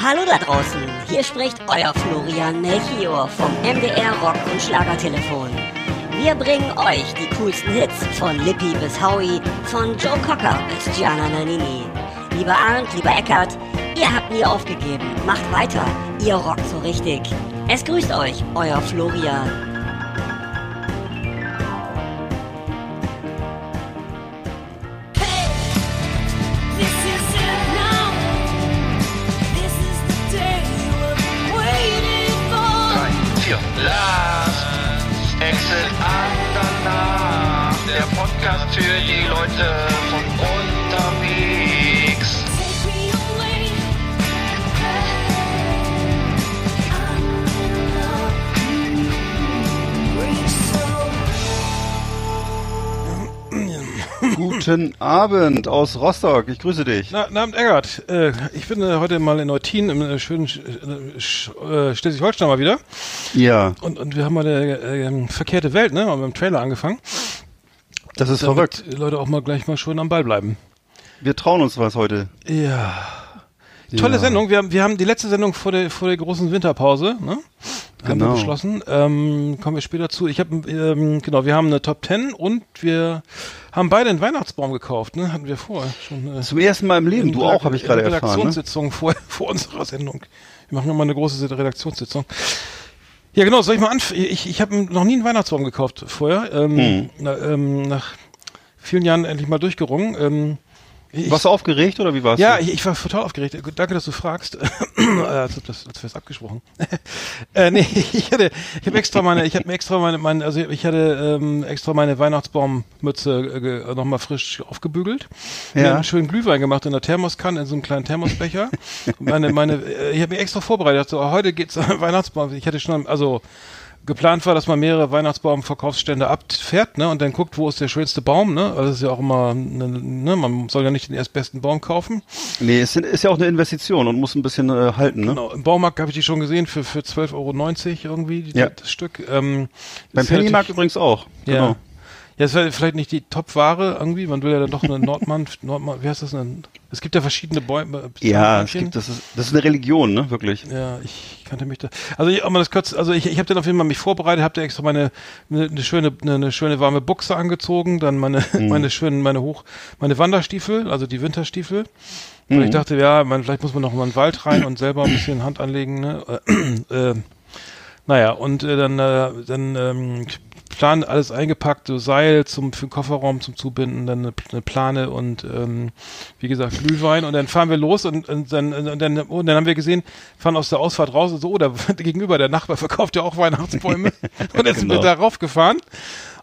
Hallo da draußen, hier spricht euer Florian Melchior vom MDR Rock und Schlagertelefon. Wir bringen euch die coolsten Hits von Lippi bis Howie, von Joe Cocker bis Gianna Nannini. Lieber Arndt, lieber Eckart, ihr habt nie aufgegeben. Macht weiter, ihr rockt so richtig. Es grüßt euch, euer Florian. Guten Abend aus Rostock. Ich grüße dich. Na, na Abend, Eggert. Äh, ich bin äh, heute mal in Neutin, im äh, schönen Sch- äh, äh, Schleswig-Holstein mal wieder. Ja, Und, und wir haben mal eine äh, verkehrte Welt, ne? Haben mit dem Trailer angefangen. das ist Damit verrückt. die Leute auch mal gleich mal schön am Ball bleiben. Wir trauen uns was heute. Ja. Tolle Ja. Sendung. Wir haben, wir haben die letzte Sendung vor der, vor der großen Winterpause, ne? Haben wir Genau. beschlossen. Ähm, kommen wir später zu. Ich habe, ähm, genau, wir haben eine Top 10 und wir haben beide einen Weihnachtsbaum gekauft, ne? Hatten wir vorher schon. Äh, Zum ersten Mal im Leben. Du auch, habe ich gerade erfahren. Ne? Redaktionssitzung vor, vor unserer Sendung. Wir machen nochmal eine große Redaktionssitzung. Ja, genau, soll ich mal anfangen? Ich, ich habe noch nie einen Weihnachtsbaum gekauft vorher. Ähm, Hm. na, ähm, nach vielen Jahren endlich mal durchgerungen. Ähm, ich, Warst du aufgeregt oder wie war's? ja, ich, ich war total aufgeregt. Danke, dass du fragst. äh, als ob das, als wäre es abgesprochen. äh, nee, ich hatte, ich habe extra meine, ich habe mir extra meine, meine, also ich hatte ähm, extra meine Weihnachtsbaummütze äh, ge- nochmal frisch aufgebügelt. Ja. Mir einen schönen Glühwein gemacht in der Thermoskanne, in so einem kleinen Thermosbecher. meine, meine, äh, ich habe mich extra vorbereitet. So, heute geht's Weihnachtsbaum. Ich hatte schon, also geplant war, dass man mehrere Weihnachtsbaumverkaufsstände abfährt, ne, und dann guckt, wo ist der schönste Baum, ne, also das ist ja auch immer, ne, ne, man soll ja nicht den erstbesten Baum kaufen. Nee, es ist ja auch eine Investition und muss ein bisschen äh, halten, ne? Genau, im Baumarkt habe ich die schon gesehen für, für 12,90 Euro irgendwie, die, Ja. das Stück. Ähm, Beim ja Pennymarkt übrigens auch. Genau. Ja, es wäre vielleicht nicht die Top-Ware irgendwie, man will ja dann doch eine Nordmann, Nordmann, wie heißt das denn? Es gibt ja verschiedene Bäume. Ja, es gibt, das, ist, das ist eine Religion, ne? Wirklich. Ja, ich kannte mich da. Also ich, mal das kurz, also ich, ich habe dann auf jeden Fall mich vorbereitet, habe da extra meine eine, eine schöne eine, eine schöne warme Buchse angezogen, dann meine Mhm. meine schönen meine hoch meine Wanderstiefel, also die Winterstiefel. Weil Mhm. ich dachte, ja, man, vielleicht muss man noch mal in den Wald rein und selber ein bisschen Hand anlegen. Ne? Äh, äh, naja, und äh, dann äh, dann ähm, Plan alles eingepackt, so Seil zum für den Kofferraum zum Zubinden, dann eine, eine Plane und ähm, wie gesagt Glühwein und dann fahren wir los und, und dann und dann, und dann haben wir gesehen, fahren aus der Ausfahrt raus und so, oh, da gegenüber der Nachbar verkauft ja auch Weihnachtsbäume und jetzt sind wir Genau. da raufgefahren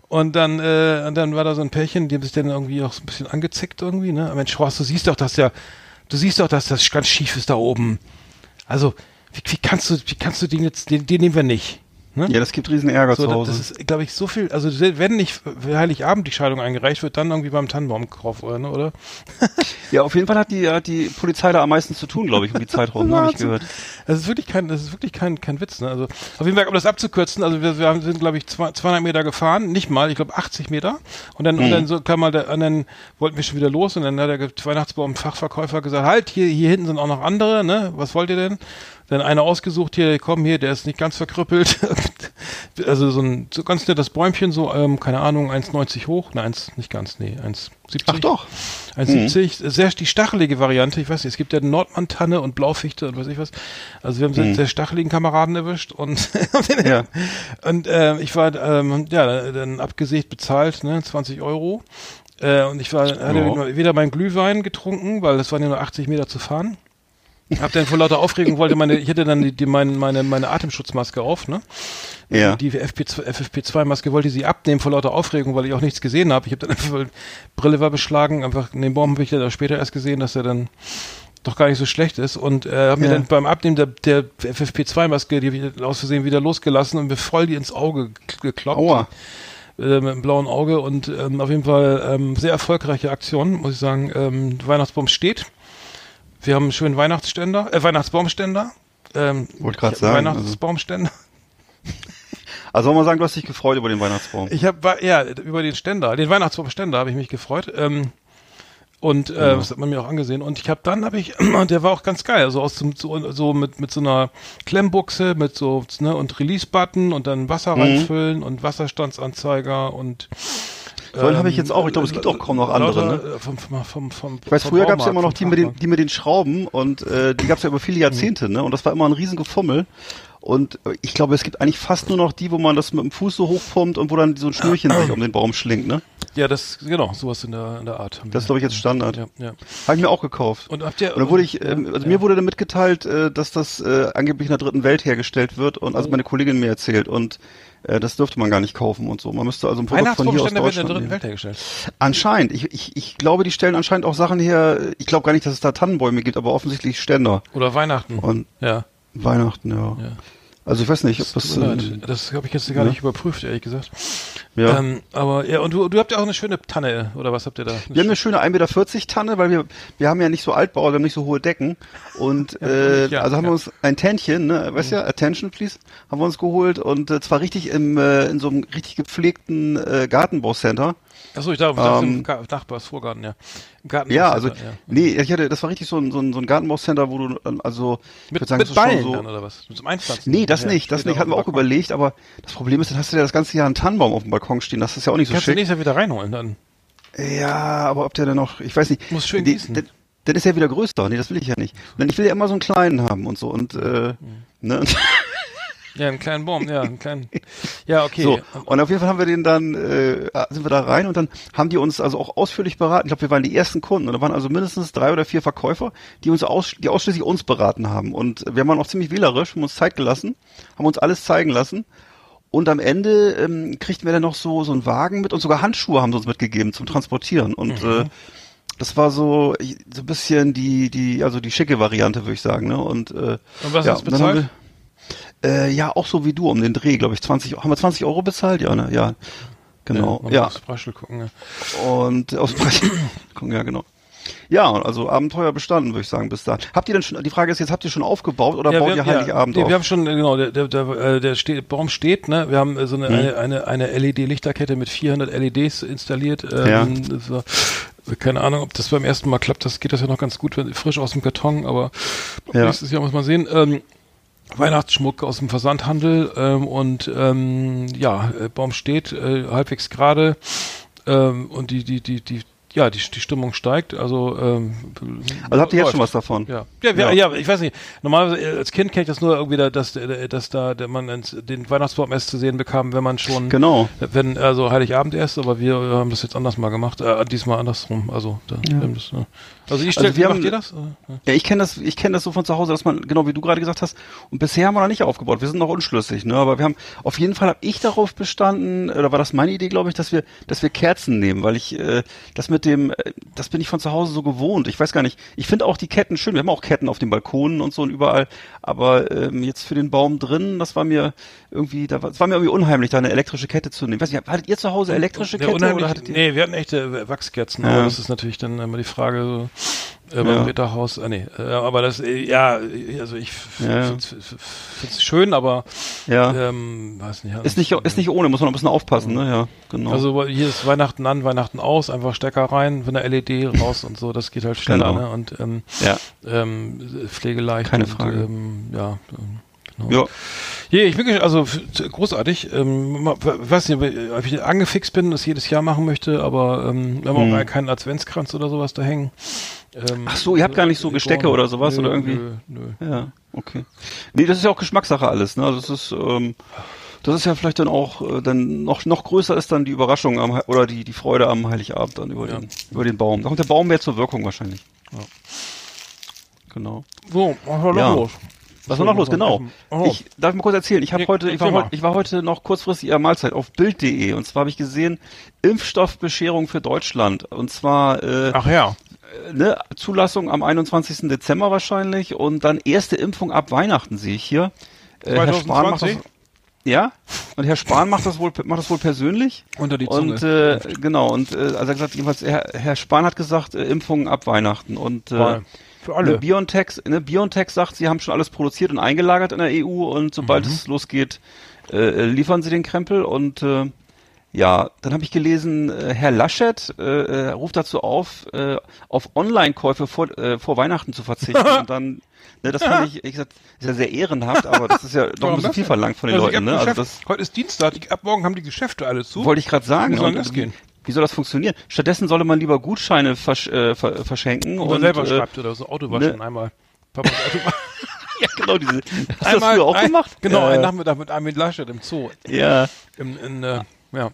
und dann äh, und dann war da so ein Pärchen, die haben sich dann irgendwie auch so ein bisschen angezickt irgendwie, ne? Mensch, Horst, du siehst doch, dass ja du siehst doch, dass das ganz schief ist da oben. Also, wie, wie kannst du wie kannst du den jetzt den, den nehmen wir nicht? Ne? Ja, das gibt riesen Ärger So, zu Hause. das ist, glaube ich, so viel. Also, wenn nicht für Heiligabend die Scheidung eingereicht wird, dann irgendwie beim Tannenbaum gekauft, oder? Ne, oder? ja, auf jeden Fall hat die, hat die Polizei da am meisten zu tun, glaube ich, um die Zeit rum, ne? Hab ich gehört. Das ist wirklich kein, das ist wirklich kein, kein Witz. Ne? Also, auf jeden Fall, um das abzukürzen, also wir, wir sind, glaube ich, zwei- 200 Meter gefahren, nicht mal, ich glaube 80 Meter. Und dann, und dann so kam mal der, und dann wollten wir schon wieder los und dann hat der Weihnachtsbaum-Fachverkäufer gesagt, halt, hier, hier hinten sind auch noch andere, ne? Was wollt ihr denn? Dann einer ausgesucht hier, komm hier, der ist nicht ganz verkrüppelt. also so ein so ganz nettes Bäumchen, so, ähm, keine Ahnung, 1,90 hoch. Nein, 1, nicht ganz, nee, 1,70. Ach doch. 1,70, sehr die stachelige Variante. Ich weiß nicht, es gibt ja Nordmann-Tanne und Blaufichte und weiß ich was. Also wir haben sehr, sehr stacheligen Kameraden erwischt und Ja. und äh, ich war ähm, ja dann abgesägt bezahlt, ne, 20 Euro. Äh, und ich war hatte Ja. weder meinen Glühwein getrunken, weil das waren ja nur 80 Meter zu fahren. Hab dann vor lauter Aufregung wollte meine, ich hatte dann die, die meine, meine, meine Atemschutzmaske auf, ne? Ja. Die FP2, FFP2-Maske wollte sie abnehmen vor lauter Aufregung, weil ich auch nichts gesehen habe. Ich habe dann einfach, Brille war beschlagen, einfach, in den Baum habe ich dann auch später erst gesehen, dass er dann doch gar nicht so schlecht ist und äh, habe mir Ja. dann beim Abnehmen der, der FFP2-Maske die aus Versehen wieder losgelassen und mir voll die ins Auge gekloppt. Aua. Äh, mit einem blauen Auge und ähm, auf jeden Fall ähm, sehr erfolgreiche Aktion, muss ich sagen. Ähm, Weihnachtsbaum steht. Wir haben einen schönen Weihnachtsständer, äh, Weihnachtsbaumständer. Ähm, Wollte hab sagen, Weihnachtsbaumständer. Also soll man sagen, du hast dich gefreut über den Weihnachtsbaum. Ich habe ja über den Ständer, den Weihnachtsbaumständer habe ich mich gefreut. Ähm, Und äh, das hat man mir auch angesehen. Und ich habe dann habe ich, und der war auch ganz geil, also aus so, so mit mit so einer Klemmbuchse, mit so ne und Release-Button und dann Wasser reinfüllen und Wasserstandsanzeiger und So einen habe ich jetzt auch. Ich glaube, es gibt auch kaum noch andere. Ne? äh, Vom, vom, vom, vom, Ich weiß, früher gab es ja immer noch die mit, den, die mit den Schrauben und äh, die gab es ja über viele Jahrzehnte, ne? Und das war immer ein riesen Gefummel. Und äh, ich glaube, es gibt eigentlich fast nur noch die, wo man das mit dem Fuß so hochpumpt und wo dann so ein Schnürchen sich um den Baum schlingt, ne? Ja, das, genau, sowas in der, in der Art. Das ist, glaube ich, jetzt Standard. Ja, ja. Habe ich mir auch gekauft. Und habt ihr, Und dann wurde ich, ähm, also ja. mir wurde dann mitgeteilt, äh, dass das äh, angeblich in der dritten Welt hergestellt wird und Oh. also meine Kollegin mir erzählt und äh, das dürfte man gar nicht kaufen und so. Man müsste also ein Produkt von hier aus werden in der Deutschland dritten. Welt hergestellt. Anscheinend. Ich, ich, ich glaube, die stellen anscheinend auch Sachen her. Ich glaube gar nicht, dass es da Tannenbäume gibt, aber offensichtlich Ständer. Oder Weihnachten. Und ja, Weihnachten, ja. ja. Also ich weiß nicht, ob Das, äh, leid. das habe ich jetzt gar ja. nicht überprüft, ehrlich gesagt. ja. Ähm, aber ja, und du, du habt ja auch eine schöne Tanne, oder was habt ihr da? wir haben eine schöne 1,40 Meter Tanne, weil wir, wir haben ja nicht so Altbauer, wir haben nicht so hohe Decken. Und äh, ja, also haben wir uns ein Tännchen, ne, weißt ja, Attention please, haben wir uns geholt und äh, zwar richtig im, äh, in so einem richtig gepflegten äh, Gartenbaucenter. Achso, ich dachte, ähm, Ähm, im Ga- Nachbars Vorgarten, ja. Im Garten. Ja, also, ja. nee, ich hatte, das war richtig so ein, so ein, so ein Gartenbaucenter, wo du, dann, also, ich Mit, würd sagen, mit das Ballen so, dann, oder was? Mit zum Einpflanzen? Nee, das Ja, nicht, das nicht, hatten wir auch überlegt, aber das Problem ist, dann hast du ja das ganze Jahr einen Tannenbaum auf dem Balkon stehen, das ist ja auch nicht so Kannst du schick. nächstes Jahr wieder reinholen, dann. Ja, aber ob der dann noch, ich weiß nicht. Muss schön die- gießen. der- Dann ist er wieder größer. Nee, das will ich ja nicht. Denn ich will ja immer so einen kleinen haben und so und äh, ne? Ja, einen kleinen Baum, ja, einen kleinen. Ja, okay. So, und auf jeden Fall haben wir den dann, äh, sind wir da rein und dann haben die uns also auch ausführlich beraten. Ich glaube, wir waren die ersten Kunden und da waren also mindestens drei oder vier Verkäufer, die uns aus, die ausschließlich uns beraten haben. Und wir waren auch ziemlich wählerisch, haben uns Zeit gelassen, haben uns alles zeigen lassen. Und am Ende ähm, kriegten wir dann noch so so einen Wagen mit und sogar Handschuhe haben sie uns mitgegeben zum Transportieren. Und Mhm. äh, das war so so ein bisschen die die also die schicke Variante, würde ich sagen. Ne? Und, äh, Und was ja, hast bezahlt? Äh, ja, auch so wie du um den Dreh, glaube ich. 20, haben wir 20 Euro bezahlt? Ja, ne? Ja. Genau. Ja. muss aufs Braschel gucken, ja. Und aus Gucken, ja, genau. Ja, also Abenteuer bestanden, würde ich sagen, bis da. Habt ihr denn schon, die Frage ist jetzt, habt ihr schon aufgebaut oder Ja, baut wir, ihr Heiligabend ja, nee, auf? wir haben schon, äh, genau, der, der, der, äh, der steht, Baum steht, ne? Wir haben äh, so eine, Mhm. eine, eine, eine LED-Lichterkette mit 400 LEDs installiert. Ähm, Ja. war, also keine Ahnung, ob das beim ersten Mal klappt. Das geht das ja noch ganz gut, wenn, frisch aus dem Karton, aber Ja. nächstes Jahr muss man sehen. Ähm, Weihnachtsschmuck aus dem Versandhandel ähm, und ähm, ja, äh, Baum steht äh, halbwegs gerade ähm, und die, die, die, die, ja, die, die Stimmung steigt. Also, ähm, also habt ihr jetzt schon was davon? Ja. Ja, Ja. ja. ich weiß nicht. Normalerweise äh, als Kind kenne ich das nur irgendwie, da, dass, äh, dass da der man den Weihnachtsbaum erst zu sehen bekam, wenn man schon, Genau. wenn also Heiligabend erst, aber wir haben das jetzt anders mal gemacht, äh, diesmal andersrum. Also, da, wir haben das, äh, also ich stell, Also wir macht haben- ihr das? Ja. Ich kenne das, ich kenne das so von zu Hause, dass man, genau wie du gerade gesagt hast, und bisher haben wir noch nicht aufgebaut. Wir sind noch unschlüssig, ne? Aber wir haben, auf jeden Fall habe ich darauf bestanden, oder war das meine Idee, glaube ich, dass wir, dass wir Kerzen nehmen, weil ich, äh, das mit dem, äh, das bin ich von zu Hause so gewohnt. Ich weiß gar nicht. Ich finde auch die Ketten schön. Wir haben auch Ketten auf den Balkonen und so und überall. Aber ähm, jetzt für den Baum drin, das war mir irgendwie, da war, es war mir irgendwie unheimlich, da eine elektrische Kette zu nehmen. Weiß nicht, hattet ihr zu Hause elektrische Ja, Kette oder hattet ihr? nee, wir hatten echte Wachskerzen, Ja. aber das ist natürlich dann immer die Frage, so, äh, beim Ja. Ritterhaus, äh, nee, äh, aber das, äh, ja, also ich Ja, ja. finde es schön, aber Ja. ähm, weiß nicht. Ist nicht, ist nicht ohne, muss man ein bisschen aufpassen, ne? Ja, genau. Also hier ist Weihnachten an, Weihnachten aus, einfach Stecker rein, von der LED raus und so, das geht halt schneller, Genau. ne? Und ähm, ja. ähm, pflegeleicht. Keine und, Frage. Ähm, ja, genau. Ja. Ja, ich bin also großartig. Ähm, weiß nicht, ob ich angefixt bin, das jedes Jahr machen möchte, aber ähm, wir haben Hm. auch keinen Adventskranz oder sowas da hängen. Ähm, Ach so, ihr habt gar nicht so Gestecke oder sowas nö, oder irgendwie? Nö, nö. Ja, okay. Nee, das ist ja auch Geschmackssache alles, ne? Also das ist, ähm, das ist ja vielleicht dann auch äh, dann noch noch größer ist dann die Überraschung am oder die die Freude am Heiligabend dann über Ja. den über den Baum. Da kommt der Baum mehr zur Wirkung wahrscheinlich. Ja. Genau. So, was war Ja. los? Was war noch los? Genau. Oh. Ich darf ich mal kurz erzählen. Ich habe Ja, heute, ich war, heute, ich war heute noch kurzfristig ihrer Mahlzeit auf Bild.de und zwar habe ich gesehen Impfstoffbescherung für Deutschland und zwar äh, Ach ja. ne, Zulassung am 21. Dezember wahrscheinlich und dann erste Impfung ab Weihnachten sehe ich hier. Äh, Herr Spahn macht das, 2020? ja, und Herr Spahn macht das wohl macht das wohl persönlich. Unter die Zunge. Und äh, genau und äh, also er hat gesagt jedenfalls Herr, Herr Spahn hat gesagt äh, Impfungen ab Weihnachten und äh, Für alle. Ne, BioNTech, ne, BioNTech sagt, sie haben schon alles produziert und eingelagert in der EU und sobald Mhm. es losgeht, äh, liefern sie den Krempel und äh, Ja, dann habe ich gelesen, äh, Herr Laschet äh, äh, ruft dazu auf, äh, auf Online-Käufe vor, äh, vor Weihnachten zu verzichten und dann, ne, das fand ich, ich gesagt, ist ja sehr ehrenhaft, aber das ist ja doch ein bisschen viel verlangt von den Also, Leuten, ne? Also das Heute ist Dienstag, die, ab morgen haben die Geschäfte alle zu. wollte ich gerade sagen. Wie soll das gehen? Wie soll das funktionieren? Stattdessen solle man lieber Gutscheine versch äh, ver verschenken Oder und selber äh, schreibt oder so Auto waschen ne. einmal. Papas Auto ja genau diese. Hast du das früher auch ein, gemacht? Genau, ja, einen Nachmittag mit Armin Laschet im Zoo. ja. Im, in, äh, ja.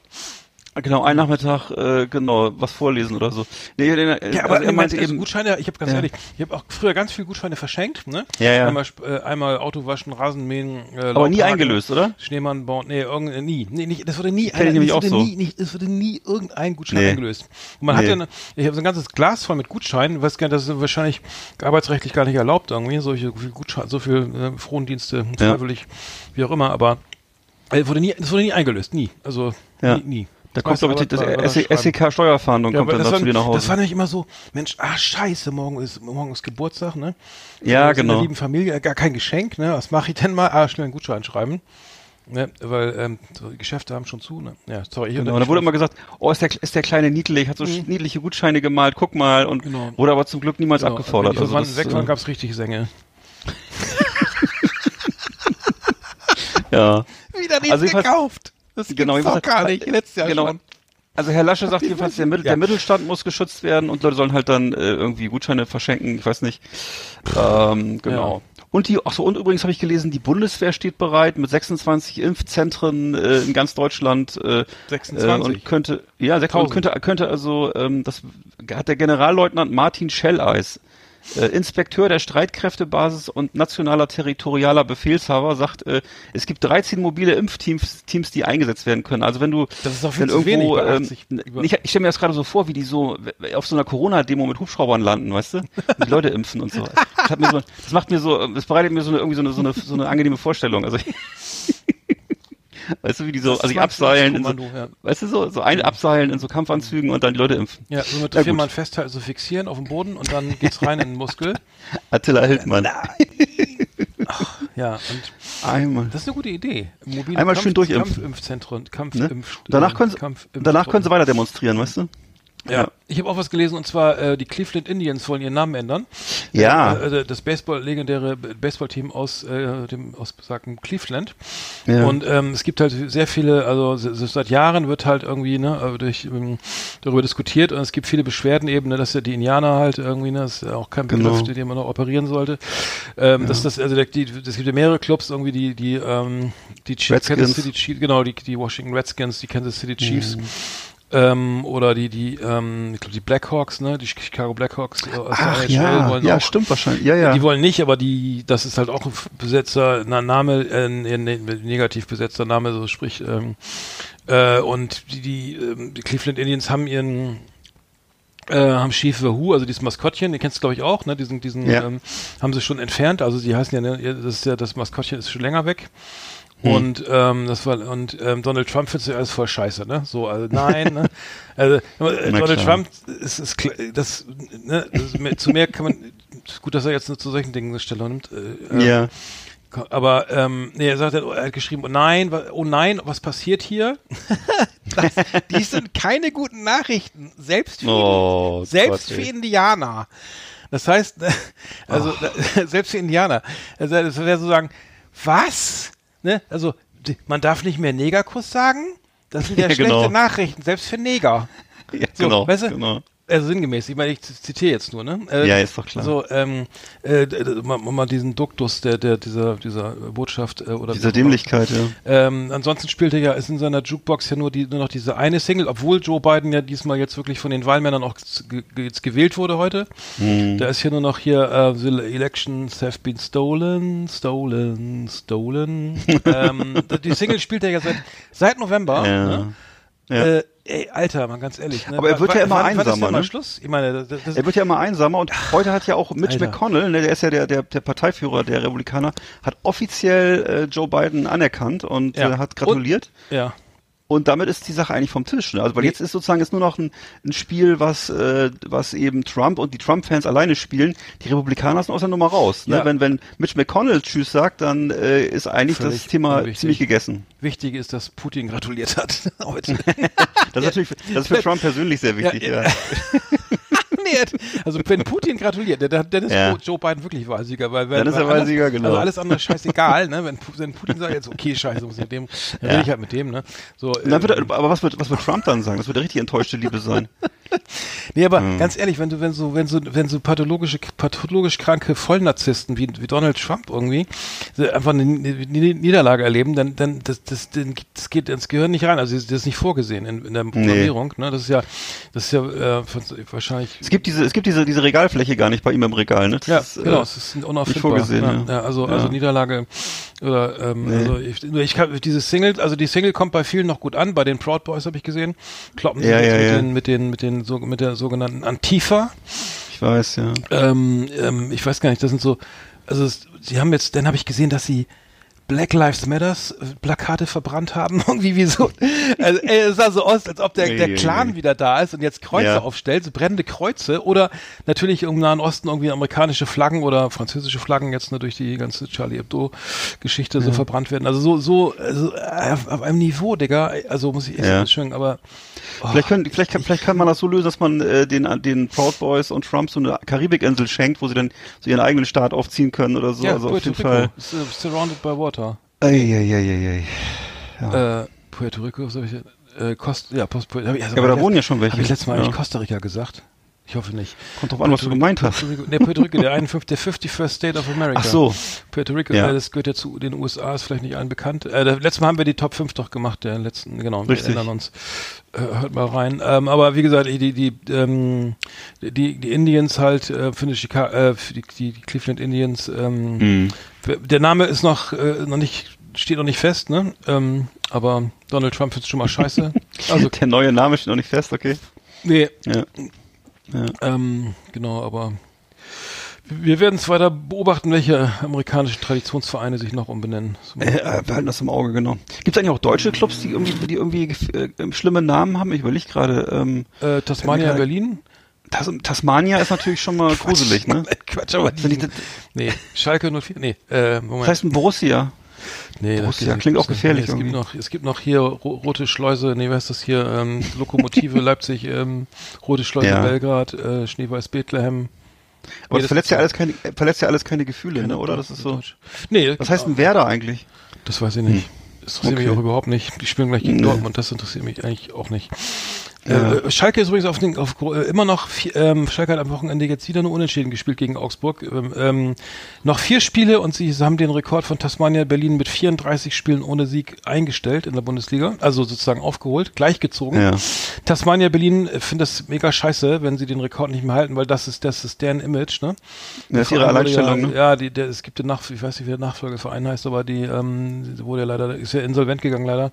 Genau, einen Nachmittag, äh, genau, was vorlesen oder so. Nee, nee, nee, Ja, aber also er meinte eben, Gutscheine, ich habe ganz Ja. ehrlich, ich habe auch früher ganz viel Gutscheine verschenkt, ne? Ja, ja. Einmal, äh, einmal Auto waschen, Rasenmähen, äh, aber nie eingelöst, oder? Schneemann bauen, nee, irgend, äh, nie, nee, nicht, das wurde nie, nämlich das wurde so. nie, nicht, es wurde nie irgendein Gutschein Nee. eingelöst. Und man hat Nee. ja, eine, ich habe so ein ganzes Glas voll mit Gutscheinen, weiß gar nicht, das ist wahrscheinlich arbeitsrechtlich gar nicht erlaubt irgendwie, solche so viel Gutscheine, so viel äh, Frondienste, Ja. freiwillig, wie auch immer, aber äh, wurde nie, es wurde nie eingelöst, nie, also Ja. nie, nie. Da kommt, das aber- schreiben. SEK-Steuerfahndung Ja, kommt dann das, da zu dir nach Hause. das war nämlich immer so, Mensch, ah scheiße, morgen ist, morgen ist Geburtstag, ne? Ja, Aus genau. einer lieben Familie, äh, gar kein Geschenk, ne? Was mache ich denn mal? Ah, schnell einen Gutschein schreiben. Ne? Weil ähm, so, Geschäfte haben schon zu, ne? Ja, sorry. Ich, Genau, da wurde immer gesagt, oh, ist der, ist der kleine niedlich, hat so niedliche Gutscheine gemalt, guck mal und Mhm. Genau. wurde aber zum Glück niemals genau, abgefordert. Also also das, weg waren, äh, gab es richtig Sänge. ja. Wieder nicht Also gekauft. Das Genau, gibt's doch gar nicht. Letztes Jahr genau. schon. Also Herr Lasche sagt jedenfalls, der, Mittel, Ja. der Mittelstand muss geschützt werden und Leute sollen halt dann äh, irgendwie Gutscheine verschenken, ich weiß nicht. Ähm, genau. Und die, ach so, und übrigens habe ich gelesen, die Bundeswehr steht bereit mit 26 Impfzentren äh, in ganz Deutschland. Äh, 26? Äh, und könnte, ja, sechs, und 1000. könnte, könnte also, ähm, das hat der Generalleutnant Martin Schelleis, äh, Inspekteur der Streitkräftebasis und nationaler territorialer Befehlshaber, sagt, äh, es gibt 13 mobile Impfteams, Teams, die eingesetzt werden können. Also wenn du, Das ist doch viel zu irgendwo, wenig ähm, 80 über- ich, ich stelle mir das gerade so vor, wie die so w- auf so einer Corona-Demo mit Hubschraubern landen, weißt du? Und die Leute impfen und so. Das, so, das macht mir so, das bereitet mir so eine, irgendwie so eine, so eine, so eine angenehme Vorstellung. Also, weißt du, wie die so, also ist abseilen, in so, ja. weißt du, so, so ein abseilen in so Kampfanzügen und dann die Leute impfen. Ja, so mit Ja, viermal festhalten, so fixieren auf dem Boden und dann geht's rein in den Muskel. Attila Hildmann. Ja, und Einmal. Das ist eine gute Idee. Mobile Einmal schön durchimpfen. Kampfimpfzentren, Ne? Kampfimpf, Und danach äh, können, sie, Kampfimpf- danach können sie weiter demonstrieren, weißt du? Ja, ich habe auch was gelesen und zwar äh, die Cleveland Indians wollen ihren Namen ändern. Ja. Äh, äh, das Baseball legendäre Baseballteam aus äh, dem aus besagten Cleveland. Ja. Und ähm, es gibt halt sehr viele, also seit Jahren wird halt irgendwie ne, äh, durch, ähm, darüber diskutiert und es gibt viele Beschwerden eben, ne, dass ja die Indianer halt irgendwie, ne, das ist ja auch kein Begriff, Genau. den man noch operieren sollte. Ähm, dass das, also die, es gibt ja mehrere Clubs irgendwie, die, die, ähm, die Chiefs, Redskins. Kansas City Chiefs, genau, die, die Washington Redskins, die Kansas City Chiefs. Ähm, oder die, die, ähm, ich glaube, die Blackhawks, ne, die Chicago Blackhawks äh, aus Ach der NHL ja, wollen ja, auch stimmt wahrscheinlich. Ja, ja. die wollen nicht, aber die, das ist halt auch ein Besetzer, ein Name, äh, negativ besetzter Name, so sprich, ähm, äh, und die, die, ähm, die Cleveland Indians haben ihren, äh, haben Chief Wahoo, also dieses Maskottchen, den kennst du glaube ich auch, ne, diesen, diesen, Ja. ähm, haben sie schon entfernt, also die heißen ja, ne, das ist ja, das Maskottchen ist schon länger weg. Hm. Und ähm, das war und ähm, Donald Trump findet ja alles voll scheiße, ne? So, also nein, ne? Also äh, Na Donald klar. Trump ist, ist klar- das, ne, das ist mehr, zu mehr kann man gut, dass er jetzt nur zu solchen Dingen eine Stellung nimmt. Äh, äh, ja. Aber ähm, nee, er sagt, er hat geschrieben, oh nein, oh nein, was passiert hier? das, dies sind keine guten Nachrichten, selbst für, Oh, selbst Gott, für. Indianer. Das heißt, also selbst für Indianer. Also das wäre so sagen, was? Ne? Also man darf nicht mehr Negerkuss sagen? Das sind ja, Ja, schlechte genau. Nachrichten, selbst für Neger. Ja, So, genau. weißt du? genau. Also sinngemäß, ich meine, ich zitiere jetzt nur, ne? Äh, Ja, ist doch klar. So, ähm, äh, mal, mal diesen Duktus der, der, dieser, dieser Botschaft äh, oder Dieser Dämlichkeit, ja. ähm, ansonsten spielte ja ist in seiner Jukebox ja nur die nur noch diese eine Single, obwohl Joe Biden ja diesmal jetzt wirklich von den Wahlmännern auch jetzt gewählt wurde heute. Hm. Da ist hier nur noch hier äh, the elections have been stolen, stolen, stolen. ähm, die Single spielt er ja seit seit November. Ja. Ne? Ja. Äh, ey, Alter, mal ganz ehrlich. Ne? Aber er wird ja immer ist einsamer, denn mal ne? Schluss? Ich meine, das, das, Er wird ja immer einsamer und heute hat ja auch Mitch Alter. McConnell, ne, der ist ja der, der, der Parteiführer der Republikaner, hat offiziell äh, Joe Biden anerkannt und Ja. äh, hat gratuliert. ja. Und damit ist die Sache eigentlich vom Tisch. Ne? Also weil jetzt ist sozusagen jetzt nur noch ein, ein Spiel, was äh, was eben Trump und die Trump-Fans alleine spielen. Die Republikaner sind aus der Nummer raus. Ne? Ja. Wenn wenn Mitch McConnell Tschüss sagt, dann äh, ist eigentlich Völlig das Thema unwichtig. ziemlich gegessen. Wichtig ist, dass Putin gratuliert hat heute. Das ist natürlich das ist für Trump persönlich sehr wichtig. Ja, Ja, nee, also wenn Putin gratuliert, dann, ist Ja. Joe Biden wirklich Wahlsieger. Weil, Dann ist er Wahlsieger, genau. Also alles andere scheißegal, ne? Wenn, wenn Putin sagt jetzt, okay, scheiße, muss ich mit dem, dann Ja. rede ich halt mit dem, ne? So, wird, ähm, er- aber was wird, was wird Trump dann sagen? Das wird eine richtig enttäuschte Liebe sein. Nee, aber Hm. ganz ehrlich, wenn du, wenn so, wenn so, wenn so pathologische, pathologisch kranke Vollnarzisten wie, wie Donald Trump irgendwie so einfach eine, Niederlage erleben, dann, dann, das, das, das geht ins Gehirn nicht rein. Also das ist nicht vorgesehen in, in der Programmierung. Ne? Das ist ja, das ist ja äh, wahrscheinlich. Es gibt diese, es gibt diese, diese Regalfläche gar nicht bei ihm im Regal, ne? Das Ja, ist, äh, genau, es ist unauffindbar. vorgesehen, ja. ja. Ja, also, Ja. also Niederlage oder ähm, Nee. also ich, ich kann diese Single, also die Single kommt bei vielen noch gut an. Bei den Proud Boys habe ich gesehen, kloppen sie Ja, mit, ja, mit, den mit den mit den so, mit der sogenannten Antifa. Ich weiß, ja. Ähm, ähm, ich weiß gar nicht, das sind so, also es, sie haben jetzt, dann habe ich gesehen, dass sie Black Lives Matters äh, Plakate verbrannt haben, irgendwie wie so, also, ey, es sah so aus, als ob der, der Clan wieder da ist und jetzt Kreuze Ja. aufstellt, so brennende Kreuze oder natürlich im Nahen Osten irgendwie amerikanische Flaggen oder französische Flaggen jetzt nur durch die ganze Charlie Hebdo Geschichte so verbrannt werden. Also so, so, also äh, auf, auf einem Niveau, Digga, also muss ich echt Ja. Entschuldigung, aber oh, Vielleicht, können, vielleicht, kann, vielleicht kann man das so lösen, dass man äh, den, den Proud Boys und Trump so eine Karibikinsel schenkt, wo sie dann so ihren eigenen Staat aufziehen können oder so. ja, also auf Puerto jeden Rico, Fall. ist, äh, surrounded by water. Eieieiei. Äh, Puerto Rico, was hab ich, äh, Costa, ja, Post, also Ja, aber da wohnen ja schon welche. Habe ich letztes Mal Ja. eigentlich Costa Rica gesagt? Ich hoffe nicht. Kommt drauf an, was du gemeint hast. Puerto Rico, nee, Puerto Rico, der 51, der 51st State of America. Ach so. Puerto Rico, Ja. äh, das gehört ja zu den USA, ist vielleicht nicht allen bekannt. Äh, letztes Mal haben wir die Top 5 doch gemacht, der letzten, genau, wir Richtig. erinnern uns. Äh, hört mal rein. Ähm, aber wie gesagt, die, die, ähm, die, die Indians halt, äh, finde ich, äh, die, die Cleveland Indians, ähm, Mhm. der Name ist noch, äh, noch nicht, steht noch nicht fest, ne? Ähm, aber Donald Trump findet schon mal scheiße. Also, Der neue Name steht noch nicht fest, okay? nee, Ja. Ähm, genau, aber wir werden es weiter beobachten, welche amerikanischen Traditionsvereine sich noch umbenennen. Äh, äh, wir halten das im Auge, genau. Gibt es eigentlich auch deutsche Clubs, die irgendwie, die irgendwie äh, schlimme Namen haben? Ich überlege gerade. Ähm, äh, Tasmania, gerade- Berlin? Tas Tasmania ist natürlich schon mal gruselig, ne? Quatsch, aber die, nee, Schalke 04, nee, äh, Moment. Das heißt ein Borussia. Nee, das Borussia nicht. klingt auch Das- gefährlich Nee, es, gibt noch, es gibt noch hier Ro Rote Schleuse, nee, was ist das hier, ähm, Lokomotive Leipzig, ähm, Rote Schleuse Ja. Belgrad, äh, Schneeweiß Bethlehem. Aber Nee, das das verletzt ja alles keine, äh, verletzt ja alles keine Gefühle, ne? Oder? Das ist so. Deutsch. Nee, Was heißt ein Werder eigentlich? Das weiß ich nicht. Das interessiert mich Okay. auch überhaupt nicht. Die spielen gleich gegen Nee. Dortmund, das interessiert mich eigentlich auch nicht. Ja. Äh, Schalke ist übrigens auf den, auf, äh, immer noch, ähm, Schalke hat am Wochenende jetzt wieder nur Unentschieden gespielt gegen Augsburg. Ähm, ähm, noch vier Spiele und sie haben den Rekord von Tasmania Berlin mit 34 Spielen ohne Sieg eingestellt in der Bundesliga. Also sozusagen aufgeholt, gleichgezogen. Ja. Tasmania Berlin äh, findet das mega scheiße, wenn sie den Rekord nicht mehr halten, weil das ist, das ist deren Image, ne? Das ist ihre Alleinstellung, ja, ne? Ja, die, der, es gibt den Nach, ich weiß nicht, wie der Nachfolgeverein heißt, aber die ähm, wurde ja leider, ist ja insolvent gegangen leider.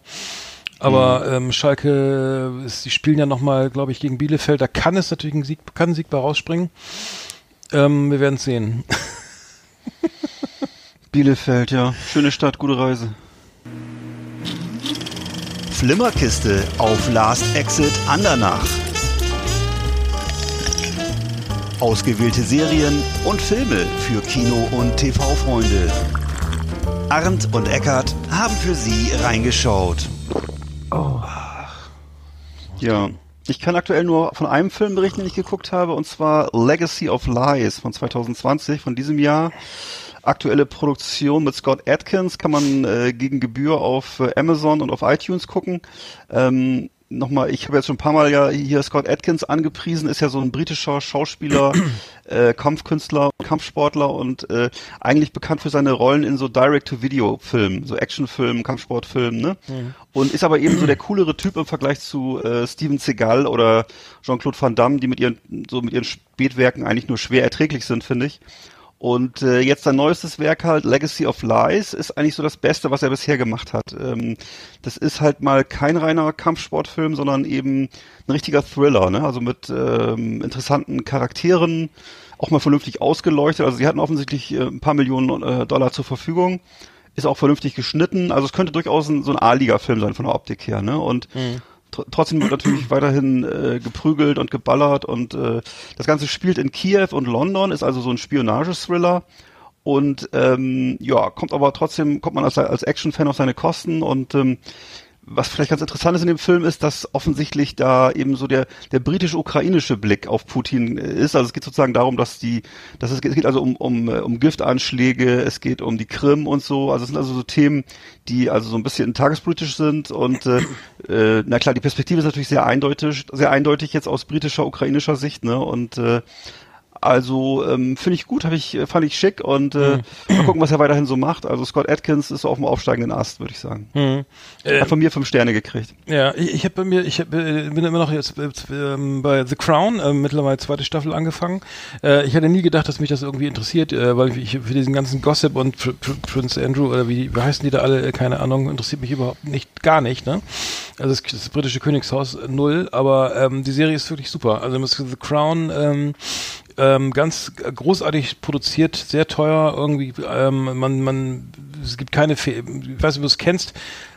Aber Mhm. ähm, Schalke, ist, die spielen ja nochmal, glaube ich, gegen Bielefeld. Da kann es natürlich ein Sieg, kann ein Sieg bei rausspringen. Ähm, wir werden es sehen. Bielefeld, ja. Schöne Stadt, gute Reise. Flimmerkiste auf Last Exit Andernach. Ausgewählte Serien und Filme für Kino- und TV-Freunde. Arndt und Eckart haben für Sie reingeschaut. Ja. Ich kann aktuell nur von einem Film berichten, den ich geguckt habe, und zwar Legacy of Lies von 2020, von diesem Jahr. Aktuelle Produktion mit Scott Atkins kann man äh, gegen Gebühr auf äh, Amazon und auf iTunes gucken. Ähm, Nochmal, ich habe jetzt schon ein paar Mal ja hier Scott Atkins angepriesen, ist ja so ein britischer Schauspieler, äh, Kampfkünstler, Kampfsportler und äh, eigentlich bekannt für seine Rollen in so Direct-to-Video-Filmen, so Actionfilmen, Kampfsportfilmen, ne? Und ist aber eben so der coolere Typ im Vergleich zu äh, Steven Seagal oder Jean-Claude Van Damme, die mit ihren so mit ihren Spätwerken eigentlich nur schwer erträglich sind, finde ich. Und äh, jetzt sein neuestes Werk halt, Legacy of Lies, ist eigentlich so das Beste, was er bisher gemacht hat. Ähm, das ist halt mal kein reiner Kampfsportfilm, sondern eben ein richtiger Thriller, ne? Also mit ähm, interessanten Charakteren, auch mal vernünftig ausgeleuchtet. Also sie hatten offensichtlich äh, ein paar Millionen äh, Dollar zur Verfügung. ist auch vernünftig geschnitten. Also es könnte durchaus ein, so ein A-Liga-Film sein von der Optik her, ne? Und Mhm. Tr trotzdem wird natürlich weiterhin äh, geprügelt und geballert und äh, das Ganze spielt in Kiew und London, ist also so ein Spionage-Thriller und ähm, ja, kommt aber trotzdem, kommt man als, als Action-Fan auf seine Kosten und ähm, was vielleicht ganz interessant ist in dem Film ist, dass offensichtlich da eben so der, der britisch-ukrainische Blick auf Putin äh, ist. Also es geht sozusagen darum, dass die, dass es, es geht also um, um, äh, um Giftanschläge, es geht um die Krim und so. Also es sind also so Themen, die also so ein bisschen tagespolitisch sind und äh, äh, na klar, die Perspektive ist natürlich sehr eindeutig, sehr eindeutig jetzt aus britischer, ukrainischer Sicht, ne? Und äh, also ähm, finde ich gut, habe ich äh, fand ich schick und äh, mal gucken, was er weiterhin so macht. Also Scott Atkins ist auf dem aufsteigenden Ast, würde ich sagen. Mhm. Hat von mir fünf Sterne gekriegt. Ja, ich, ich habe bei mir, ich hab, äh, bin immer noch jetzt, jetzt ähm, bei The Crown, äh, mittlerweile zweite Staffel angefangen. Äh, ich hatte nie gedacht, dass mich das irgendwie interessiert, äh, weil ich für diesen ganzen Gossip und Pr Pr Prince Andrew oder wie, wie heißen die da alle, äh, keine Ahnung, interessiert mich überhaupt nicht, gar nicht, ne? Also das, das britische Königshaus äh, null, aber ähm, die Serie ist wirklich super. Also The Crown, ähm, ähm, ganz großartig produziert, sehr teuer irgendwie. Ähm, man, man, es gibt keine, Fe ich weiß nicht, ob du es kennst.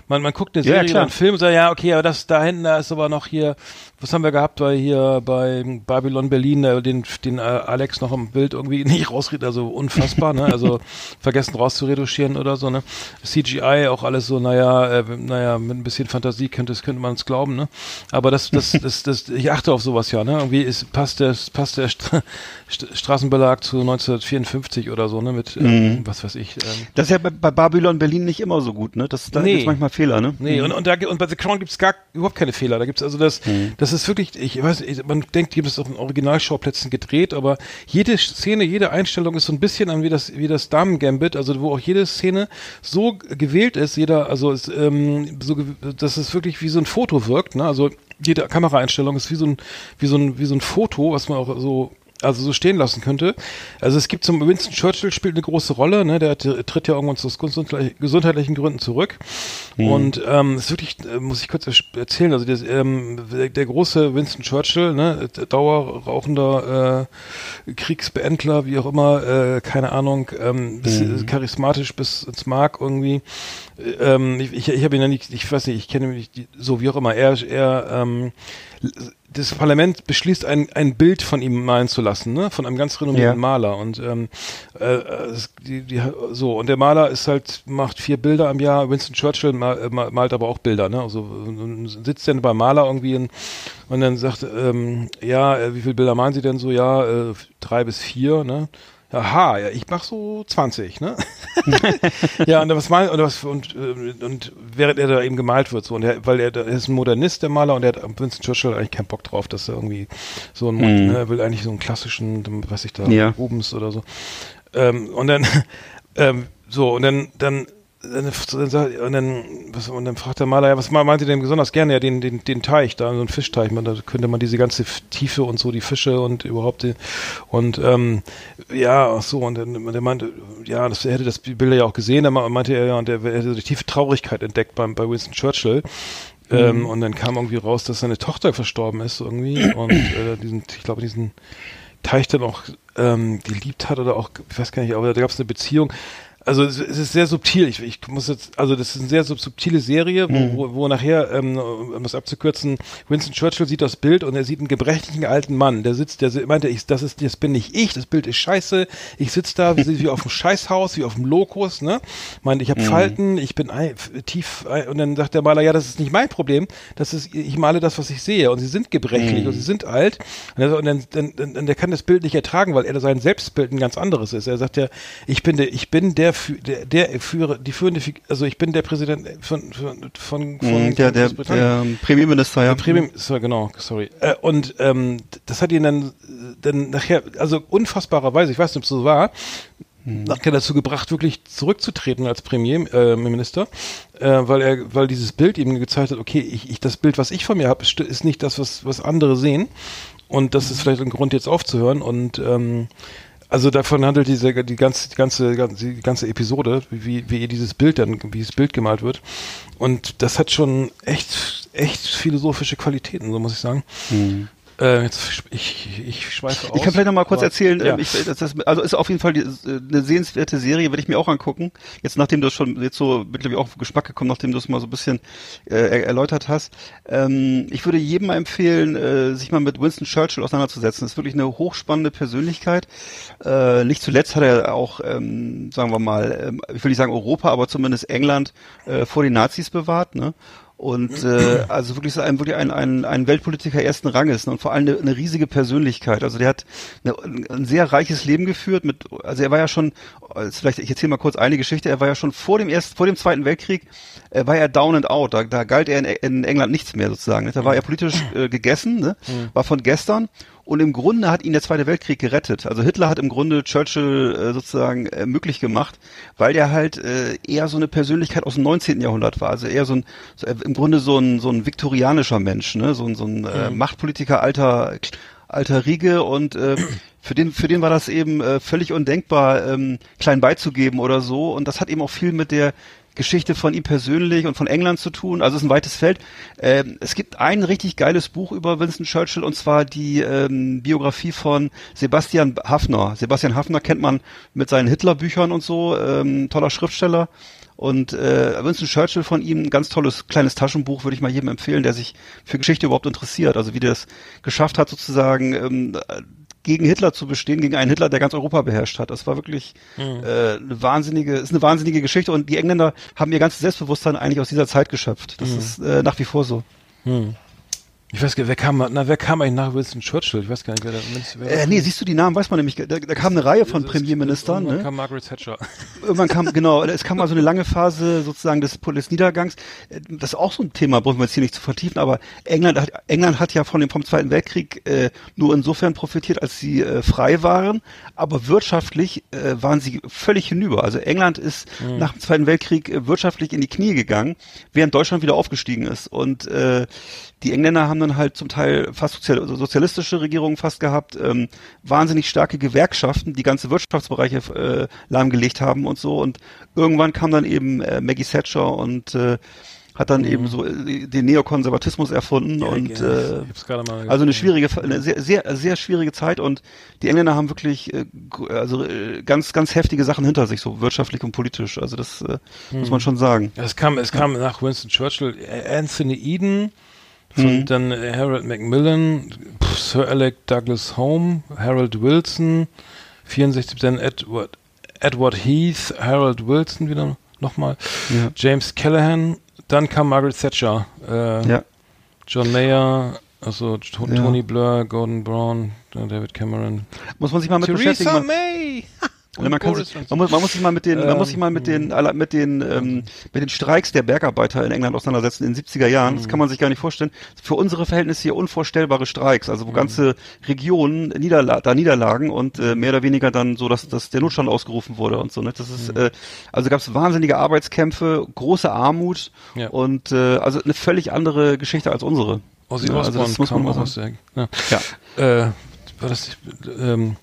Man, man guckt eine Ja, Serie klar. oder einen Film und sagt, ja, okay, aber das da hinten, da ist aber noch hier, was haben wir gehabt bei hier bei Babylon Berlin, den, den äh, Alex noch im Bild irgendwie nicht rausredet, also unfassbar, ne? Also vergessen rauszuretuschieren oder so, ne? CGI auch alles so, naja, äh, naja, mit ein bisschen Fantasie könnte, könnte man es glauben, ne? Aber das, das, das, das, ich achte auf sowas ja, ne? Irgendwie ist, passt der, passt der St St Straßenbelag zu 1954 oder so, ne? Mit, ähm, was weiß ich, ähm, Das ist ja bei, bei Babylon Berlin nicht immer so gut, ne? Das, da Nee. gibt's manchmal Fehler, ne? Nee, und, und, da, und bei The Crown gibt's gar überhaupt keine Fehler. Da gibt's also das, das ist wirklich, ich weiß, man denkt, die haben das auf den Originalschauplätzen gedreht, aber jede Szene, jede Einstellung ist so ein bisschen an wie das, wie das Damen-Gambit, also wo auch jede Szene so gewählt ist, jeder, also ist, ähm, so, dass es wirklich wie so ein Foto wirkt, ne? Also jede Kameraeinstellung ist wie so ein, wie so ein, wie so ein Foto, was man auch so also so stehen lassen könnte. Also es gibt zum Winston Churchill spielt eine große Rolle, ne? Der tritt ja irgendwann aus gesundheitlich- gesundheitlichen Gründen zurück. Und ähm, ist wirklich, äh, muss ich kurz erzählen, also das, ähm, der, der große Winston Churchill, ne, dauerrauchender äh, Kriegsbeendler, wie auch immer, äh, keine Ahnung, ähm, bis, charismatisch bis ins Mark irgendwie. Ähm, ich ich, ich habe ihn ja nicht, ich weiß nicht, ich kenne mich so wie auch immer. Er, er ähm, das Parlament beschließt, ein, ein Bild von ihm malen zu lassen, ne? von einem ganz renommierten Ja. Maler. Und ähm, äh, die, die, so und der Maler ist halt macht vier Bilder am Jahr. Winston Churchill mal, äh, mal- malt aber auch Bilder, ne? Also äh, sitzt dann beim Maler irgendwie in, und dann sagt ähm, ja, äh, wie viele Bilder malen Sie denn so? Ja, äh, drei bis vier, ne? Aha, ja, ich mach so 20, ne? ja, und was mal und was und, äh, und während er da eben gemalt wird so und er, weil er, er ist ein Modernist der Maler und er hat Winston Churchill eigentlich keinen Bock drauf, dass er irgendwie so ein Mhm. ne, er will eigentlich so einen klassischen, was ich da Ja. Rubens oder so. Ähm, und dann ähm, so und dann dann und dann, was, und dann fragt der Maler, ja, was meint ihr denn besonders gerne? Ja, den, den, den Teich, da, so ein Fischteich. Man, da könnte man diese ganze Tiefe und so, die Fische und überhaupt, die, und, ähm, ja, ach so, und dann, der meinte, ja, das, er hätte das Bilder ja auch gesehen, dann meinte er, ja, und er hätte die tiefe Traurigkeit entdeckt beim, bei Winston Churchill. Ähm, und dann kam irgendwie raus, dass seine Tochter verstorben ist irgendwie und äh, diesen, ich glaube, diesen Teich dann auch ähm, geliebt hat oder auch, ich weiß gar nicht, aber da gab es eine Beziehung. Also es, es ist sehr subtil. Ich, ich muss jetzt, also das ist eine sehr sub- subtile Serie, wo, wo, wo nachher, ähm, um das abzukürzen, Winston Churchill sieht das Bild und er sieht einen gebrechlichen alten Mann, der sitzt, der meinte, ich, das ist, das bin nicht ich, das Bild ist scheiße, ich sitze da wie, wie auf dem Scheißhaus, wie auf dem Lokus, ne? Meinte, ich habe Falten, ich bin ein, tief ein, und dann sagt der Maler, ja, das ist nicht mein Problem, das ist, ich male das, was ich sehe. Und sie sind gebrechlich und sie sind alt. Und, er, und dann, dann, dann, der kann das Bild nicht ertragen, weil er sein Selbstbild ein ganz anderes ist. Er sagt ja, ich bin der, ich bin der, der, der führe, die führende, also ich bin der Präsident von, von, von, von Mhm, der, der, Großbritannien. der ähm, Premierminister, ja. Der so, genau, sorry. Äh, und ähm, das hat ihn dann, dann nachher, also unfassbarerweise, ich weiß nicht, ob es so war, nachher dazu gebracht, wirklich zurückzutreten als Premierminister, äh, äh, weil er, weil dieses Bild ihm gezeigt hat, okay, ich, ich das Bild, was ich von mir habe, ist, ist nicht das, was, was andere sehen. Und das ist vielleicht ein Grund, jetzt aufzuhören. Und ähm, also davon handelt diese die ganze die ganze die ganze Episode, wie wie dieses Bild dann wie das Bild gemalt wird und das hat schon echt echt philosophische Qualitäten, so muss ich sagen. Äh, jetzt, ich, ich schweife aus. Ich kann vielleicht noch mal kurz erzählen, Ja. ähm, ich, das, das, also ist auf jeden Fall die, äh, eine sehenswerte Serie, werde ich mir auch angucken. Jetzt nachdem du es schon jetzt so mittlerweile auch auf Geschmack gekommen, nachdem du es mal so ein bisschen äh, er, erläutert hast. Ähm, ich würde jedem mal empfehlen, äh, sich mal mit Winston Churchill auseinanderzusetzen. Das ist wirklich eine hochspannende Persönlichkeit. Äh, nicht zuletzt hat er auch, ähm, sagen wir mal, ähm, ich will nicht sagen Europa, aber zumindest England äh, vor den Nazis bewahrt. Ne? Und äh, also wirklich so ein wirklich ein, ein, ein Weltpolitiker ersten Ranges ne? und vor allem eine, eine riesige Persönlichkeit. Also der hat eine, ein sehr reiches Leben geführt. Mit, also er war ja schon, also vielleicht ich erzähle mal kurz eine Geschichte. Er war ja schon vor dem ersten, vor dem Zweiten Weltkrieg äh, war er down and out. Da, da galt er in, in England nichts mehr sozusagen. Ne? Da war er politisch äh, gegessen, ne? war von gestern. Und im Grunde hat ihn der Zweite Weltkrieg gerettet. Also Hitler hat im Grunde Churchill äh, sozusagen äh, möglich gemacht, weil der halt äh, eher so eine Persönlichkeit aus dem 19. Jahrhundert war. Also eher so ein, so, äh, im Grunde so ein, so ein viktorianischer Mensch, ne? so, ein- so ein äh, Machtpolitiker alter, alter Riege und äh, für den, für den war das eben äh, völlig undenkbar, ähm, klein beizugeben oder so. Und das hat eben auch viel mit der Geschichte von ihm persönlich und von England zu tun. Also es ist ein weites Feld. Ähm, es gibt ein richtig geiles Buch über Winston Churchill und zwar die ähm, Biografie von Sebastian Hafner. Sebastian Hafner kennt man mit seinen Hitler-Büchern und so, ähm, toller Schriftsteller. Und äh, Winston Churchill von ihm, ein ganz tolles kleines Taschenbuch, würde ich mal jedem empfehlen, der sich für Geschichte überhaupt interessiert. Also wie der es geschafft hat, sozusagen ähm, gegen Hitler zu bestehen, gegen einen Hitler, der ganz Europa beherrscht hat. Das war wirklich äh, eine wahnsinnige, ist eine wahnsinnige Geschichte und die Engländer haben ihr ganzes Selbstbewusstsein eigentlich aus dieser Zeit geschöpft. Das ist äh, nach wie vor so. Ich weiß gar nicht, wer kam, na, wer kam eigentlich nach Winston Churchill? Ich weiß gar nicht, wer da, wer Äh, nee, siehst du die Namen, weiß man nämlich, da, da kam eine Reihe von Premierministern, irgendwann ne? kam Margaret Thatcher. Irgendwann kam, genau, es kam mal so eine lange Phase sozusagen des, des Niedergangs. Das ist auch so ein Thema, brauchen wir jetzt hier nicht zu vertiefen, aber England hat, England hat ja von dem, vom Zweiten Weltkrieg äh, nur insofern profitiert, als sie äh, frei waren, aber wirtschaftlich äh, waren sie völlig hinüber. Also England ist nach dem Zweiten Weltkrieg äh, wirtschaftlich in die Knie gegangen, während Deutschland wieder aufgestiegen ist. Und äh, die Engländer haben dann halt zum Teil fast sozial, also sozialistische Regierungen fast gehabt, ähm, wahnsinnig starke Gewerkschaften, die ganze Wirtschaftsbereiche äh, lahmgelegt haben und so. Und irgendwann kam dann eben äh, Maggie Thatcher und äh, hat dann eben so äh, den Neokonservatismus erfunden und ich äh, also eine schwierige, eine sehr, sehr, sehr schwierige Zeit und die Engländer haben wirklich äh, also äh, ganz, ganz heftige Sachen hinter sich, so wirtschaftlich und politisch. Also das äh, muss man schon sagen. Es kam, es kam nach Winston Churchill Anthony Eden, Mhm. dann äh, Harold Macmillan, Sir Alec Douglas Home, Harold Wilson, 64, dann Edward, Edward Heath, Harold Wilson wieder nochmal, Ja. James Callahan, dann kam Margaret Thatcher, äh, Ja. John Mayer, also To- Ja. Tony Blair, Gordon Brown, äh, David Cameron, Muss man sich mal mit beschäftigen. Theresa Man, May. Ja, man, kann sich, man, muss, man muss sich mal mit den, man muss sich mal Ähm, mit den, alle- mit den, ähm, mit den Streiks der Bergarbeiter in England auseinandersetzen in den 70er Jahren. Das kann man sich gar nicht vorstellen. Für unsere Verhältnisse hier unvorstellbare Streiks, also wo ganze Regionen niederla da niederlagen und äh, mehr oder weniger dann so, dass, dass der Notstand ausgerufen wurde und so. Ne? Das ist, äh, also gab es wahnsinnige Arbeitskämpfe, große Armut Ja. und äh, also eine völlig andere Geschichte als unsere. Ozzy Ja, also Osbourne das muss man kam mal auch aus der, ja. Ja. äh, war das ähm,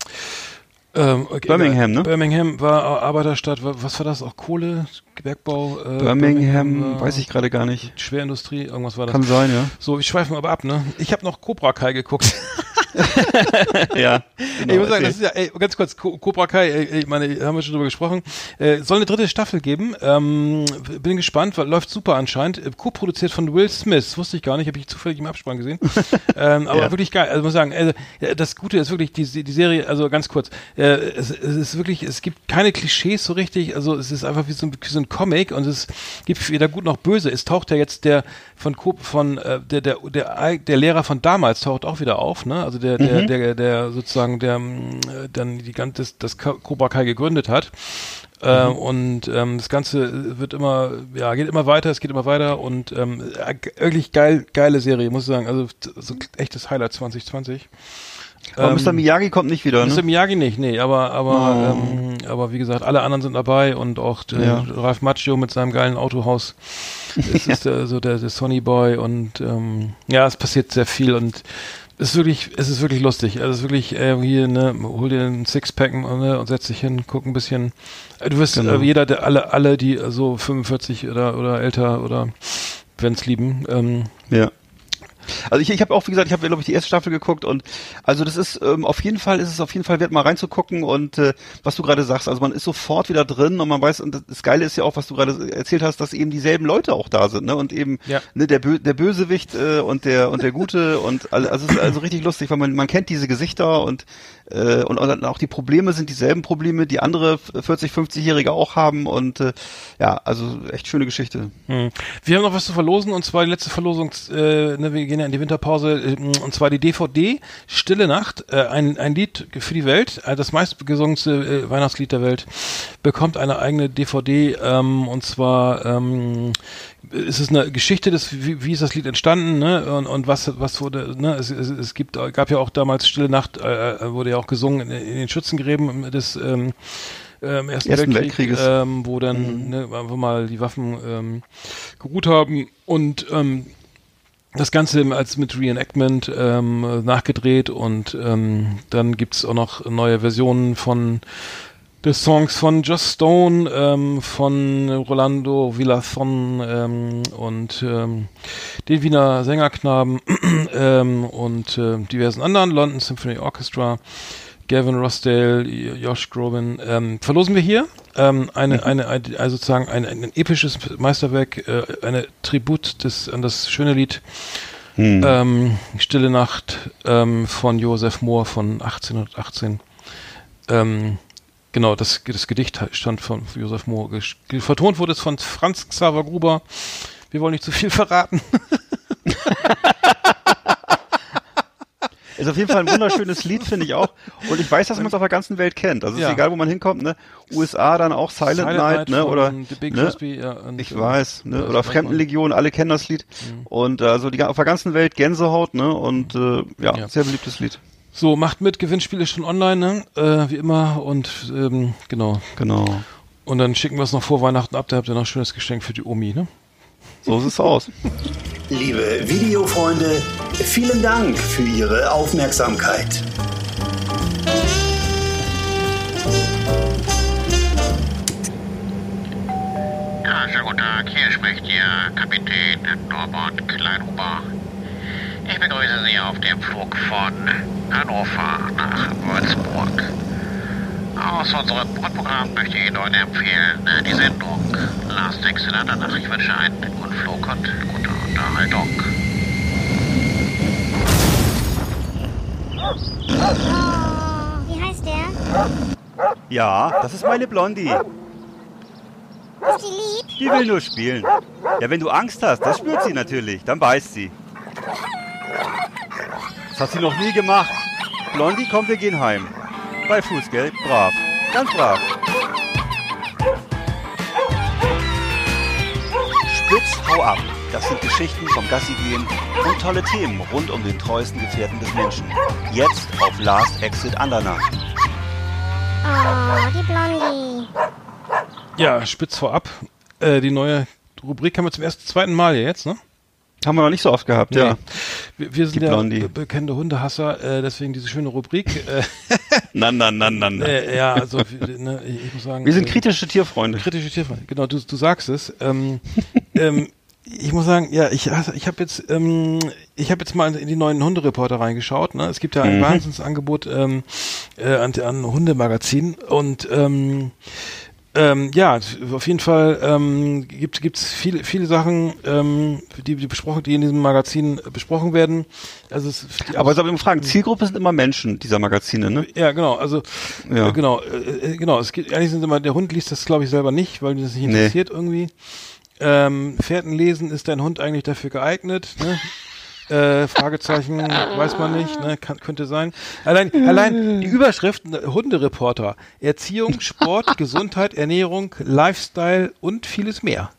ähm, okay, Birmingham, ne? Birmingham war Arbeiterstadt, wa- was war das? Auch Kohle, Bergbau? Äh, Birmingham, war weiß ich gerade gar nicht. Schwerindustrie, irgendwas war das. Kann sein, ja. so, ich schweife mal aber ab, ne? Ich habe noch Cobra Kai geguckt. ja. Genau, ich muss sagen, erzähl. das ist ja, ey, ganz kurz, Co Cobra Kai, ey, ich meine, haben wir schon drüber gesprochen, äh, soll eine dritte Staffel geben. Ähm, bin gespannt, weil läuft super anscheinend. Äh, Co-produziert von Will Smith, wusste ich gar nicht, habe ich zufällig im Abspann gesehen. ähm, aber Ja. wirklich geil. Also muss sagen, also, das Gute ist wirklich die, die Serie, also ganz kurz, äh, es, es ist wirklich, es gibt keine Klischees so richtig, also es ist einfach wie so ein, wie so ein Comic und es gibt weder gut noch böse. Es taucht ja jetzt der von Co von äh, der, der der der Lehrer von damals taucht auch wieder auf, ne? Also der der der, der sozusagen der ähm, äh, dann die ganze das, das Cobra Kai gegründet hat. Äh, und ähm, das Ganze wird immer, ja, geht immer weiter, es geht immer weiter und ähm, äh, wirklich geil, geile Serie, muss ich sagen. Also so echtes Highlight 2020. Aber Ähm, Mr. Miyagi kommt nicht wieder, Mr. ne? Miyagi nicht, nee, aber aber Oh. ähm, aber wie gesagt, alle anderen sind dabei und auch äh, Ja. Ralf Macchio mit seinem geilen Autohaus. Es ist der, so der, der Sonny Boy und ähm, ja, es passiert sehr viel und es ist wirklich, es ist wirklich lustig. Also es ist wirklich äh, hier, ne, hol dir einen Sixpack ne, und setz dich hin, guck ein bisschen. Äh, Du wirst Genau. äh, jeder, der alle, alle, die so 45 oder oder älter oder wenn's lieben, ähm, Ja. Also ich, ich habe auch, wie gesagt, ich habe, glaube ich, die erste Staffel geguckt und also das ist ähm, auf jeden Fall, ist es auf jeden Fall wert, mal reinzugucken und äh, was du gerade sagst, also man ist sofort wieder drin und man weiß, und das Geile ist ja auch, was du gerade erzählt hast, dass eben dieselben Leute auch da sind, ne? Und eben Ja. ne, der, Bö der Bösewicht äh, und der und der Gute und all- also es ist also richtig lustig, weil man man kennt diese Gesichter und äh, und auch die Probleme sind dieselben Probleme, die andere 40, 50-Jährige auch haben und äh, ja, also echt schöne Geschichte. Hm. Wir haben noch was zu verlosen und zwar die letzte Verlosung, äh, ne, wir gehen ja in die Winterpause äh, und zwar die DVD Stille Nacht, äh, ein, ein Lied für die Welt, äh, das meistgesungenste äh, Weihnachtslied der Welt, bekommt eine eigene DVD ähm, und zwar ähm, ist es eine Geschichte des, wie, wie ist das Lied entstanden, ne? Und, und was, was wurde, ne? Es, es, es gibt, gab ja auch damals Stille Nacht, äh, wurde ja auch gesungen in, in den Schützengräben des ähm, ähm, Ersten, Ersten Weltkrieg, Weltkrieges. ähm, wo dann ne, einfach mal die Waffen ähm, geruht haben und ähm, das Ganze als mit Reenactment ähm, nachgedreht und ähm, dann gibt's auch noch neue Versionen von des Songs von Just Stone, ähm, von Rolando Villazon ähm, und ähm, den Wiener Sängerknaben ähm, und äh, diversen anderen, London Symphony Orchestra, Gavin Rossdale, Josh Groban, ähm, verlosen wir hier. Ähm, eine, eine, eine, also sozusagen ein, ein episches Meisterwerk, äh, eine Tribut des, an das schöne Lied ähm, Stille Nacht von Joseph Mohr von 1818. Ähm, genau, das, das Gedicht stand von Joseph Mohr. Vertont wurde es von Franz Xaver Gruber. Wir wollen nicht zu viel verraten. Ist auf jeden Fall ein wunderschönes Lied, finde ich auch. Und ich weiß, dass man es auf der ganzen Welt kennt. Also es Ja. ist egal, wo man hinkommt, ne? USA dann auch Silent, Night, ne? von Oder The Big ne? Crosby, ja, und, Ich äh, weiß, ne? Oder. Fremdenlegion, alle kennen das Lied. Und also die auf der ganzen Welt Gänsehaut, ne? Und äh, ja, Ja. sehr beliebtes Lied. So, macht mit, Gewinnspiel ist schon online, ne? Äh, wie immer. Und ähm, genau. Genau. Und dann schicken wir es noch vor Weihnachten ab, da habt ihr noch ein schönes Geschenk für die Omi, ne? So sieht's aus. Liebe Videofreunde, vielen Dank für Ihre Aufmerksamkeit. Ja, schönen guten Tag. Hier spricht Ihr Kapitän Norbert Kleinhuber. Ich begrüße Sie auf dem Flug von Hannover nach Würzburg. Aus unserem Grundprogramm möchte ich Ihnen heute empfehlen die Sendung Last Exit Andernach. Ich wünsche einen guten Flug und gute Unterhaltung. Oh, wie heißt der? Ja, das ist meine Blondie. Ist die lieb? Die will nur spielen. Ja, wenn du Angst hast, das spürt sie natürlich. Dann beißt sie. Das hat sie noch nie gemacht. Blondie, komm, wir gehen heim. Bei Fuß, gell? Brav. Ganz brav. Spitz, hau ab. Das sind Geschichten vom Gassigehen und tolle Themen rund um den treuesten Gefährten des Menschen. Jetzt auf Last Exit Andernach. Oh, die Blondie. Ja, spitz vorab. Äh, die neue Rubrik haben wir zum ersten, zweiten Mal hier jetzt, ne? Haben wir noch nicht so oft gehabt, Nee. Wir, wir sind ja bekannte Hundehasser, äh, deswegen diese schöne Rubrik. Äh, Na, na, na, na, na. äh, ja, also ne, ich muss sagen. Wir sind äh, kritische Tierfreunde. kritische Tierfreunde. Genau, du, du sagst es. Ähm, ähm, ich muss sagen, ja, ich, ich habe jetzt, ähm, ich habe jetzt mal in die neuen Hundereporter reingeschaut. Ne? Es gibt ja ein Wahnsinnsangebot ähm, äh, an, an Hundemagazinen und ähm, ähm, ja, auf jeden Fall ähm, gibt gibt's viele viele Sachen, ähm, die, die besprochen, die in diesem Magazin besprochen werden. Also es, Aber ich mal fragen, Zielgruppe sind immer Menschen dieser Magazine, ne? ja, genau. Also Ja. äh, genau, äh, äh, genau. Es gibt eigentlich sind immer der Hund liest das, glaube ich, selber nicht, weil ihn das nicht Nee. interessiert irgendwie. Ähm, Pferden lesen ist dein Hund eigentlich dafür geeignet? Ne? Äh, Fragezeichen, weiß man nicht, ne? Kann, könnte sein. Allein, allein die Überschrift ne, Hundereporter, Erziehung, Sport, Gesundheit, Ernährung, Lifestyle und vieles mehr.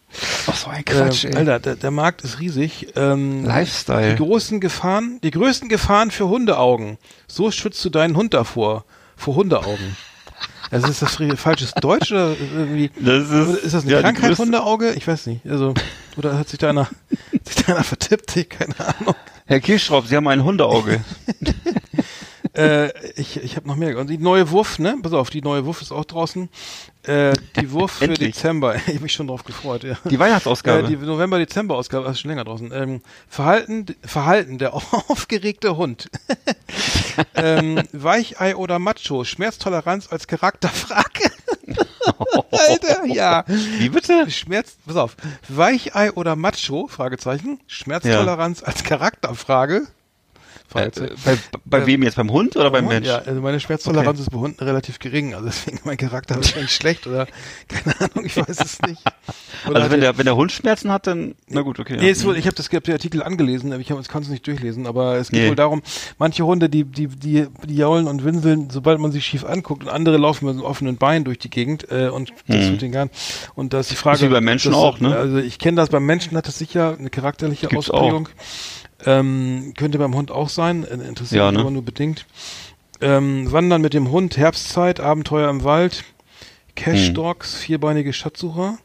Ach, so ein ähm, Alter, der, der Markt ist riesig. Ähm, Lifestyle. Die großen Gefahren, die größten Gefahren für Hundeaugen. So schützt du deinen Hund davor. Vor Hundeaugen. Also ist das falsches Deutsch oder irgendwie? Das ist- ist das eine ja, Krankheit Hundeauge? Ich weiß nicht. Also oder hat sich da einer, sich da einer vertippt? Ich, keine Ahnung. Herr Kirschraub, Sie haben ein Hundeauge. äh, ich ich habe noch mehr. Und die neue Wuff, ne? Pass auf, die neue Wuff ist auch draußen. Äh, die Wurf für. Dezember. Ich habe mich schon drauf gefreut. Ja. Die Weihnachtsausgabe. Äh, die November-Dezember-Ausgabe, das ist schon länger draußen. Ähm, Verhalten, Verhalten, der aufgeregte Hund. ähm, Weichei oder Macho, Schmerztoleranz als Charakterfrage. Alter, ja. Wie bitte? Schmerz, pass auf. Weichei oder Macho? Fragezeichen. Schmerztoleranz als Charakterfrage. Äh, bei bei wem jetzt? Beim Hund oder beim Hund, Mensch? Ja, also meine Schmerztoleranz Okay. ist bei Hunden relativ gering, also deswegen mein Charakter wahrscheinlich schlecht oder keine Ahnung, ich weiß es nicht. Oder Also wenn er- der, wenn der Hund Schmerzen hat, dann, na gut, okay. Nee, ja. ist wohl, ich habe das ich hab den Artikel angelesen, aber ich kann es nicht durchlesen, aber es geht Nee. wohl darum, manche Hunde, die, die, die, die jaulen und winseln, sobald man sie schief anguckt und andere laufen mit einem offenen Bein durch die Gegend äh, und das Mhm. tut den Garn. Und da ist die Frage. Ist wie bei Menschen das- auch, ne? Also ich kenne das, beim Menschen hat das sicher eine charakterliche Gibt's Ausprägung. Ähm, könnte beim Hund auch sein, äh, interessiert Ja, mich ne? aber nur bedingt. Ähm, Wandern mit dem Hund, Herbstzeit, Abenteuer im Wald, Cash Hm. Dogs, vierbeinige Schatzsucher.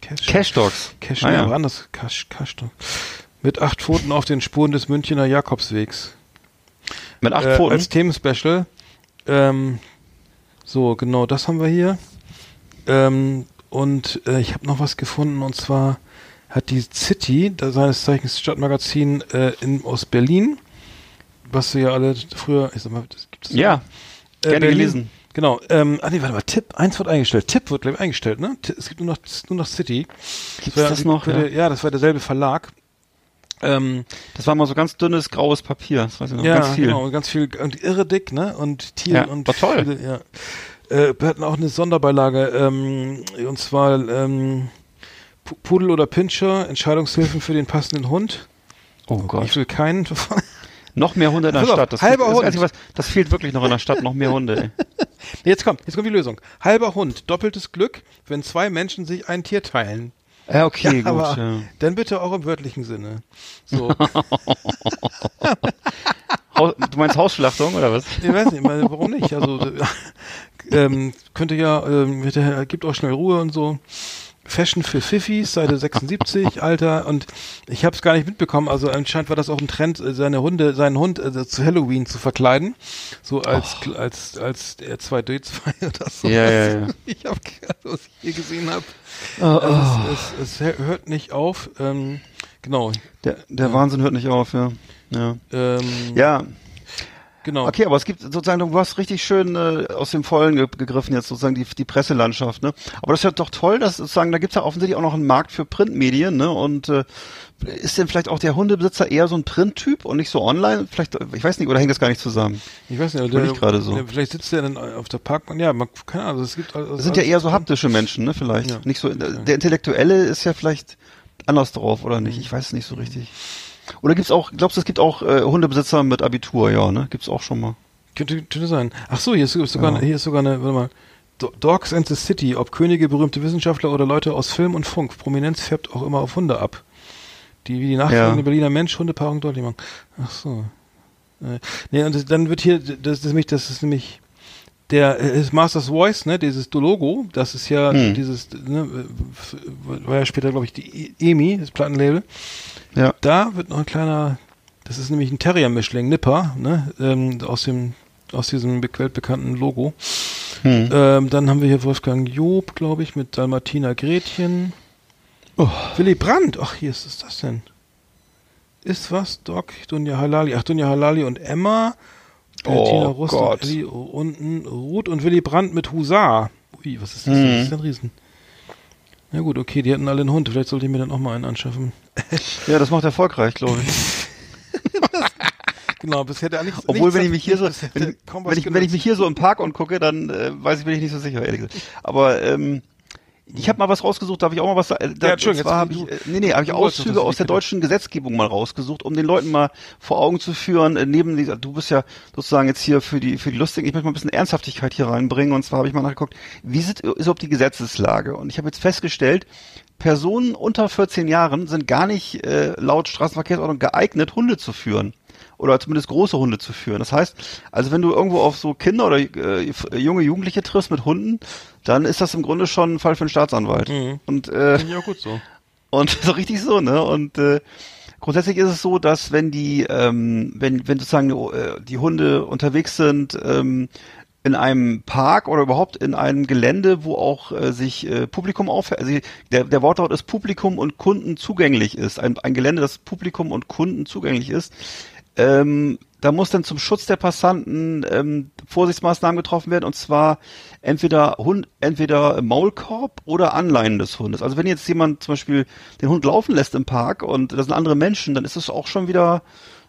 Cash, Cash Dogs. Cash, Ah, ja. ja. anders. Cash, Cash Dog. Mit acht Pfoten auf den Spuren des Münchner Jakobswegs. Mit acht äh, Pfoten. Als Themenspecial. Ähm, so, genau, das haben wir hier. Ähm, und äh, ich habe noch was gefunden und zwar hat die City, da seines Zeichens Stadtmagazin äh, in, aus Berlin, was wir ja alle früher, ich sag mal, das gibt es ja, äh, gerne Berlin. gelesen. Genau. Ähm, ah nee, warte mal. Tipp, eins wird eingestellt. Tipp wird glaube ich eingestellt, ne? Es gibt nur noch nur noch City. Gibt's war- das noch? Ja. Ja. ja, das war derselbe Verlag. Ähm, Das war mal so ganz dünnes graues Papier. Das weiß ich noch. ja, ganz viel. genau, ganz viel und irre dick, ne? Und Tier Ja, und war toll. Viele, ja. Äh, wir hatten auch eine Sonderbeilage ähm, und zwar ähm, Pudel oder Pinscher, Entscheidungshilfen für den passenden Hund. Oh Gott. Ich will keinen. Noch mehr Hunde in der Pass auf, Stadt. Das, halber Hund. Was, das fehlt wirklich noch in der Stadt. Noch mehr Hunde. Ey. Jetzt kommt, jetzt kommt die Lösung. Halber Hund, doppeltes Glück, wenn zwei Menschen sich ein Tier teilen. Ja, okay, gut. aber ja. dann bitte auch im wörtlichen Sinne. So. Du meinst Hausschlachtung oder was? ich weiß nicht, warum nicht? Also ähm, könnte ja, ähm, gibt auch schnell Ruhe und so. Fashion für Fiffis, Seite 76, Alter. Und ich habe es gar nicht mitbekommen. Also anscheinend war das auch ein Trend, äh, seine Hunde, seinen Hund äh, zu Halloween zu verkleiden. So als als als R2D2 oder so. Ja, ja, ja. Ich habe was ich hier gesehen habe. Oh, Also es, es, es hört nicht auf. Ähm, genau. Der, der Wahnsinn hört nicht auf, ja. Ja. Ähm, Ja, genau. okay, aber es gibt sozusagen, du hast richtig schön äh, aus dem Vollen ge gegriffen jetzt sozusagen die, die Presselandschaft, ne? Aber das ist ja doch toll, dass sozusagen, da gibt's ja offensichtlich auch noch einen Markt für Printmedien, ne? Und äh, ist denn vielleicht auch der Hundebesitzer eher so ein Printtyp und nicht so online? Vielleicht, ich weiß nicht, oder hängt das gar nicht zusammen? Ich weiß nicht, Überleg gerade so. der, vielleicht sitzt der dann auf der Parkbank. Ja, man, keine Ahnung, also es gibt also Das sind ja eher so haptische Menschen, ne? Vielleicht. Ja. Nicht so, der Intellektuelle ist ja vielleicht anders drauf, oder nicht? Ich weiß es nicht so richtig. Oder gibt's auch, glaubst du, es gibt auch äh, Hundebesitzer mit Abitur, ja, ne? Gibt's auch schon mal. Könnte, könnte sein. Ach so, hier ist sogar, Ja. hier ist sogar eine, warte mal. Do- Dogs and the City, ob Könige, berühmte Wissenschaftler oder Leute aus Film und Funk. Prominenz färbt auch immer auf Hunde ab. Die wie die nachfolgende Ja. Berliner Mensch Hundepaarung deutlich machen. Ach so. Äh, nee, und dann wird hier, das ist nämlich, das ist nämlich der äh, ist Masters Voice, ne, dieses Logo, das ist ja Hm. dieses, ne, f- war ja später, glaube ich, die EMI, das Plattenlabel. Ja. Da wird noch ein kleiner, das ist nämlich ein Terrier-Mischling, Nipper, ne, ähm, aus dem, aus diesem be- weltbekannten Logo. Hm. Ähm, dann haben wir hier Wolfgang Job, glaube ich, mit Dalmatina Gretchen. Oh. Willy Brandt, ach, hier ist es das denn. Ist was? Doc, Dunja Halali. Ach, Dunja Halali und Emma. Valentina Oh Rust Gott. und Elli unten. Ruth und Willy Brandt mit Husar. Ui, was ist das? Denn? Das ist ja ein Riesen. Na gut, okay, die hatten alle einen Hund. Vielleicht sollte ich mir dann auch mal einen anschaffen. Ja, das macht erfolgreich, glaube ich. Genau, bisher hätte nichts. Obwohl, nichts wenn ich mich hier so, wenn, wenn, ich, wenn ich mich hier so im Park angucke, dann äh, weiß ich, bin ich nicht so sicher, ehrlich gesagt. Aber ähm, ich habe mal was rausgesucht, darf ich auch mal was sagen? Da, Ja, Entschuldigung, zwar habe ich, äh, nee, nee, habe ich Auszüge aus der deutschen Gesetzgebung mal rausgesucht, um den Leuten mal vor Augen zu führen, äh, neben dieser, du bist ja sozusagen jetzt hier für die, für die Lustigen, ich möchte mal ein bisschen Ernsthaftigkeit hier reinbringen, und zwar habe ich mal nachgeguckt, wie sieht, ist überhaupt die Gesetzeslage? Und ich habe jetzt festgestellt, Personen unter 14 Jahren sind gar nicht äh, laut Straßenverkehrsordnung geeignet, Hunde zu führen. Oder zumindest große Hunde zu führen. Das heißt, also wenn du irgendwo auf so Kinder oder äh, junge Jugendliche triffst mit Hunden, dann ist das im Grunde schon ein Fall für einen Staatsanwalt. Mhm. Und äh, Finde ich auch gut so. und so richtig so, ne? Und äh, grundsätzlich ist es so, dass wenn die, ähm, wenn, wenn sozusagen äh, die Hunde unterwegs sind, ähm, in einem Park oder überhaupt in einem Gelände, wo auch äh, sich äh, Publikum aufhält. Also der, der Wortlaut ist Publikum und Kunden zugänglich ist. Ein, ein Gelände, das Publikum und Kunden zugänglich ist. Ähm, da muss dann zum Schutz der Passanten ähm, Vorsichtsmaßnahmen getroffen werden und zwar entweder Hund, entweder Maulkorb oder Anleihen des Hundes. Also wenn jetzt jemand zum Beispiel den Hund laufen lässt im Park und das sind andere Menschen, dann ist es auch schon wieder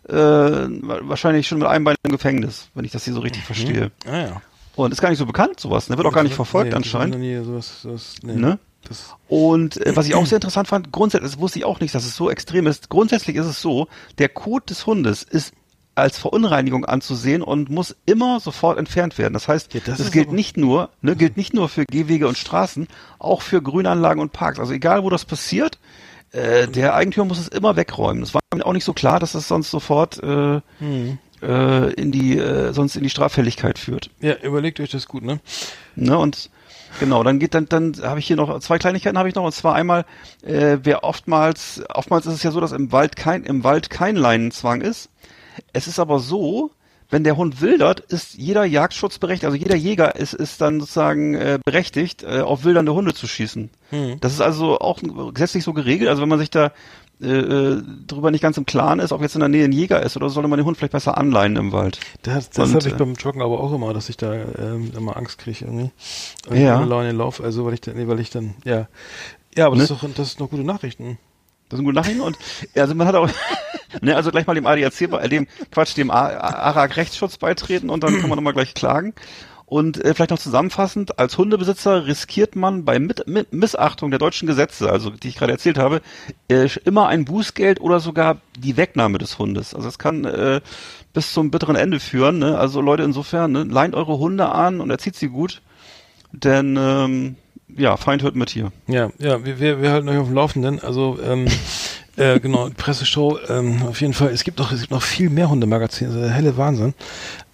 äh, wahrscheinlich schon mit einem Bein im Gefängnis, wenn ich das hier so richtig verstehe. Ah ja. Und ist gar nicht so bekannt, sowas. Ne? Wird auch gar nicht verfolgt Nee, anscheinend. Nee, sowas, sowas, nee. Ne? Das, Und äh, was ich auch sehr interessant fand, grundsätzlich, das wusste ich auch nicht, dass es so extrem ist. Grundsätzlich ist es so, der Kot des Hundes ist als Verunreinigung anzusehen und muss immer sofort entfernt werden. Das heißt, Ja, das das, gilt nicht nur, ne, gilt nicht nur für Gehwege und Straßen, auch für Grünanlagen und Parks. Also egal, wo das passiert, äh, der Eigentümer muss es immer wegräumen. Das war mir auch nicht so klar, dass es sonst sofort äh, Hm. äh, in die äh, sonst in die Straffälligkeit führt. ja, überlegt euch das gut, ne? Ne, und genau, dann geht dann, dann habe ich hier noch zwei Kleinigkeiten habe ich noch und zwar einmal, äh, wer oftmals, oftmals ist es ja so, dass im Wald kein, im Wald kein Leinenzwang ist. Es ist aber so, wenn der Hund wildert, ist jeder Jagdschutz berechtigt, also jeder Jäger ist, ist dann sozusagen äh, berechtigt, äh, auf wildernde Hunde zu schießen. Das ist also auch gesetzlich so geregelt. Also wenn man sich da äh, äh, darüber nicht ganz im Klaren ist, ob jetzt in der Nähe ein Jäger ist oder sollte man den Hund vielleicht besser anleihen im Wald. Das, das Und, habe ich äh, beim Joggen aber auch immer, dass ich da ähm, immer Angst kriege irgendwie. Ja. Wenn Laune Lauf, also weil ich dann, nee, weil ich dann, ja. Ja, aber das, Ne? ist doch, das ist noch gute Nachrichten. Das sind gute Nachrichten und also man hat auch, ne, also gleich mal dem ADAC, bei- äh, dem Quatsch, dem ARAG Rechtsschutz beitreten und dann kann man nochmal gleich klagen. Und äh, vielleicht noch zusammenfassend, als Hundebesitzer riskiert man bei Mit Mit Missachtung der deutschen Gesetze, also die ich gerade erzählt habe, äh, immer ein Bußgeld oder sogar die Wegnahme des Hundes. Also es kann äh, bis zum bitteren Ende führen. Ne? Also Leute, insofern, ne, leint eure Hunde an und erzieht sie gut, denn ähm, ja, Feind hört mit hier. Ja, ja, wir, wir, wir halten euch auf dem Laufenden. Also, ähm, äh, genau, die Presseshow, ähm, auf jeden Fall. Es gibt noch, es gibt noch viel mehr Hundemagazine, das ist der helle Wahnsinn.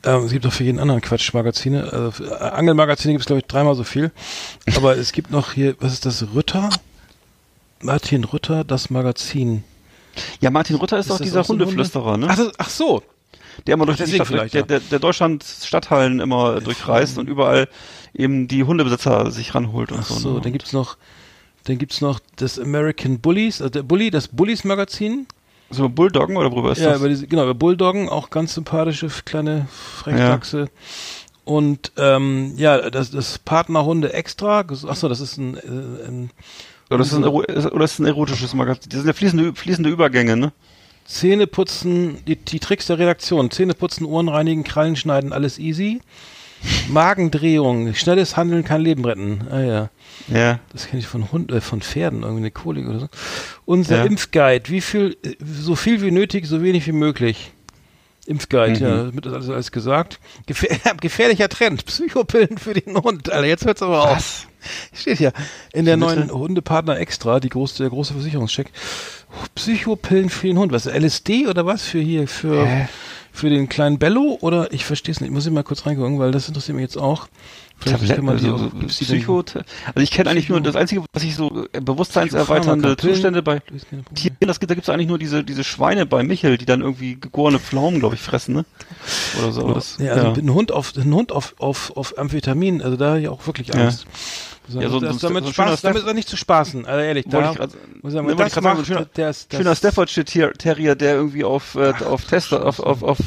Ähm, es gibt auch für jeden anderen Quatsch Magazine. Also, äh, Angelmagazine gibt es, glaube ich, dreimal so viel. Aber es gibt noch hier, was ist das, Rütter? Martin Rütter, das Magazin. Ja, Martin Rütter ist, Ist doch dieser ein Hunde- Hundeflüsterer, ne? Ach, das, ach so. Der immer durch die deswegen Stadt, vielleicht, der, ja. der, der Deutschland Stadthallen immer durchreist und überall eben die Hundebesitzer sich ranholt und Ach so. so, ne? dann gibt's noch, dann gibt's noch das American Bullies, also der Bully, das Bullies Magazin. so Bulldoggen oder worüber ist ja, das? über diese, genau, über Bulldoggen, auch ganz sympathische kleine Frechdachse. Und ähm, ja, das, das Partnerhunde extra. Achso, das ist ein, äh, ein oder, ist das ein, oder ist ein erotisches Magazin? Das sind ja fließende, fließende Übergänge, ne? Zähneputzen, die, die Tricks der Redaktion. Zähneputzen, Ohren reinigen, Krallen schneiden, alles easy. Magendrehung, schnelles Handeln kann Leben retten. Ah ja. Ja. Das kenne ich von Hund, äh, von Pferden, irgendwie eine Kolik oder so. Unser Ja. Impfguide, wie viel, äh, so viel wie nötig, so wenig wie möglich. Impfguide, Mhm. ja, damit ist alles, alles gesagt. Gefähr gefährlicher Trend, Psychopillen für den Hund. Alter, jetzt hört's aber auf. Steht ja in der Bitte? neuen Hundepartner Extra, die große, der große Versicherungscheck. Psychopillen für den Hund. Was, LSD oder was für hier, für, für den kleinen Bello? Oder, ich verstehe es nicht, ich muss ich mal kurz reingucken, weil das interessiert mich jetzt auch. Vielleicht Tabletten, also, auch- Psycho, also ich kenne eigentlich nur das einzige, was ich so äh, bewusstseinserweiternde Zustände bei. Tieren, das gibt, da gibt's eigentlich nur diese, diese Schweine bei Michel, die dann irgendwie gegorene Pflaumen, glaube ich, fressen, ne? Oder so. aber Das, ja, also ein Hund auf ein Hund auf auf auf Amphetamin, also da habe ich auch wirklich Ja. Ja, so- das, so- damit, so Spaß, damit ist er nicht zu spaßen, also ehrlich. Da, ich grad- muss wollte das ich grad sagen, macht, schöner- der ist, Schöner Staffordshire Ter- Terrier, der irgendwie auf, äh, auf Tester, auf, auf, auf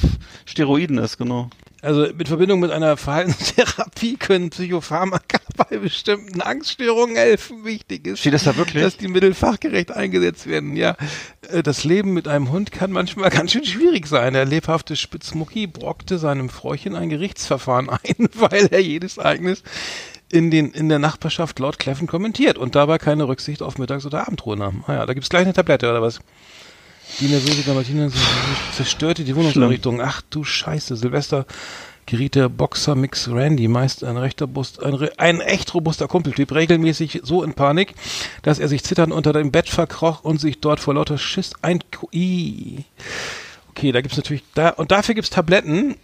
Steroiden ist, genau. Also mit Verbindung mit einer Verhaltenstherapie können Psychopharmaka bei bestimmten Angststörungen helfen. Wichtig ist, Steht das da wirklich? dass die Mittel fachgerecht eingesetzt werden. Ja, Äh, das Leben mit einem Hund kann manchmal ganz schön schwierig sein. Der lebhafte Spitzmucki brockte seinem Fräuchen ein Gerichtsverfahren ein, weil er jedes Ereignis in, den, in der Nachbarschaft laut kläffen kommentiert und dabei keine Rücksicht auf Mittags- oder Abendruhe nahm. Ah ja, da gibt's gleich eine Tablette oder was? Die nervöse Dalmatiner zerstörte die Wohnungseinrichtung. Ach du Scheiße, Silvester geriet der Boxer Mix Randy, meist ein recht, robust, ein, ein echt robuster Kumpeltyp, regelmäßig so in Panik, dass er sich zitternd unter dem Bett verkroch und sich dort vor lauter Schiss ein... Okay, da gibt's natürlich... da Und dafür gibt's Tabletten.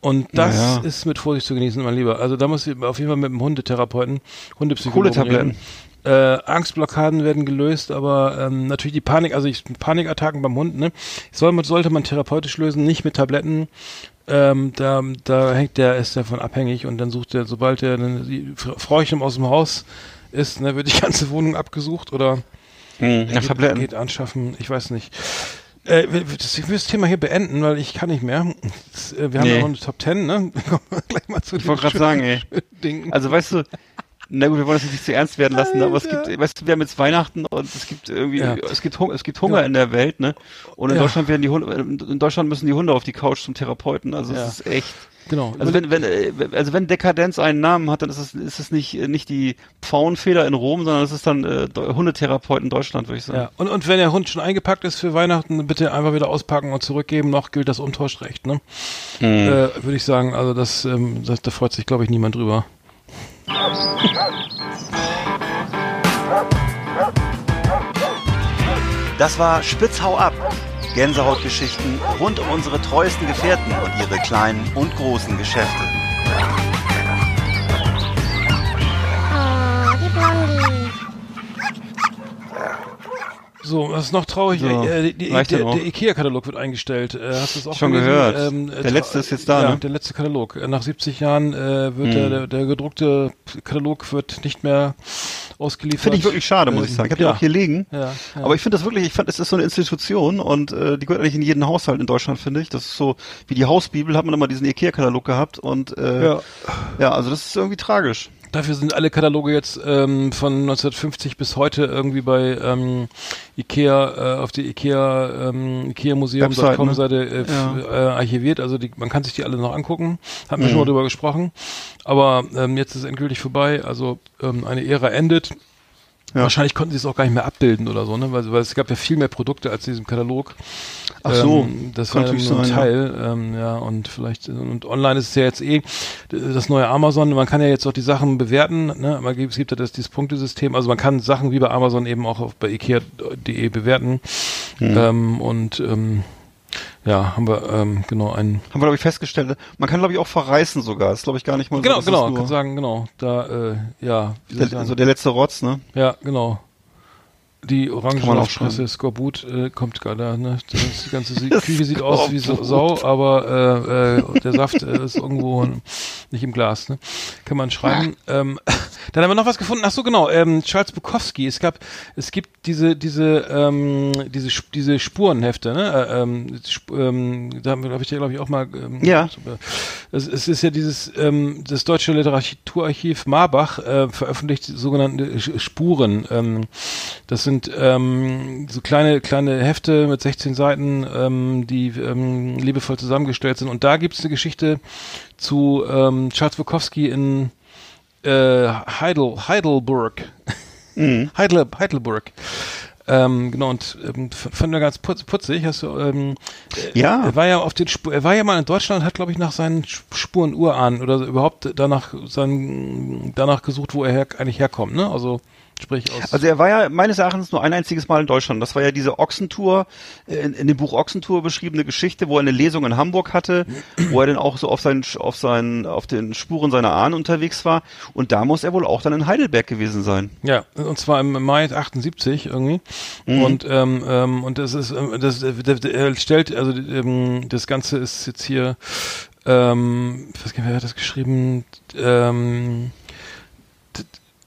Und das Ja, ja. ist mit Vorsicht zu genießen, mein Lieber. Also da muss ich auf jeden Fall mit dem Hundetherapeuten, Hundepsychologen Kohletabletten. reden. Äh, Angstblockaden werden gelöst, aber ähm, natürlich die Panik, also ich, Panikattacken beim Hund, ne, soll man, sollte man therapeutisch lösen, nicht mit Tabletten. Ähm, da, da hängt der, ist davon abhängig und dann sucht er, sobald er dann die Frauchen aus dem Haus ist, ne, wird die ganze Wohnung abgesucht oder Hm, nach geht, Tabletten. geht anschaffen, ich weiß nicht. Äh, ich will das Thema hier beenden, weil ich kann nicht mehr. Das, äh, wir haben Nee. ja noch eine Top Ten, ne? Kommen wir gleich mal zu Ich wollte gerade sagen, ey. Dingen. Also weißt du, na gut, wir wollen das nicht zu ernst werden lassen, aber es gibt, weißt du, wir haben jetzt Weihnachten und es gibt irgendwie, Ja. es gibt Hunger, es gibt Hunger Ja. in der Welt, ne? Und in Ja. Deutschland werden die Hunde, in Deutschland müssen die Hunde auf die Couch zum Therapeuten. Also es ist echt. Genau. Also wenn, wenn, äh, also wenn Dekadenz einen Namen hat, dann ist es, ist es nicht, äh, nicht die Pfauenfeder in Rom, sondern es ist dann äh, Hundetherapeut in Deutschland, würde ich sagen. ja. und, und wenn der Hund schon eingepackt ist für Weihnachten, bitte einfach wieder auspacken und zurückgeben. Noch gilt das Umtauschrecht, ne? Mhm. Äh, Würde ich sagen, also das, ähm, das, da freut sich, glaube ich, niemand drüber. Das war Spitzhau ab. Gänsehautgeschichten rund um unsere treuesten Gefährten und ihre kleinen und großen Geschäfte. So, was ist noch traurig? So, äh, der auch. der IKEA-Katalog wird eingestellt. Äh, hast du das auch Schon gelesen? gehört. Ähm, Der letzte ist jetzt da, Ja, ne? der letzte Katalog. Äh, Nach 70 Jahren äh, wird Hm. der, der, der gedruckte Katalog wird nicht mehr ausgeliefert. Finde ich wirklich schade, muss ich sagen. Ich habe ja. den auch hier liegen. Ja, ja. Aber ich finde das wirklich, ich fand, es ist so eine Institution und äh, die gehört eigentlich in jeden Haushalt in Deutschland, finde ich. Das ist so, wie die Hausbibel hat man immer diesen Ikea-Katalog gehabt und äh, Ja. ja, also das ist irgendwie tragisch. Dafür sind alle Kataloge jetzt ähm, von 1950 bis heute irgendwie bei ähm, Ikea äh, auf die Ikea ähm, IkeaMuseum.com Website, Seite äh, f- äh, archiviert. Also die, man kann sich die alle noch angucken. Haben wir schon mal drüber gesprochen. Aber ähm, jetzt ist es endgültig vorbei. Also ähm, eine Ära endet. Ja. Wahrscheinlich konnten sie es auch gar nicht mehr abbilden oder so, ne? Weil, weil es gab ja viel mehr Produkte als in diesem Katalog. Ach so, ähm, das war natürlich nur ein ja. Teil, ähm, ja, und vielleicht, und online ist es ja jetzt eh das neue Amazon, man kann ja jetzt auch die Sachen bewerten, ne? Man gibt, es gibt ja das, dieses Punktesystem, also man kann Sachen wie bei Amazon eben auch auf, bei Ikea.de bewerten. Hm. Ähm, und ähm, ja, haben wir ähm, genau einen Haben wir, glaube ich, festgestellt. Man kann, glaube ich, auch verreißen sogar. Das ist, glaube ich, gar nicht mal so. Genau, ist genau, nur kann sagen, genau. Da, äh, ja, Der, also der letzte Rotz, ne? Ja, genau. Die Kann orange man auch Aufpresse Skorbut äh, kommt gerade, ne? Das, die ganze Sie Küche sieht aus wie. Sau, aber äh, äh, der Saft äh, ist irgendwo nicht im Glas, ne? Kann man schreiben. Ähm, dann haben wir noch was gefunden. Ach so, genau. Ähm, Charles Bukowski. Es gab, es gibt diese, diese, ähm, diese, diese Spurenhefte, ne? Äh, ähm, Sp ähm, da habe ich ja, glaube ich, auch mal. Ähm, Ja. es, es ist ja dieses, das Deutsche Literaturarchiv Marbach äh, veröffentlicht sogenannte Spuren. Das sind ähm, so kleine, kleine Hefte mit 16 Seiten, ähm, die ähm, liebevoll zusammengestellt sind. Und da gibt es eine Geschichte zu ähm, Charles Bukowski in äh, Heidel, Heidelberg. Heidel, Heidelberg. Ähm, genau, und ähm, fand wir ganz putz, putzig. Hast du, ähm, Ja. er war ja auf den Spu er war ja mal in Deutschland und hat, glaube ich, nach seinen Sp- Spuren Urahnen oder überhaupt danach seinen, danach gesucht, wo er her, eigentlich herkommt, ne? Also sprich aus. Also er war ja meines Erachtens nur ein einziges Mal in Deutschland. Das war ja diese Ochsentour, äh, in, in dem Buch Ochsentour beschriebene Geschichte, wo er eine Lesung in Hamburg hatte, wo er dann auch so auf seinen, auf seinen, auf den Spuren seiner Ahnen unterwegs war. Und da muss er wohl auch dann in Heidelberg gewesen sein. Ja, und zwar im Mai 78 irgendwie. Und ähm, ähm, und das ist ähm, das äh, er stellt also ähm, das Ganze ist jetzt hier ähm, ich weiß gar nicht, wer hat das geschrieben? Ähm,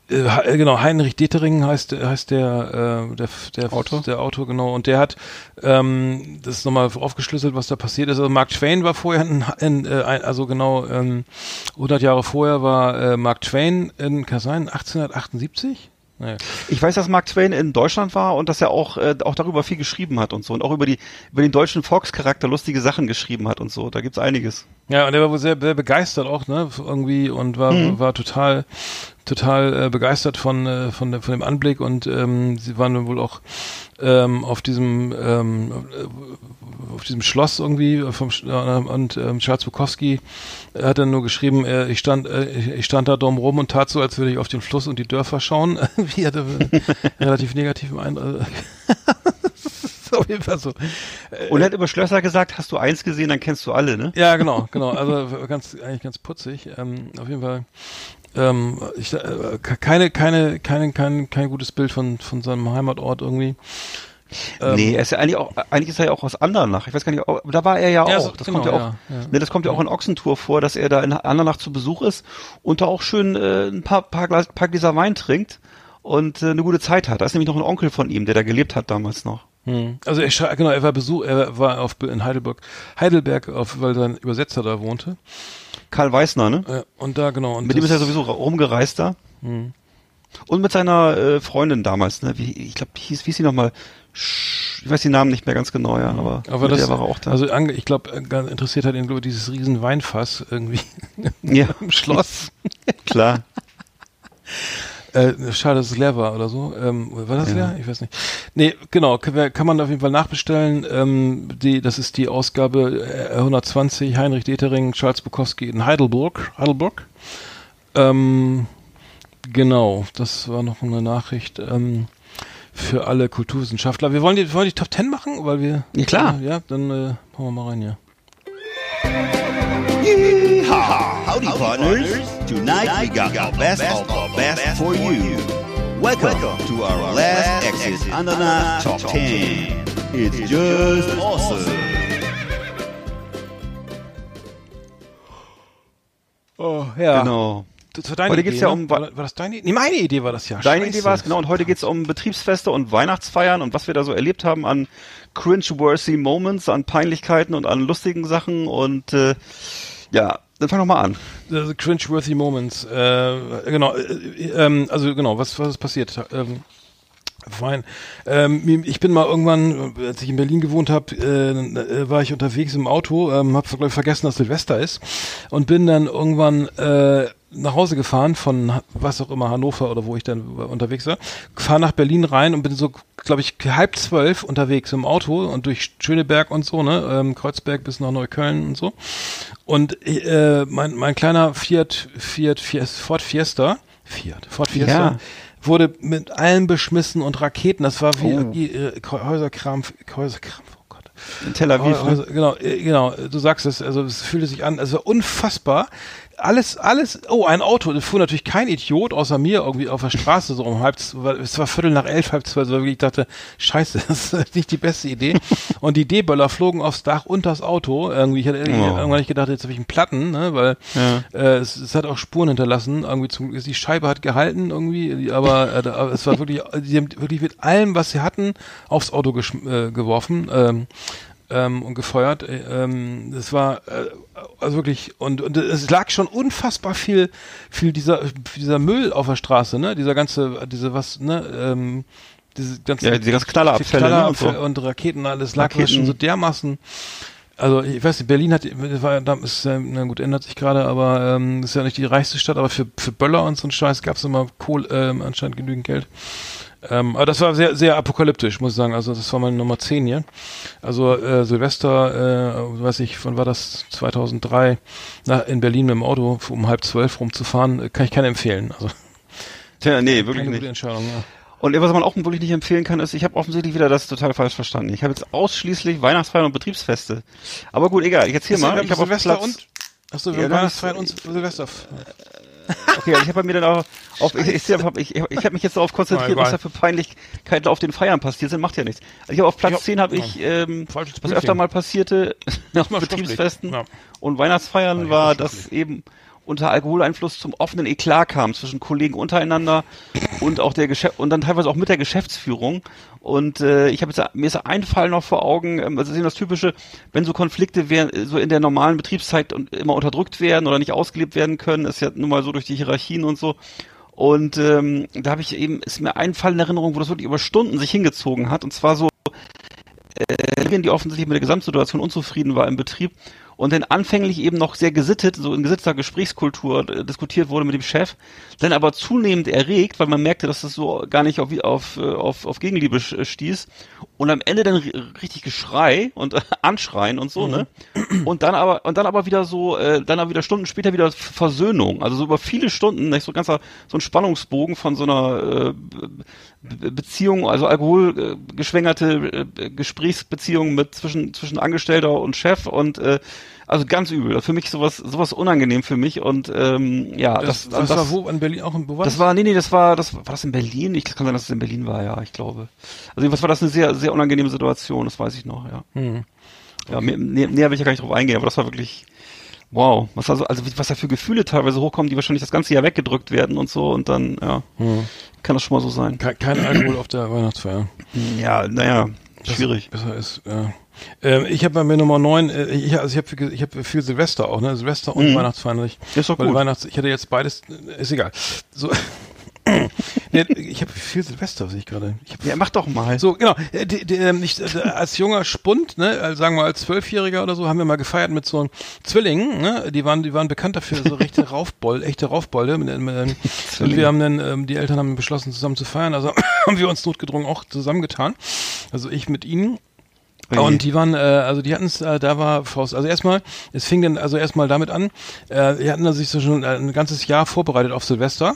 äh, He- genau Heinrich Detering heißt heißt der äh, der der Autor? der Autor genau und der hat ähm, das nochmal aufgeschlüsselt was da passiert ist also Mark Twain war vorher in, in äh, also genau ähm, 100 Jahre vorher war äh, Mark Twain in Kasan 1878 naja. Ich weiß, dass Mark Twain in Deutschland war und dass er auch, äh, auch darüber viel geschrieben hat und so. Und auch über die, über den deutschen Volkscharakter lustige Sachen geschrieben hat und so. Da gibt's einiges. Ja, und er war wohl sehr, sehr begeistert auch, ne, irgendwie und war, war total, total äh, begeistert von, äh, von, von dem Anblick und ähm, sie waren dann wohl auch ähm, auf diesem ähm, äh, auf diesem Schloss irgendwie vom Sch- äh, und ähm, Charles Bukowski hat dann nur geschrieben, äh, ich stand äh, ich, stand da dumm rum und tat so, als würde ich auf den Fluss und die Dörfer schauen. Wie hatte relativ negativen Eindruck. Auf jeden Fall so. Und er hat über Schlösser gesagt, hast du eins gesehen, dann kennst du alle, ne? Ja, genau, genau. Also ganz eigentlich ganz putzig. Ähm, auf jeden Fall. Ähm, ich, äh, keine, keine, keine, kein, kein gutes Bild von, von seinem Heimatort irgendwie. Ähm, nee, er ist ja eigentlich auch, eigentlich ist er ja auch aus Andernach. Ich weiß gar nicht, da war er ja auch. Ja, so- das genau, kommt ja auch, ja, ja. Ne, das kommt ja auch in Ochsentour vor, dass er da in Andernach zu Besuch ist und da auch schön äh, ein paar, paar, Glas, paar Gläser Wein trinkt und äh, eine gute Zeit hat. Da ist nämlich noch ein Onkel von ihm, der da gelebt hat damals noch. Hm. Also er, genau, er war Besuch, er war auf in Heidelberg, Heidelberg, auf, weil sein Übersetzer da wohnte. Karl Weißner, ne? Äh, und da genau. Und Mit dem ist er sowieso rumgereist da. Und mit seiner äh, Freundin damals, ne? Wie, ich glaube, hieß, wie hieß sie nochmal? Ich weiß die Namen nicht mehr ganz genau, ja, aber, Aber mit das, der war auch da. also ich glaube, interessiert hat ihn glaube dieses riesen Weinfass irgendwie ja, im Schloss. klar. Äh, schade, dass es leer war oder so. Ähm, war das leer? Ich weiß nicht. Nee, genau, kann, kann man auf jeden Fall nachbestellen. Ähm, die, das ist die Ausgabe äh, 120, Heinrich Detering, Charles Bukowski in Heidelberg. Heidelberg. Ähm, genau, das war noch eine Nachricht ähm, für alle Kulturwissenschaftler. Wir wollen die, wir wollen die Top 10 machen, weil wir... Ja, klar. Äh, ja, dann äh, hauen wir mal rein, ja. Yeehaw! Howdy, partners. Tonight we got the best of the best for you. Welcome to our last Exit Andana Top 10. It's just awesome. Oh, ja. Genau. Das war deine Heute Idee, geht's ja ne? um- War, war das deine Idee? Nee, meine Idee war das ja. Deine Scheiße. Idee war es, genau. Und heute geht's um Betriebsfeste und Weihnachtsfeiern und was wir da so erlebt haben an cringe-worthy Moments, an Peinlichkeiten und an lustigen Sachen. Und äh, ja, dann fang doch mal an. The cringe-worthy Moments. Äh, genau, äh, ähm, also genau, was, was ist passiert? Ähm, Fein. Ähm, ich bin mal irgendwann, als ich in Berlin gewohnt habe, äh, äh, war ich unterwegs im Auto, ähm, habe vergessen, dass Silvester ist und bin dann irgendwann äh, nach Hause gefahren von was auch immer Hannover oder wo ich dann unterwegs war, fahre nach Berlin rein und bin so, glaube ich, halb zwölf unterwegs im Auto und durch Schöneberg und so, ne, ähm, Kreuzberg bis nach Neukölln und so und äh, mein, mein kleiner Fiat, Fiat, Fiat, Ford Fiesta, Fiat, Ford Fiesta, Ja. wurde mit allem beschmissen und Raketen. Das war wie Oh. äh, Häuserkram, Häuserkram, oh Gott. In Tel Aviv. Häuser, genau, äh, genau, du sagst es, also es fühlte sich an, also unfassbar. Alles, alles, oh, ein Auto, da fuhr natürlich kein Idiot außer mir irgendwie auf der Straße so um halb, es war Viertel nach elf, halb zwölf, weil ich dachte, scheiße, das ist nicht die beste Idee. und die D-Böller flogen aufs Dach und das Auto, irgendwie, ich hatte Oh. irgendwann nicht gedacht, jetzt habe ich einen Platten, ne, weil Ja. äh, es, es hat auch Spuren hinterlassen, irgendwie zum, die Scheibe hat gehalten irgendwie, aber, äh, aber es war wirklich, die haben wirklich mit allem, was sie hatten, aufs Auto äh, geworfen. Ähm, ähm, und gefeuert. Äh, Ähm, das war äh, also wirklich und, und es lag schon unfassbar viel viel dieser dieser Müll auf der Straße, ne? Dieser ganze diese was ne ähm, diese ganzen Ja, diese ganzen Knallerabfälle, ne, und so. Knallerabfälle und Raketen alles lag Raketen. schon so dermaßen also ich weiß nicht, Berlin hat war da ist äh, na gut ändert sich gerade, aber ähm, ist ja nicht die reichste Stadt, aber für für Böller und so ein Scheiß gab es immer Kohl ähm, anscheinend genügend Geld. Ähm, aber das war sehr, sehr apokalyptisch, muss ich sagen. Also das war meine Nummer 10 hier. Also äh, Silvester, äh, weiß ich, wann war das? 2003 nach, in Berlin mit dem Auto um halb zwölf rumzufahren, äh, kann ich keine empfehlen. Also Tja, nee, wirklich keine nicht. gute Entscheidung. Ja. Und was man auch wirklich nicht empfehlen kann, ist, ich habe offensichtlich wieder das total falsch verstanden. Ich habe jetzt ausschließlich Weihnachtsfeiern und Betriebsfeste. Aber gut, egal. Ich erzähl mal. Ich habe Silvester Platz, und Achso, Ja, wir ist- Weihnachtsfeiern und Silvester. Okay, ich habe mir dann auch auf, ich, ich, ich, ich, ich habe mich jetzt darauf konzentriert, was da für Peinlichkeiten auf den Feiern passiert sind, macht ja nichts. Also ich habe auf Platz Ja. 10 habe ich ähm, was öfter mal passierte auf Betriebsfesten schriftlich. und Weihnachtsfeiern Ja, war, dass eben unter Alkoholeinfluss zum offenen Eklat kam zwischen Kollegen untereinander und auch der Geschäft und dann teilweise auch mit der Geschäftsführung. Und äh, ich habe jetzt mir ist ein Fall noch vor Augen, ähm, also das ist eben das Typische, wenn so Konflikte wär, so in der normalen Betriebszeit immer unterdrückt werden oder nicht ausgelebt werden können, ist ja nun mal so durch die Hierarchien und so. Und ähm, da habe ich eben, ist mir ein Fall in Erinnerung, wo das wirklich über Stunden sich hingezogen hat. Und zwar so äh, die offensichtlich mit der Gesamtsituation unzufrieden war im Betrieb und dann anfänglich eben noch sehr gesittet, so in gesitteter Gesprächskultur äh, diskutiert wurde mit dem Chef, dann aber zunehmend erregt, weil man merkte, dass das so gar nicht auf, auf, äh, auf, auf Gegenliebe sch- stieß und am Ende dann ri- richtig Geschrei und äh, Anschreien und so, ne? Und dann aber und dann aber wieder so, äh, dann aber wieder Stunden später wieder Versöhnung, also so über viele Stunden, nicht so ganzer so ein Spannungsbogen von so einer äh, Be- Beziehung, also alkoholgeschwängerte äh, Gesprächsbeziehung mit zwischen zwischen Angestellter und Chef und äh, Also ganz übel. Für mich sowas, sowas unangenehm für mich und ähm, ja, Das, das, das, das, war wo in Berlin auch in war das war, nee, nee, das war, das war das in Berlin. Ich kann sein, dass es in Berlin war, ja, ich glaube. Also jedenfalls war das eine sehr, sehr unangenehme Situation. Das weiß ich noch, ja. Hm. Ja, mehr, näher, näher will ich ja gar nicht drauf eingehen, aber das war wirklich, wow, was also, also was da für Gefühle teilweise hochkommen, die wahrscheinlich das ganze Jahr weggedrückt werden und so und dann, ja, kann das schon mal so sein. kein, kein Alkohol auf der Weihnachtsfeier. Ja, naja, schwierig. Besser ist, ja. Ähm, ich habe bei mir Nummer 9, äh, ich, also ich habe viel, ich hab viel Silvester auch, ne? Silvester und Weihnachtsfeiern. Mhm. Ist doch gut. Weihnachts, ich hatte jetzt beides, äh, ist egal. So. nee, ich habe viel Silvester, sehe ich gerade. Ja, mach doch mal. so, genau. Äh, Die, die, ähm, ich, äh, als junger Spund, ne, als, sagen wir als Zwölfjähriger oder so, haben wir mal gefeiert mit so Zwillingen, ne? Die waren, die waren bekannt dafür, so richtige Raufbold, echte Raufbolde. Und wir haben dann, ähm, die Eltern haben beschlossen, zusammen zu feiern. Also haben wir uns notgedrungen auch zusammengetan. Also ich mit ihnen. Und die waren, äh, also die hatten es, äh, da war Faust. Also erstmal, es fing dann also erstmal damit an, äh, die hatten sich so schon ein ganzes Jahr vorbereitet auf Silvester.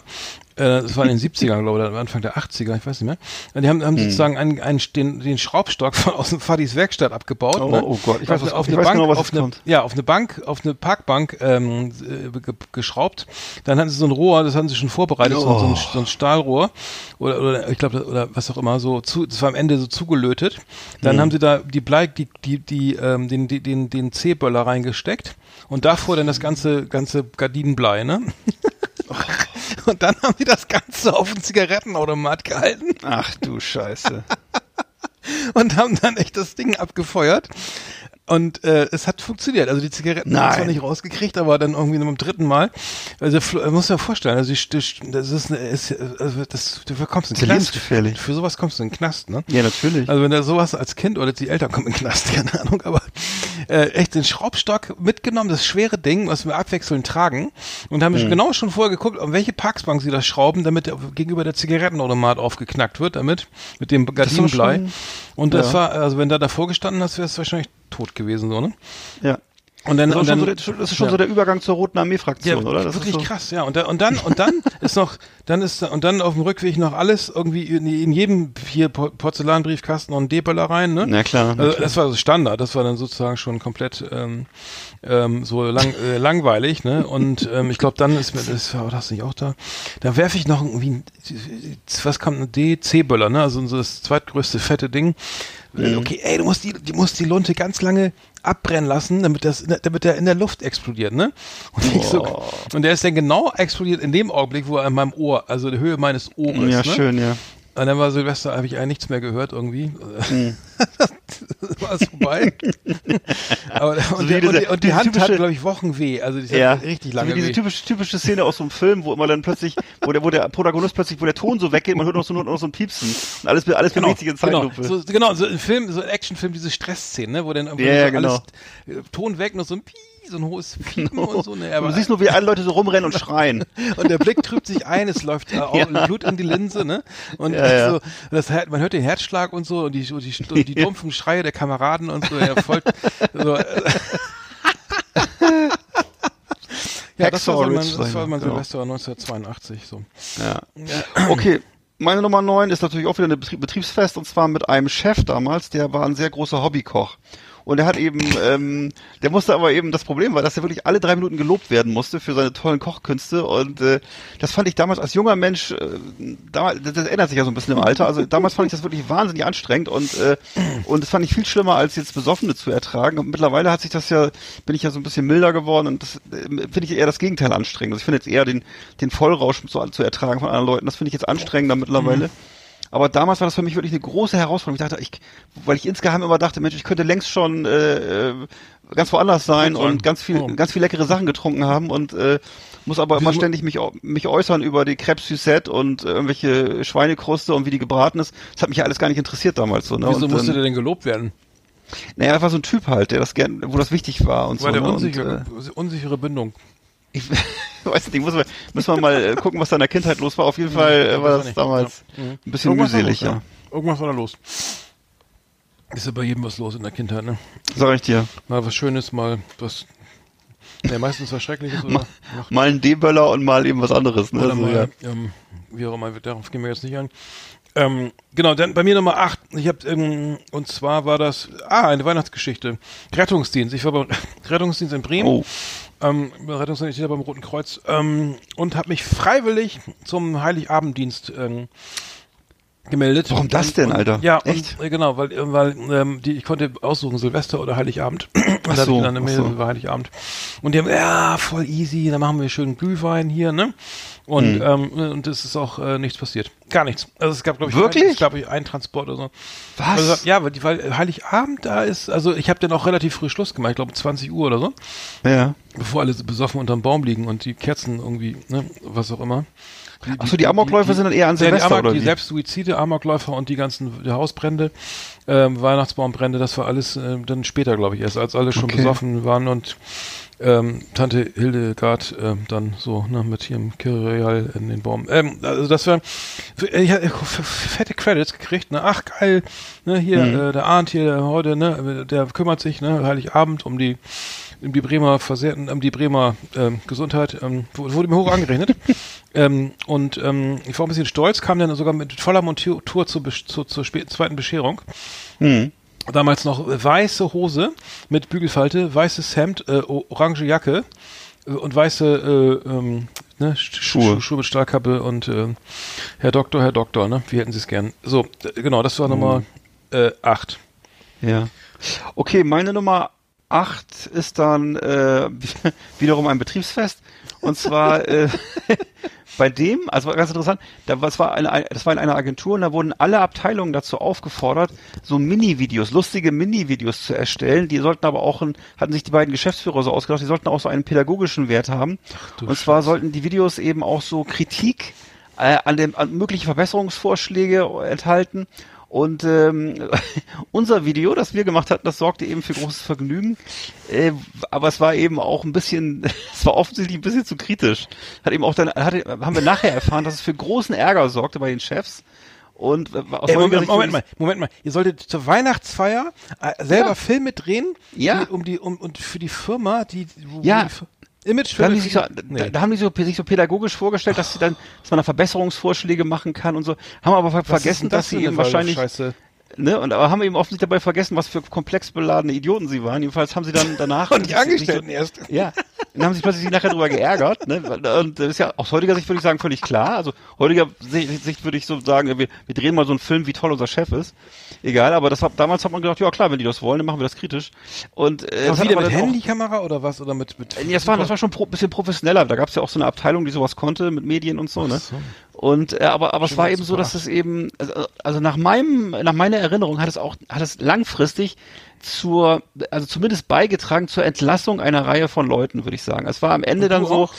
Äh, das war in den 70ern, glaube ich, oder Anfang der 80er, ich weiß nicht mehr. Die haben, Hm. haben sozusagen einen, einen, den, den Schraubstock von aus dem Fadis Werkstatt abgebaut. Oh, ne? oh Gott, ich weiß, auf, was- auf ich eine weiß Bank, genau, was auf eine, kommt. ja, auf eine Bank, auf eine Parkbank ähm, äh, ge geschraubt. Dann hatten sie so ein Rohr, das hatten sie schon vorbereitet, so, so, ein, so ein Stahlrohr oder, oder ich glaube oder was auch immer, so zu, das war am Ende so zugelötet. Dann haben sie da die Blei, die die die ähm, den den den, den C-Böller reingesteckt und davor dann das ganze ganze Gardinenblei, ne? Und dann haben die das Ganze auf den Zigarettenautomat gehalten Ach du Scheiße. und haben dann echt das Ding abgefeuert. Und äh, es hat funktioniert. Also die Zigaretten haben zwar nicht rausgekriegt, aber dann irgendwie beim dritten Mal. Also Flo- muss ja vorstellen, also die, die, das ist, eine, ist also das, du kommst in den Knast. lebensgefährlich. Für sowas kommst du in den Knast, ne? Ja, natürlich. Also wenn da sowas als Kind oder die Eltern kommen in den Knast, keine Ahnung, aber äh, echt den Schraubstock mitgenommen, das schwere Ding, was wir abwechselnd tragen und haben Mhm. genau schon vorher geguckt, um welche Parksbank sie das schrauben, damit gegenüber der Zigarettenautomat aufgeknackt wird, damit mit dem Gardinenblei. Und das ja. war, also wenn da davor gestanden hast, wäre es wahrscheinlich tot gewesen, so, ne? ja. Und dann, Das und ist, schon dann so, der- das ist schon ja. so der Übergang zur Roten Armee-Fraktion, ja, oder? Das wirklich ist so, krass, ja. Und, da, und dann und dann ist noch, dann ist und dann auf dem Rückweg noch alles irgendwie in, in jedem hier Por- Porzellanbriefkasten noch ein D-Böller rein, ne? Na klar. Also, das war so Standard, das war dann sozusagen schon komplett ähm, ähm, so lang, äh, langweilig, ne? Und ähm, ich glaube, dann ist mir das war das nicht auch da. Da werfe ich noch irgendwie, was kommt ein D, C-Böller, ne? Also so das zweitgrößte fette Ding. Mhm. Okay, ey, du musst die, du musst die Lunte ganz lange abbrennen lassen, damit das, damit der in der Luft explodiert, ne? Und ich so, und der ist dann genau explodiert in dem Augenblick, wo er in meinem Ohr, also der Höhe meines Ohres, ja, ne? schön, ja. Und dann war Silvester, habe ich eigentlich nichts mehr gehört irgendwie. Hm. war es vorbei. Aber, und, wie der, und, die, und die Hand hat, typische- glaube ich, Wochen weh. Also die Ja, hat richtig so lange wie diese weh. typische, typische Szene aus so einem Film, wo immer dann plötzlich, wo der, wo der Protagonist plötzlich, wo der Ton so weggeht, man hört noch so, noch so ein Piepsen. Und alles, alles bewegt sich in genau, Zeitlupe. so, genau, so ein Film, so ein Actionfilm, diese Stressszenen, ne, wo dann irgendwie Ja, ja, so genau. alles äh, Ton weg, noch so ein Piep, so ein hohes Piepen und so. Ne, Und aber, du siehst nur, wie alle Leute so rumrennen und schreien. und der Blick trübt sich ein, es läuft äh, auch Blut in die Linse, ne? Und Ja, ja. so, das, man hört den Herzschlag und so und die, und die, und die dumpfen Schreie der Kameraden und so. Er folgt, so, ja, das war, so mein, das war mein genau. Silvester 1982. So. Ja. Okay. Meine Nummer 9 ist natürlich auch wieder ein Betrieb, Betriebsfest und zwar mit einem Chef damals, der war ein sehr großer Hobbykoch. Und er hat eben, ähm, der musste aber eben, das Problem war, dass er wirklich alle drei Minuten gelobt werden musste für seine tollen Kochkünste. Und äh, das fand ich damals als junger Mensch, äh, damals, das, das ändert sich ja so ein bisschen im Alter. Also damals fand ich das wirklich wahnsinnig anstrengend und äh, und das fand ich viel schlimmer, als jetzt Besoffene zu ertragen. Und mittlerweile hat sich das ja, bin ich ja so ein bisschen milder geworden und das äh, finde ich eher das Gegenteil anstrengend. Also ich finde jetzt eher den, den Vollrausch zu, zu ertragen von anderen Leuten. Das finde ich jetzt anstrengender mittlerweile. Aber damals war das für mich wirklich eine große Herausforderung. Ich dachte, ich, weil ich insgeheim immer dachte, Mensch, ich könnte längst schon äh, äh, ganz woanders sein und ganz viel, Oh. ganz viel leckere Sachen getrunken haben und äh, muss aber immer ständig mich, mich äußern über die Crêpes Suzette und äh, irgendwelche Schweinekruste und wie die gebraten ist. Das hat mich ja alles gar nicht interessiert damals so. Ne? Wieso und, musste ähm, der denn gelobt werden? naja, war so ein Typ halt, der das gern, wo das wichtig war und War so. der ne? unsichere, Und, äh, unsichere Bindung. Ich weiß nicht, muss man, müssen wir mal äh, gucken, was da in der Kindheit los war. Auf jeden Fall äh, war das damals Ja. Mhm. ein bisschen Irgendwas mühselig, los, ja. Irgendwas war da los. Ist ja bei jedem was los in der Kindheit, ne? Sag ich dir. Mal was Schönes, mal was Ja, meistens was Schreckliches oder, Mal ein D-Böller und mal eben was anderes. Ne? oder So, mal, ja. ähm, wie auch immer, darauf gehen wir jetzt nicht ein. Ähm, genau, dann bei mir Nummer 8. Ich habe ähm, und zwar war das ah eine Weihnachtsgeschichte. Rettungsdienst. Ich war beim Rettungsdienst in Bremen. Oh. Ähm, Rettungsdienst beim Roten Kreuz ähm, und habe mich freiwillig zum Heiligabenddienst ähm, gemeldet. Warum das Und- denn, und, Alter? Ja, Echt? Und, äh, genau, weil äh, weil ähm, die ich konnte aussuchen Silvester oder Heiligabend. und da so, dann eine ach Mail so. über Heiligabend. Und die haben ja voll easy, dann machen wir schön Glühwein hier, ne? Und Hm. ähm, und es ist auch äh, nichts passiert. Gar nichts. Also es gab glaube ich Wirklich? Ein, es gab ein Transport oder so. Was? Also, ja, weil, die, weil Heiligabend da ist, also ich habe dann auch relativ früh Schluss gemacht, ich glaube 20 Uhr oder so, Ja. bevor alle besoffen unterm Baum liegen und die Kerzen irgendwie, ne, was auch immer. Achso, die Amokläufe sind dann eher an Ja, die, Silvester, Amok, oder die wie? Selbstsuizide, Amokläufer und die ganzen die Hausbrände, ähm, Weihnachtsbaumbrände, das war alles äh, dann später, glaube ich, erst, als alle schon Okay. besoffen waren und ähm, Tante Hildegard ähm, dann so ne, mit ihrem Kyrial in den Baum. Ähm, also das war, ich hatte fette Credits gekriegt, ne? Ach geil, ne, hier Mhm. äh, der Arndt hier der heute, ne, der kümmert sich, ne, Heiligabend um die um die Bremer Versehrten, um die Bremer ähm, Gesundheit, ähm, wurde mir hoch angerechnet. ähm, und ähm, ich war ein bisschen stolz, kam dann sogar mit voller Montur zur, zur, zur zweiten Bescherung. Hm. Damals noch weiße Hose mit Bügelfalte, weißes Hemd, äh, orange Jacke äh, und weiße äh, ähm, ne, Sch- Schuhe. Schuhe. Schuhe mit Stahlkappe und äh, Herr Doktor, Herr Doktor, ne? Wie hätten Sie es gern? So, genau, das war Nummer äh, acht. Ja. Okay, meine Nummer 8 ist dann äh, wiederum ein Betriebsfest. Und zwar äh, bei dem, also ganz interessant, da, das, war eine, ein- das war in einer Agentur und da wurden alle Abteilungen dazu aufgefordert, so Mini-Videos, lustige Mini-Videos zu erstellen. Die sollten aber auch, ein, hatten sich die beiden Geschäftsführer so ausgedacht, die sollten auch so einen pädagogischen Wert haben. du und zwar Scheiße. sollten die Videos eben auch so Kritik äh, an, dem, an mögliche Verbesserungsvorschläge enthalten. Und ähm, unser Video, das wir gemacht hatten, das sorgte eben für großes Vergnügen. Äh, aber es war eben auch ein bisschen, es war offensichtlich ein bisschen zu kritisch. Hat eben auch dann, hatte, haben wir nachher erfahren, dass es für großen Ärger sorgte bei den Chefs. Und äh, aus Ey, Moment, Moment würde mal, Moment mal. Ihr solltet zur Weihnachtsfeier äh, selber Ja. Filme drehen, Ja. die, um die um und für die Firma, die Ja. die Image Da haben, die sich so, Nee. da, da haben die so, sich so pädagogisch vorgestellt, dass sie dann, dass man da Verbesserungsvorschläge machen kann und so, haben aber ver- vergessen, das dass sie eben wahrscheinlich, Scheiße. ne, und aber haben eben offensichtlich dabei vergessen, was für komplex beladene Idioten sie waren. Jedenfalls haben sie dann danach Und die Angestellten so, erst. Ja, dann haben sie sich plötzlich nachher darüber geärgert. Ne? Und das ist ja aus heutiger Sicht würde ich sagen völlig klar. Also heutiger Sicht, Sicht würde ich so sagen, wir, wir drehen mal so einen Film, wie toll unser Chef ist. Egal, aber das war damals hat man gedacht, ja klar, wenn die das wollen, dann machen wir das kritisch. Und äh, es hat wieder mit Handykamera oder was? Oder mit, mit Nee, das war, das war schon ein bisschen professioneller. Da gab es ja auch so eine Abteilung, die sowas konnte mit Medien und so, ne? so. Und äh, aber aber es Schon war was eben so, dass super. es eben also, also nach meinem nach meiner Erinnerung hat es auch hat es langfristig zur also zumindest beigetragen zur Entlassung einer Reihe von Leuten, würde ich sagen. Es war am Ende dann so auch?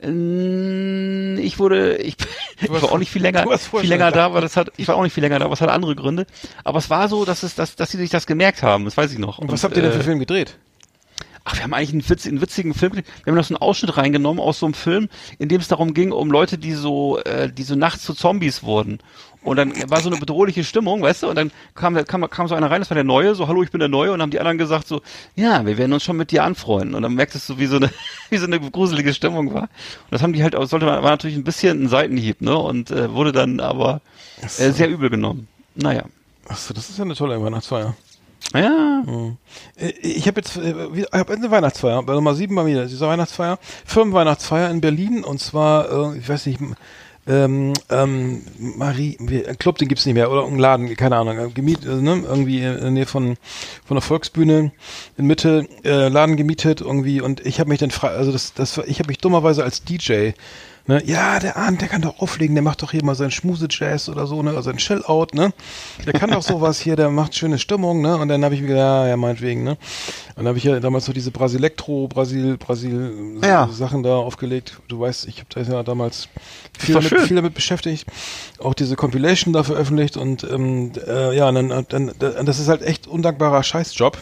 Ähm, ich wurde, ich, ich war auch nicht viel länger, viel länger da. aber das hat, ich war auch nicht viel länger da, aber es hat andere Gründe. Aber es war so, dass es, dass, dass sie sich das gemerkt haben, das weiß ich noch. Und was habt ihr denn für äh, Film gedreht? Ach, wir haben eigentlich einen, witz, einen witzigen Film. Wir haben noch so einen Ausschnitt reingenommen aus so einem Film, in dem es darum ging, um Leute, die so, äh, die so nachts zu Zombies wurden. Und dann war so eine bedrohliche Stimmung, weißt du? Und dann kam, kam, kam so einer rein, das war der Neue, so, hallo, ich bin der Neue. Und haben die anderen gesagt so, ja, wir werden uns schon mit dir anfreunden. Und dann merktest du, wie so eine, wie so eine gruselige Stimmung war. Und das haben die halt, auch- sollte man, war natürlich ein bisschen ein Seitenhieb, ne? Und äh, wurde dann aber äh, sehr übel genommen. Naja. Achso, das ist ja eine tolle Weihnachtsfeier. Ja. Äh, Ich habe jetzt, äh, ich habe eine Weihnachtsfeier, bei Nummer 7 bei mir, diese Weihnachtsfeier, Firmenweihnachtsfeier in Berlin und zwar, äh, ich weiß nicht, ähm, ähm, Marie, Club, den gibt's nicht mehr, oder ein Laden, keine Ahnung, äh, gemietet, äh, ne, irgendwie in der Nähe von, von der Volksbühne in Mitte, äh, Laden gemietet irgendwie und ich habe mich dann frei, also das, das war, ich habe mich dummerweise als DJ Ne? Ja, der Arndt, der kann doch auflegen, der macht doch hier mal seinen Schmuse-Jazz oder so, ne? Also ein Chill-Out, ne? Der kann doch sowas hier, der macht schöne Stimmung, ne? Und dann habe ich mir gedacht, ja, ja, meinetwegen, ne? Und dann habe ich ja damals so diese Brasilektro, Brasil, Brasil Ja. Sachen da aufgelegt. Du weißt, ich habe da ja damals viel damit, viel damit beschäftigt, auch diese Compilation da veröffentlicht und ähm, äh, ja, und dann, dann das ist halt echt undankbarer Scheißjob.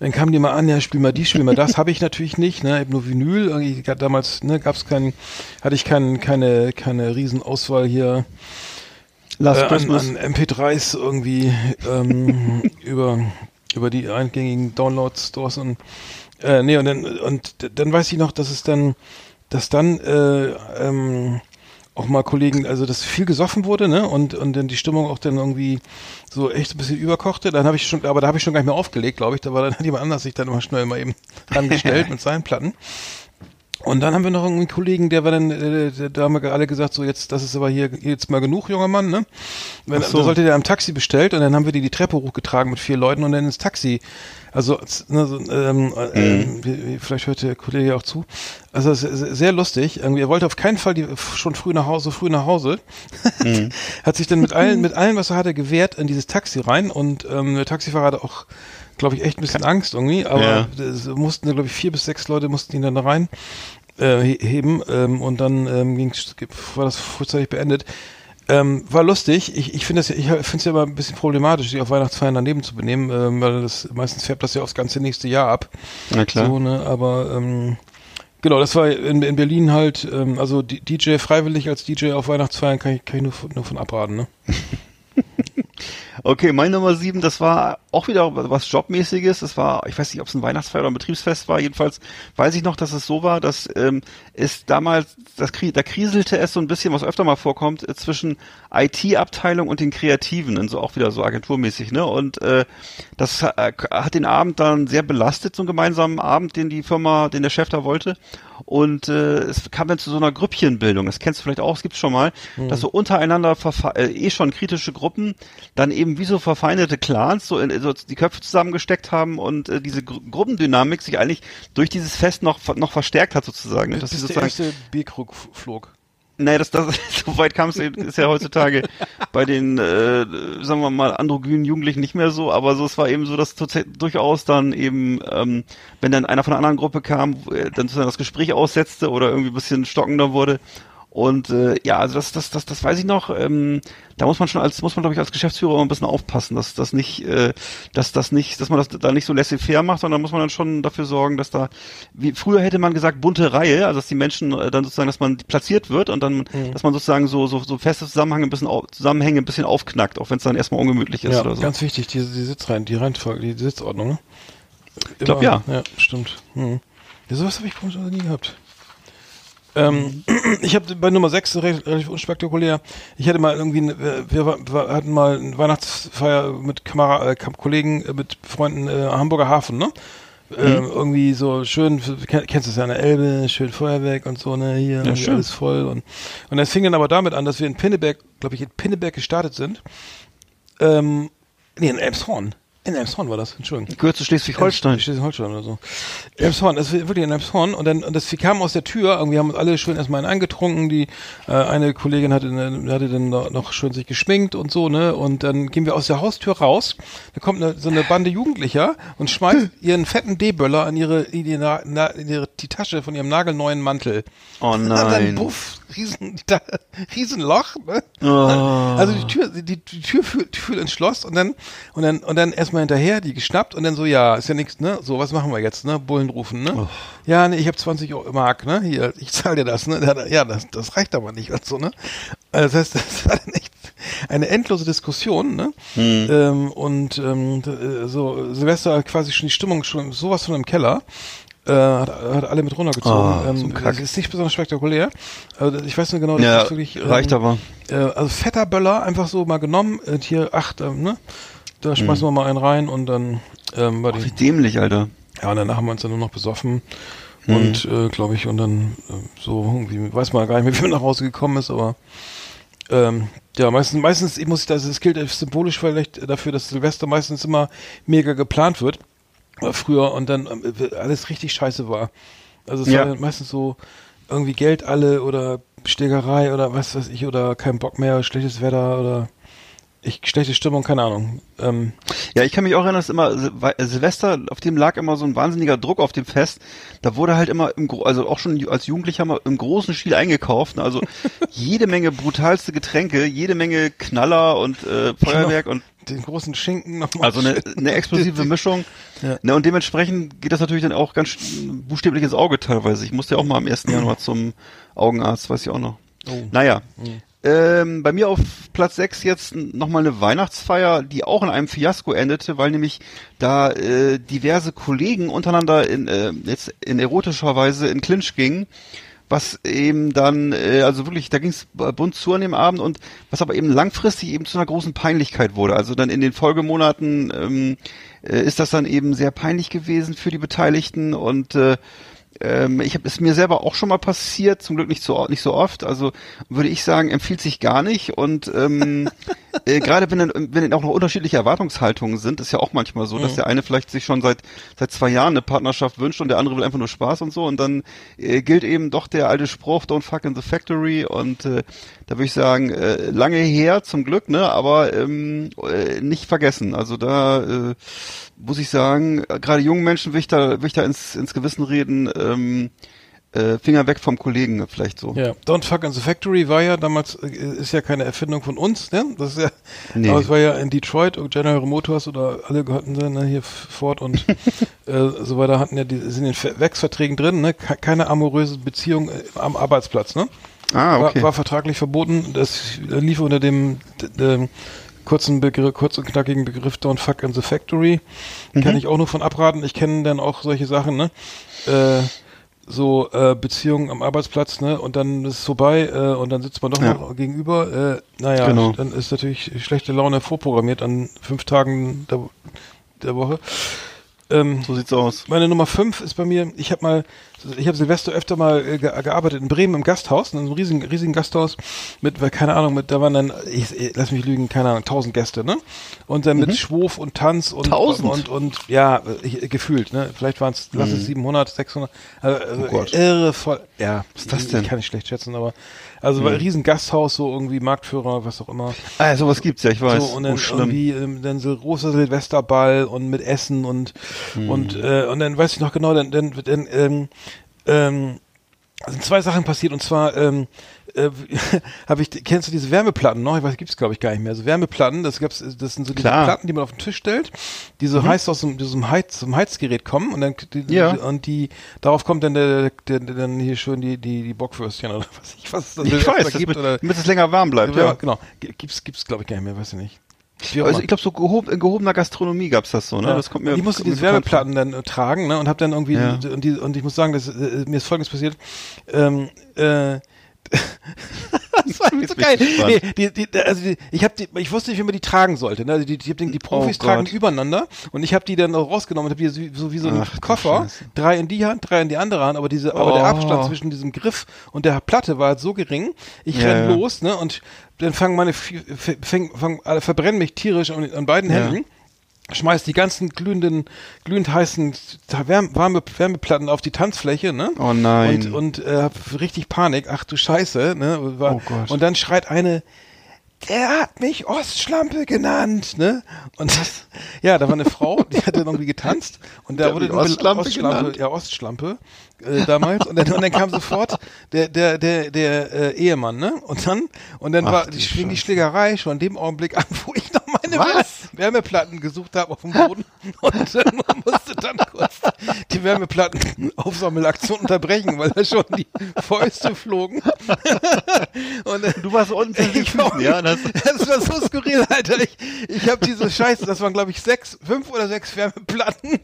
Dann kamen die mal an, ja, spiel mal die, spiel mal das. Habe ich natürlich nicht, ne? Ich hab nur Vinyl. Irgendwie damals, ne, gab's keinen, hatte ich kein, keine, keine Riesenauswahl hier Last äh, an, Christmas. an MP3s irgendwie ähm, über, über die eingängigen Download-Stores und Äh, nee, und dann, und dann weiß ich noch, dass es dann, dass dann äh, ähm, auch mal Kollegen, also dass viel gesoffen wurde, ne? Und und dann die Stimmung auch dann irgendwie so echt ein bisschen überkochte. Dann habe ich schon, aber da habe ich schon gar nicht mehr aufgelegt, glaube ich. Da war dann hat jemand anders sich dann immer schnell mal eben rangestellt mit seinen Platten. Und dann haben wir noch einen Kollegen, der war dann, äh, da haben wir alle gesagt, so jetzt, das ist aber hier jetzt mal genug, junger Mann, ne? Wenn, so. Da sollte der am Taxi bestellt und dann haben wir die die Treppe hochgetragen mit vier Leuten und dann ins Taxi. Also, z- ne, so, ähm, äh, ähm, wie- wie- vielleicht hört der Kollege auch zu. Also es ist sehr lustig. Irgendwie, er wollte auf keinen Fall die, schon früh nach Hause, früh nach Hause. Hat sich dann mit allen, mit allem, was er hatte, gewehrt in dieses Taxi rein und ähm, der Taxifahrer hatte auch, glaube ich, echt ein bisschen Angst irgendwie, aber Ja. es mussten, glaube ich, vier bis sechs Leute mussten ihn dann da rein äh, he- heben ähm, und dann ähm, ging's, war das frühzeitig beendet. Ähm, war lustig. Ich, ich finde ja- ich finde es ja immer ein bisschen problematisch, sich auf Weihnachtsfeiern daneben zu benehmen, ähm, weil das meistens färbt das ja aufs ganze nächste Jahr ab. Na klar. So, ne, aber ähm, genau, das war in, in Berlin halt, ähm, also DJ freiwillig als DJ auf Weihnachtsfeiern kann ich, kann ich nur, von- nur von abraten, ne? Okay, mein Nummer sieben, das war auch wieder was Jobmäßiges. Das war, ich weiß nicht, ob es ein Weihnachtsfeier oder ein Betriebsfest war. Jedenfalls weiß ich noch, dass es so war, dass ähm, es damals, das, da kriselte es so ein bisschen, was öfter mal vorkommt, äh, zwischen IT-Abteilung und den Kreativen, also auch wieder so agenturmäßig, ne? Und äh, das äh, hat den Abend dann sehr belastet, so einen gemeinsamen Abend, den die Firma, den der Chef da wollte. Und äh, es kam dann zu so einer Grüppchenbildung. Das kennst du vielleicht auch, es gibt's schon mal, dass so untereinander äh, eh schon kritische Gruppen dann eben wie so verfeindete Clans so, in, so die Köpfe zusammengesteckt haben und äh, diese Gru Gruppendynamik sich eigentlich durch dieses Fest noch noch verstärkt hat sozusagen. Dass sie Bis der sozusagen erste Bierkrug flog. Naja, das, das, so weit kam es ist ja heutzutage bei den, äh, sagen wir mal, androgynen Jugendlichen nicht mehr so, aber so, es war eben so, dass durchaus dann eben, ähm, wenn dann einer von einer anderen Gruppe kam, dann sozusagen das Gespräch aussetzte oder irgendwie ein bisschen stockender wurde. Und äh, ja, also das, das, das, das weiß ich noch. Ähm, da muss man schon als, muss man glaube ich als Geschäftsführer immer ein bisschen aufpassen, dass das nicht, äh, dass das nicht, dass man das da nicht so laissez-faire macht, sondern muss man dann schon dafür sorgen, dass da, wie früher hätte man gesagt bunte Reihe, also dass die Menschen äh, dann sozusagen, dass man platziert wird und dann, dass man sozusagen so so so feste Zusammenhänge ein bisschen au Zusammenhänge ein bisschen aufknackt, auch wenn es dann erstmal ungemütlich ist Ja, oder so. ganz wichtig, die, die Sitzreihen, die Reihenfolge, die Sitzordnung, ne? Ich glaub, Immer. ja. Ja, stimmt. Hm. Ja, sowas habe ich bei uns noch nie gehabt. Ähm, ich habe bei Nummer 6 recht, relativ unspektakulär. Ich hatte mal irgendwie, eine- wir, hatten mal eine Weihnachtsfeier mit Kamera, äh, Kollegen, äh, mit Freunden äh, Hamburger Hafen, ne? Ähm, irgendwie so schön, kenn- kennst du es ja an der Elbe, schön Feuerwerk und so, ne, hier irgendwie schön. alles voll und und das fing dann aber damit an, dass wir in Pinneberg, glaube ich, in Pinneberg gestartet sind. Ähm, nee, in Elmshorn. In Elmshorn war das, Entschuldigung. Gehört zu Schleswig-Holstein. Schleswig-Holstein oder so. Elmshorn, das ist wirklich in Elmshorn. Und dann, und das, wir kamen aus der Tür, irgendwie haben uns alle schön erstmal einen eingetrunken. Die, äh, eine Kollegin hatte, hatte dann noch, schön sich geschminkt und so, ne. Und dann gehen wir aus der Haustür raus. Da kommt eine, so eine Bande Jugendlicher und schmeißt ihren fetten D-Böller in ihre, in ihre, in ihre, die Tasche von ihrem nagelneuen Mantel. Oh Und dann nein. buff, riesen, da, Riesenloch, ne? Oh. Also die Tür, die, die Tür führt, führt ins Schloss und dann und dann und dann erstmal hinterher, die geschnappt und dann so, ja, ist ja nichts, ne? So, was machen wir jetzt, ne? Bullen rufen, ne? Ja, ne, ich habe 20 Euro Mark, ne? Hier, ich zahle dir das, ne? Ja, das, das reicht aber nicht und so, ne? Also das heißt, das war dann echt eine endlose Diskussion, ne? Ähm, und ähm, äh, so Silvester quasi schon die Stimmung schon sowas von im Keller. Äh, hat, hat alle mit runtergezogen. Oh, ähm, das ist nicht besonders spektakulär. Also ich weiß nur genau, das ja, ist wirklich ähm, reicht aber. äh, also fetter Böller einfach so mal genommen, äh, hier acht, ähm, ne? Da schmeißen wir mal einen rein und dann ähm, war Wie die, dämlich, Alter. ja und danach haben wir uns dann nur noch besoffen und äh, glaube ich und dann äh, so irgendwie weiß man gar nicht mehr, wie man nach Hause gekommen ist, aber ähm, ja meistens meistens ich muss ich das das gilt symbolisch vielleicht dafür, dass Silvester meistens immer mega geplant wird früher und dann ähm, alles richtig scheiße war. Also es Ja. war dann meistens so irgendwie Geld alle oder Schlägerei oder was weiß ich oder kein Bock mehr, schlechtes Wetter oder ich schlechte Stimmung, keine Ahnung. Ähm, Ja, ich kann mich auch erinnern, dass immer Sil- Wei- Silvester, auf dem lag immer so ein wahnsinniger Druck auf dem Fest. Da wurde halt immer im, also auch schon als Jugendlicher mal im großen Stil eingekauft. ne? Also jede Menge brutalste Getränke, jede Menge Knaller und äh, Feuerwerk und den großen Schinken nochmal. also eine, eine explosive Mischung. Ja. Ne, und dementsprechend geht das natürlich dann auch ganz buchstäblich ins Auge teilweise. Ich musste ja auch mal am 1. Januar zum Augenarzt, weiß ich auch noch. Oh. Naja. Ähm, bei mir auf Platz 6 jetzt nochmal eine Weihnachtsfeier, die auch in einem Fiasko endete, weil nämlich da äh, diverse Kollegen untereinander in, äh, jetzt in erotischer Weise in Clinch gingen, was eben dann, äh, also wirklich, da ging es bunt zu an dem Abend und was aber eben langfristig eben zu einer großen Peinlichkeit wurde. Also dann in den Folgemonaten ähm, äh, ist das dann eben sehr peinlich gewesen für die Beteiligten und äh, ähm, ich habe es mir selber auch schon mal passiert, zum Glück nicht so nicht so oft. Also würde ich sagen, empfiehlt sich gar nicht. Und ähm, äh, gerade wenn dann, wenn dann auch noch unterschiedliche Erwartungshaltungen sind, ist ja auch manchmal so, dass der eine vielleicht sich schon seit seit zwei Jahren eine Partnerschaft wünscht und der andere will einfach nur Spaß und so. Und dann äh, gilt eben doch der alte Spruch, don't fuck in the factory. Und äh, da würde ich sagen, äh, lange her zum Glück, ne, aber ähm, äh, nicht vergessen. Also da äh, muss ich sagen, gerade jungen Menschen will ich da, will ich da ins, ins Gewissen reden, ähm, äh, Finger weg vom Kollegen vielleicht so. Ja, Don't Fuck in the Factory war ja damals, äh, ist ja keine Erfindung von uns, ne? Das ist ja, Nee. aber es war ja in Detroit, General Motors oder alle hatten sie, ne, hier Ford und äh, so weiter hatten ja die, sind in Ver- Werksverträgen drin, ne? Ke- Keine amoröse Beziehung äh, am Arbeitsplatz, ne? Ah, okay. War, war vertraglich verboten. Das lief unter dem, dem kurzen Begriff, kurz und knackigen Begriff Don't Fuck in the Factory. Mhm. Kann ich auch nur von abraten. Ich kenne dann auch solche Sachen, ne? Äh, so äh, Beziehungen am Arbeitsplatz, ne? Und dann ist es vorbei äh, und dann sitzt man doch Ja. noch gegenüber. Äh, naja, Genau. dann ist natürlich schlechte Laune vorprogrammiert an fünf Tagen der, der Woche. Ähm, so sieht's aus. meine Nummer fünf ist bei mir, ich habe mal, ich habe Silvester öfter mal äh, ge gearbeitet in Bremen im Gasthaus, in einem riesigen, riesigen Gasthaus mit, keine Ahnung, mit, da waren dann, ich, ich, lass mich lügen, keine Ahnung, tausend Gäste, ne? Und dann mit Schwof und Tanz und, Mhm. Tausend? und, und, ja, ich, gefühlt, ne? Vielleicht waren es, lass es 700, 600, also, Mhm. Oh Gott. irre voll, ja. Was ist das Ich, denn? Mhm. ich kann nicht schlecht schätzen, aber, also, war ein riesen Gasthaus, so irgendwie Marktführer, was auch immer. Ah, sowas gibt's ja, ich weiß. So, und dann oh, irgendwie ähm, dann so großer Silvesterball und mit Essen und Hm. und äh, und dann weiß ich noch genau, dann dann, dann ähm, ähm, sind zwei Sachen passiert und zwar ähm, äh, habe ich kennst du diese Wärmeplatten noch? Ich weiß, gibt's glaube ich gar nicht mehr. So Wärmeplatten, das gibt's das sind so diese Klar. Platten, die man auf den Tisch stellt, die so heiß aus dem diesem Heiz, zum Heizgerät kommen und dann die, Ja. und die darauf kommt dann der, der, der dann hier schön die die die Bockwürstchen oder was ich was es da ich weiß, das gibt mit, oder damit es länger warm bleibt, ja, genau. Gibt's gibt's glaube ich gar nicht mehr, weiß ich nicht. Also ich glaube, so gehob, in gehobener Gastronomie gab's das so, ne? Ja. Das kommt mir. ich musste diese. Wärmeplatten dann äh, tragen, ne, und habe dann irgendwie Ja. und, die, und ich muss sagen, dass, äh, mir ist Folgendes passiert. Ähm, äh, das war so geil. Nee, die, die, also die, ich habe die, ich wusste nicht, wie man die tragen sollte. Ne? Die, die, die, die Profis Oh tragen die übereinander und ich habe die dann auch rausgenommen und habe die so, so wie so einen Ach Koffer, drei in die Hand, drei in die andere Hand, aber diese, aber der Oh. Abstand zwischen diesem Griff und der Platte war halt so gering. Ich Ja, renn ja. los, ne, und dann fangen meine, fang, alle verbrennen mich tierisch an, an beiden Ja. Händen schmeißt die ganzen glühenden, glühend heißen Wärme, warme Wärmeplatten auf die Tanzfläche, ne? Oh nein. Und, und äh, hab richtig Panik, ach du Scheiße, ne? War, Oh Gott. Und dann schreit eine, der hat mich Ostschlampe genannt, ne? Und das, ja, da war eine Frau, die hat dann irgendwie getanzt und da Der wurde Ostschlampe Ostschlampe genannt? ja Ostschlampe äh, damals und dann, und dann kam sofort der der der der äh, Ehemann, ne? Und dann und dann Ach, war die, fing die. Schlägerei schon in dem Augenblick an, wo ich noch meine Was? Wär- Wärmeplatten gesucht habe auf dem Boden und äh, man musste dann kurz die Wärmeplatten Aufsammelaktion unterbrechen, weil da schon die Fäuste flogen. und äh, Du warst unten ich war, ja? Das, das war so skurril, Alter. Ich, ich habe diese Scheiße, das waren glaube ich sechs, fünf oder sechs Wärmeplatten,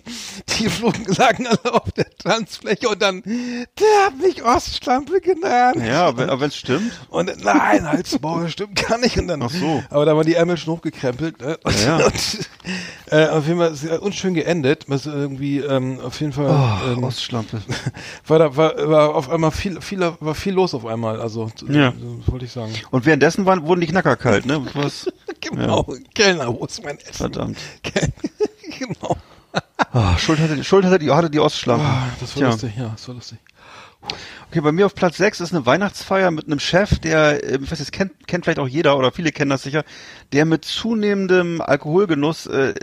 die flogen, lagen alle auf der Tanzfläche und dann, der hat mich Ostschlampe genannt. ja, aber wenn es stimmt. Und nein, halt's Maul, stimmt gar nicht. Und dann, Ach so. Aber da waren die Ärmel schon hochgekrempelt. Ne? Und, Ja. und, äh, auf jeden Fall ist es unschön geendet. Was irgendwie ähm, auf jeden Fall Oh, ähm, Ostschlampe. war da war, war auf einmal viel viel war viel los auf einmal. Also Ja. wollte ich sagen. Und währenddessen waren, wurden die Knacker kalt, ne? Was? Genau. Kellner, wo ist mein Essen? Verdammt. genau. Ah, Schuld hatte, Schuld hatte die, hatte die Ostschlampe. Ah, das war Tja. lustig. Ja, das war lustig. Okay, bei mir auf Platz 6 ist eine Weihnachtsfeier mit einem Chef, der, äh, ich weiß, das kennt, kennt vielleicht auch jeder oder viele kennen das sicher, der mit zunehmendem Alkoholgenuss, äh, äh,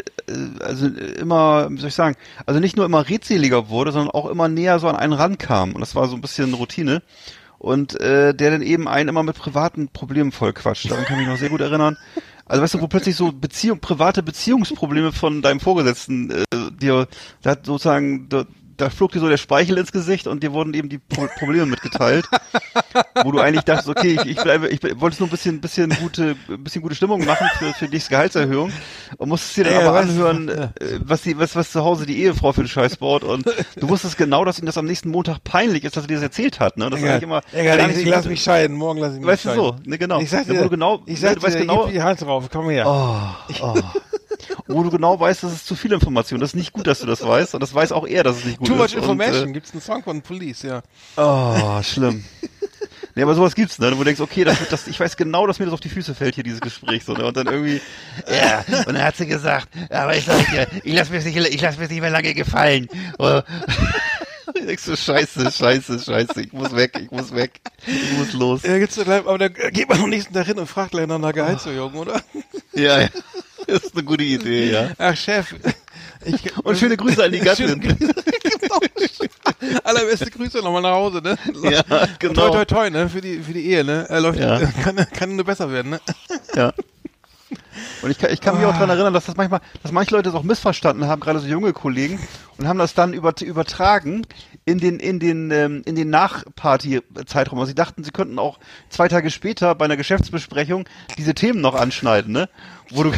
also immer, wie soll ich sagen, also nicht nur immer redseliger wurde, sondern auch immer näher so an einen rankam. Und das war so ein bisschen Routine. Und äh, der dann eben einen immer mit privaten Problemen vollquatscht. Daran kann ich mich noch sehr gut erinnern. Also weißt du, wo plötzlich so Beziehung, private Beziehungsprobleme von deinem Vorgesetzten äh, dir, der hat sozusagen, der, da flog dir so der Speichel ins Gesicht und dir wurden eben die Pro Probleme mitgeteilt, wo du eigentlich dachtest, okay, ich, ich bleibe, ich wollte nur ein bisschen, bisschen gute, ein bisschen gute Stimmung machen für, für die Gehaltserhöhung und musstest dir dann Ja, aber was- anhören, ja. äh, was die, was, was zu Hause die Ehefrau für den Scheiß baut und du wusstest genau, dass ihm das am nächsten Montag peinlich ist, dass er dir das erzählt hat, ne? Das ist eigentlich immer, Egal, ich, ich lass mich scheiden, morgen lass ich mich Weißt du scheiden. so, ne, genau. Ich sag dir, du genau, ich sag du weißt dir, genau, die Hand drauf, komm her. Oh, oh. Wo du genau weißt, das ist zu viel Information. Das ist nicht gut, dass du das weißt. Und das weiß auch er, dass es nicht gut Too ist. much information. Und, Gibt's einen Song von Police, ja. äh, oh, schlimm. Nee, aber sowas gibt's, ne? Wo du denkst, okay, das, das, ich weiß genau, dass mir das auf die Füße fällt hier, dieses Gespräch, so, ne? Und dann irgendwie, ja, und dann hat sie gesagt, aber ich sag dir, ich lass mir's nicht, ich lass mir's nicht mehr lange gefallen. Oh. Ich denkst so, scheiße, scheiße, scheiße, ich muss weg, ich muss weg, ich muss los. Ja, gibt's aber da geht man am nächsten Tag hin und fragt gleich nach einer Gehaltserhöhung, oder? Ja, ja. Das ist eine gute Idee, ja. Ach, Chef. Ich, Und schöne Grüße an die Gattin. Genau. Allerbeste Grüße nochmal nach Hause, ne? Ja, genau. Toi, toi, toi, ne? Für die, für die Ehe, ne? Er läuft, Ja. kann, kann nur besser werden, ne? Ja. Und ich kann, ich kann mich auch daran erinnern, dass das manchmal, dass manche Leute das auch missverstanden haben, gerade so junge Kollegen, und haben das dann über, übertragen in den, in den, ähm, in den Nachparty-Zeitraum. Also sie dachten, sie könnten auch zwei Tage später bei einer Geschäftsbesprechung diese Themen noch anschneiden, ne? Wo du,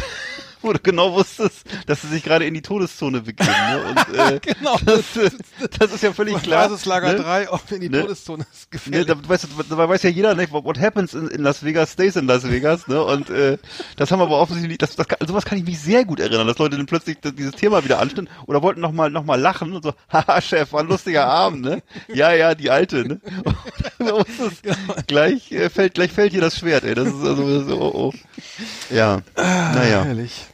wo du genau wusstest, dass sie sich gerade in die Todeszone begeben, ne? Und, äh, Genau. Das, äh, das ist ja völlig klar. Basislager ne? 3, auch in die Ne? Todeszone ist Ne, gefährlich. da, weißt du, da weiß ja jeder, ne, what happens in, in Las Vegas stays in Las Vegas, ne? Und äh, das haben wir aber offensichtlich, das, das, kann- sowas kann ich mich sehr gut erinnern, dass Leute dann plötzlich dieses Thema wieder anschnitten oder wollten noch mal, noch mal lachen und so, haha, Chef, war ein lustiger Abend, ne? Ja, ja, die alte, ne? Es, gleich äh, fällt, gleich fällt hier das Schwert, ey. Das ist also so, oh, oh. Ja, naja, Herrlich.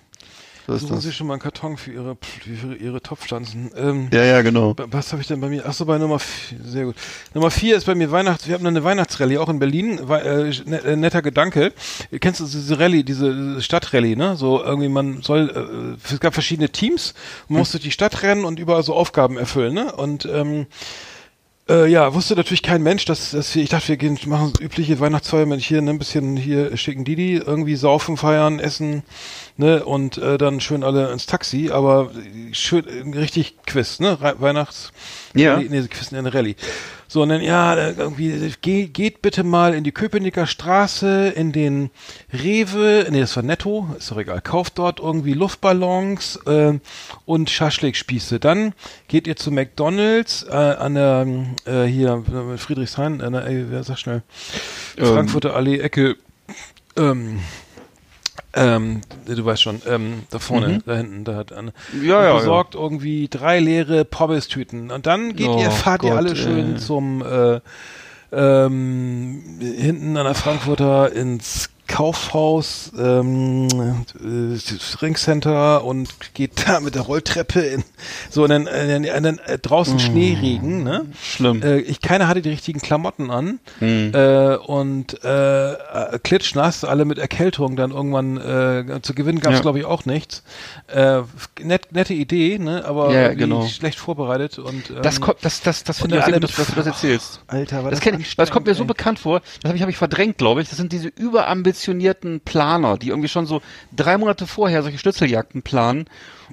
So ist Suchen Sie das. schon mal einen Karton für Ihre, für Ihre Topfstanzen. Ähm, Ja, ja, genau. Was habe ich denn bei mir? Achso, bei Nummer vier, sehr gut. Nummer vier ist bei mir Weihnachts. Wir haben eine Weihnachtsrallye auch in Berlin. Äh, ne- äh, netter Gedanke. Kennst du diese Rallye, diese Stadtrallye, ne? So irgendwie man soll. Äh, es gab verschiedene Teams. Man muss durch die Stadt rennen und überall so Aufgaben erfüllen, ne? Und ähm, äh, ja, wusste natürlich kein Mensch, dass, dass wir, ich dachte, wir gehen, machen so übliche Weihnachtsfeier mit hier, ne, ein bisschen hier schicken Didi, irgendwie saufen, feiern, essen, ne, und äh, dann schön alle ins Taxi, aber schön, äh, richtig Quiz, ne, Re Weihnachts, Ja. nee, nee, Quiz in eine Rallye. So, und dann, ja, äh, irgendwie, geh, geht bitte mal in die Köpenicker Straße, in den Rewe, nee, das war Netto, ist doch egal, kauft dort irgendwie Luftballons äh, und Schaschlikspieße. Dann geht ihr zu McDonalds äh, an der, äh, hier, äh, Friedrichshain, an der, ey, wer sagt schnell, Frankfurter Allee, Ecke, ähm, ähm, du weißt schon, ähm, da vorne, da hinten, da hat Mhm. Ja, ja, besorgt irgendwie drei leere Pommestüten und dann geht ihr, Oh fahrt ihr Gott, alle schön ey. zum äh, ähm, hinten an der Frankfurter ins Kaufhaus, ähm, äh, das Ringcenter und geht da mit der Rolltreppe in so dann, äh, dann, dann äh, draußen Schneeregen, ne? Schlimm. Äh, ich keiner hatte die richtigen Klamotten an Hm. äh, und äh, äh, klitschnass, alle mit Erkältung dann irgendwann äh, zu gewinnen gab es Ja. glaube ich auch nichts. Äh, net, nette Idee, ne? Aber Ja, genau. schlecht vorbereitet und ähm, Das kommt, das, das, das finde ich alle gut, dass, du das erzählst. Alter, war Das, kenn ich, das kommt mir so anstrengend, bekannt vor, das habe ich, hab ich verdrängt, glaube ich. Das sind diese überambitionierten Planer, die irgendwie schon so drei Monate vorher solche Schnitzeljagden planen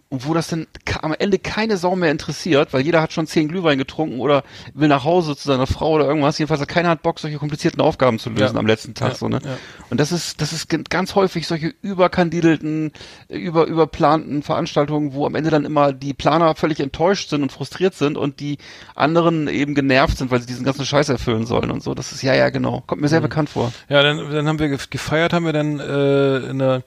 und wo das dann am Ende keine Sau mehr interessiert, weil jeder hat schon zehn Glühwein getrunken oder will nach Hause zu seiner Frau oder irgendwas. Jedenfalls hat keiner hat Bock, solche komplizierten Aufgaben zu lösen Ja. am letzten Tag. Ja, so, ne? ja. Und das ist, das ist ganz häufig solche überkandidelten, über, überplanten Veranstaltungen, wo am Ende dann immer die Planer völlig enttäuscht sind und frustriert sind und die anderen eben genervt sind, weil sie diesen ganzen Scheiß erfüllen sollen und so. Das ist, ja, ja, genau. Kommt mir sehr bekannt vor. Ja, dann, dann haben wir gef- gefeiert, haben wir dann äh, in der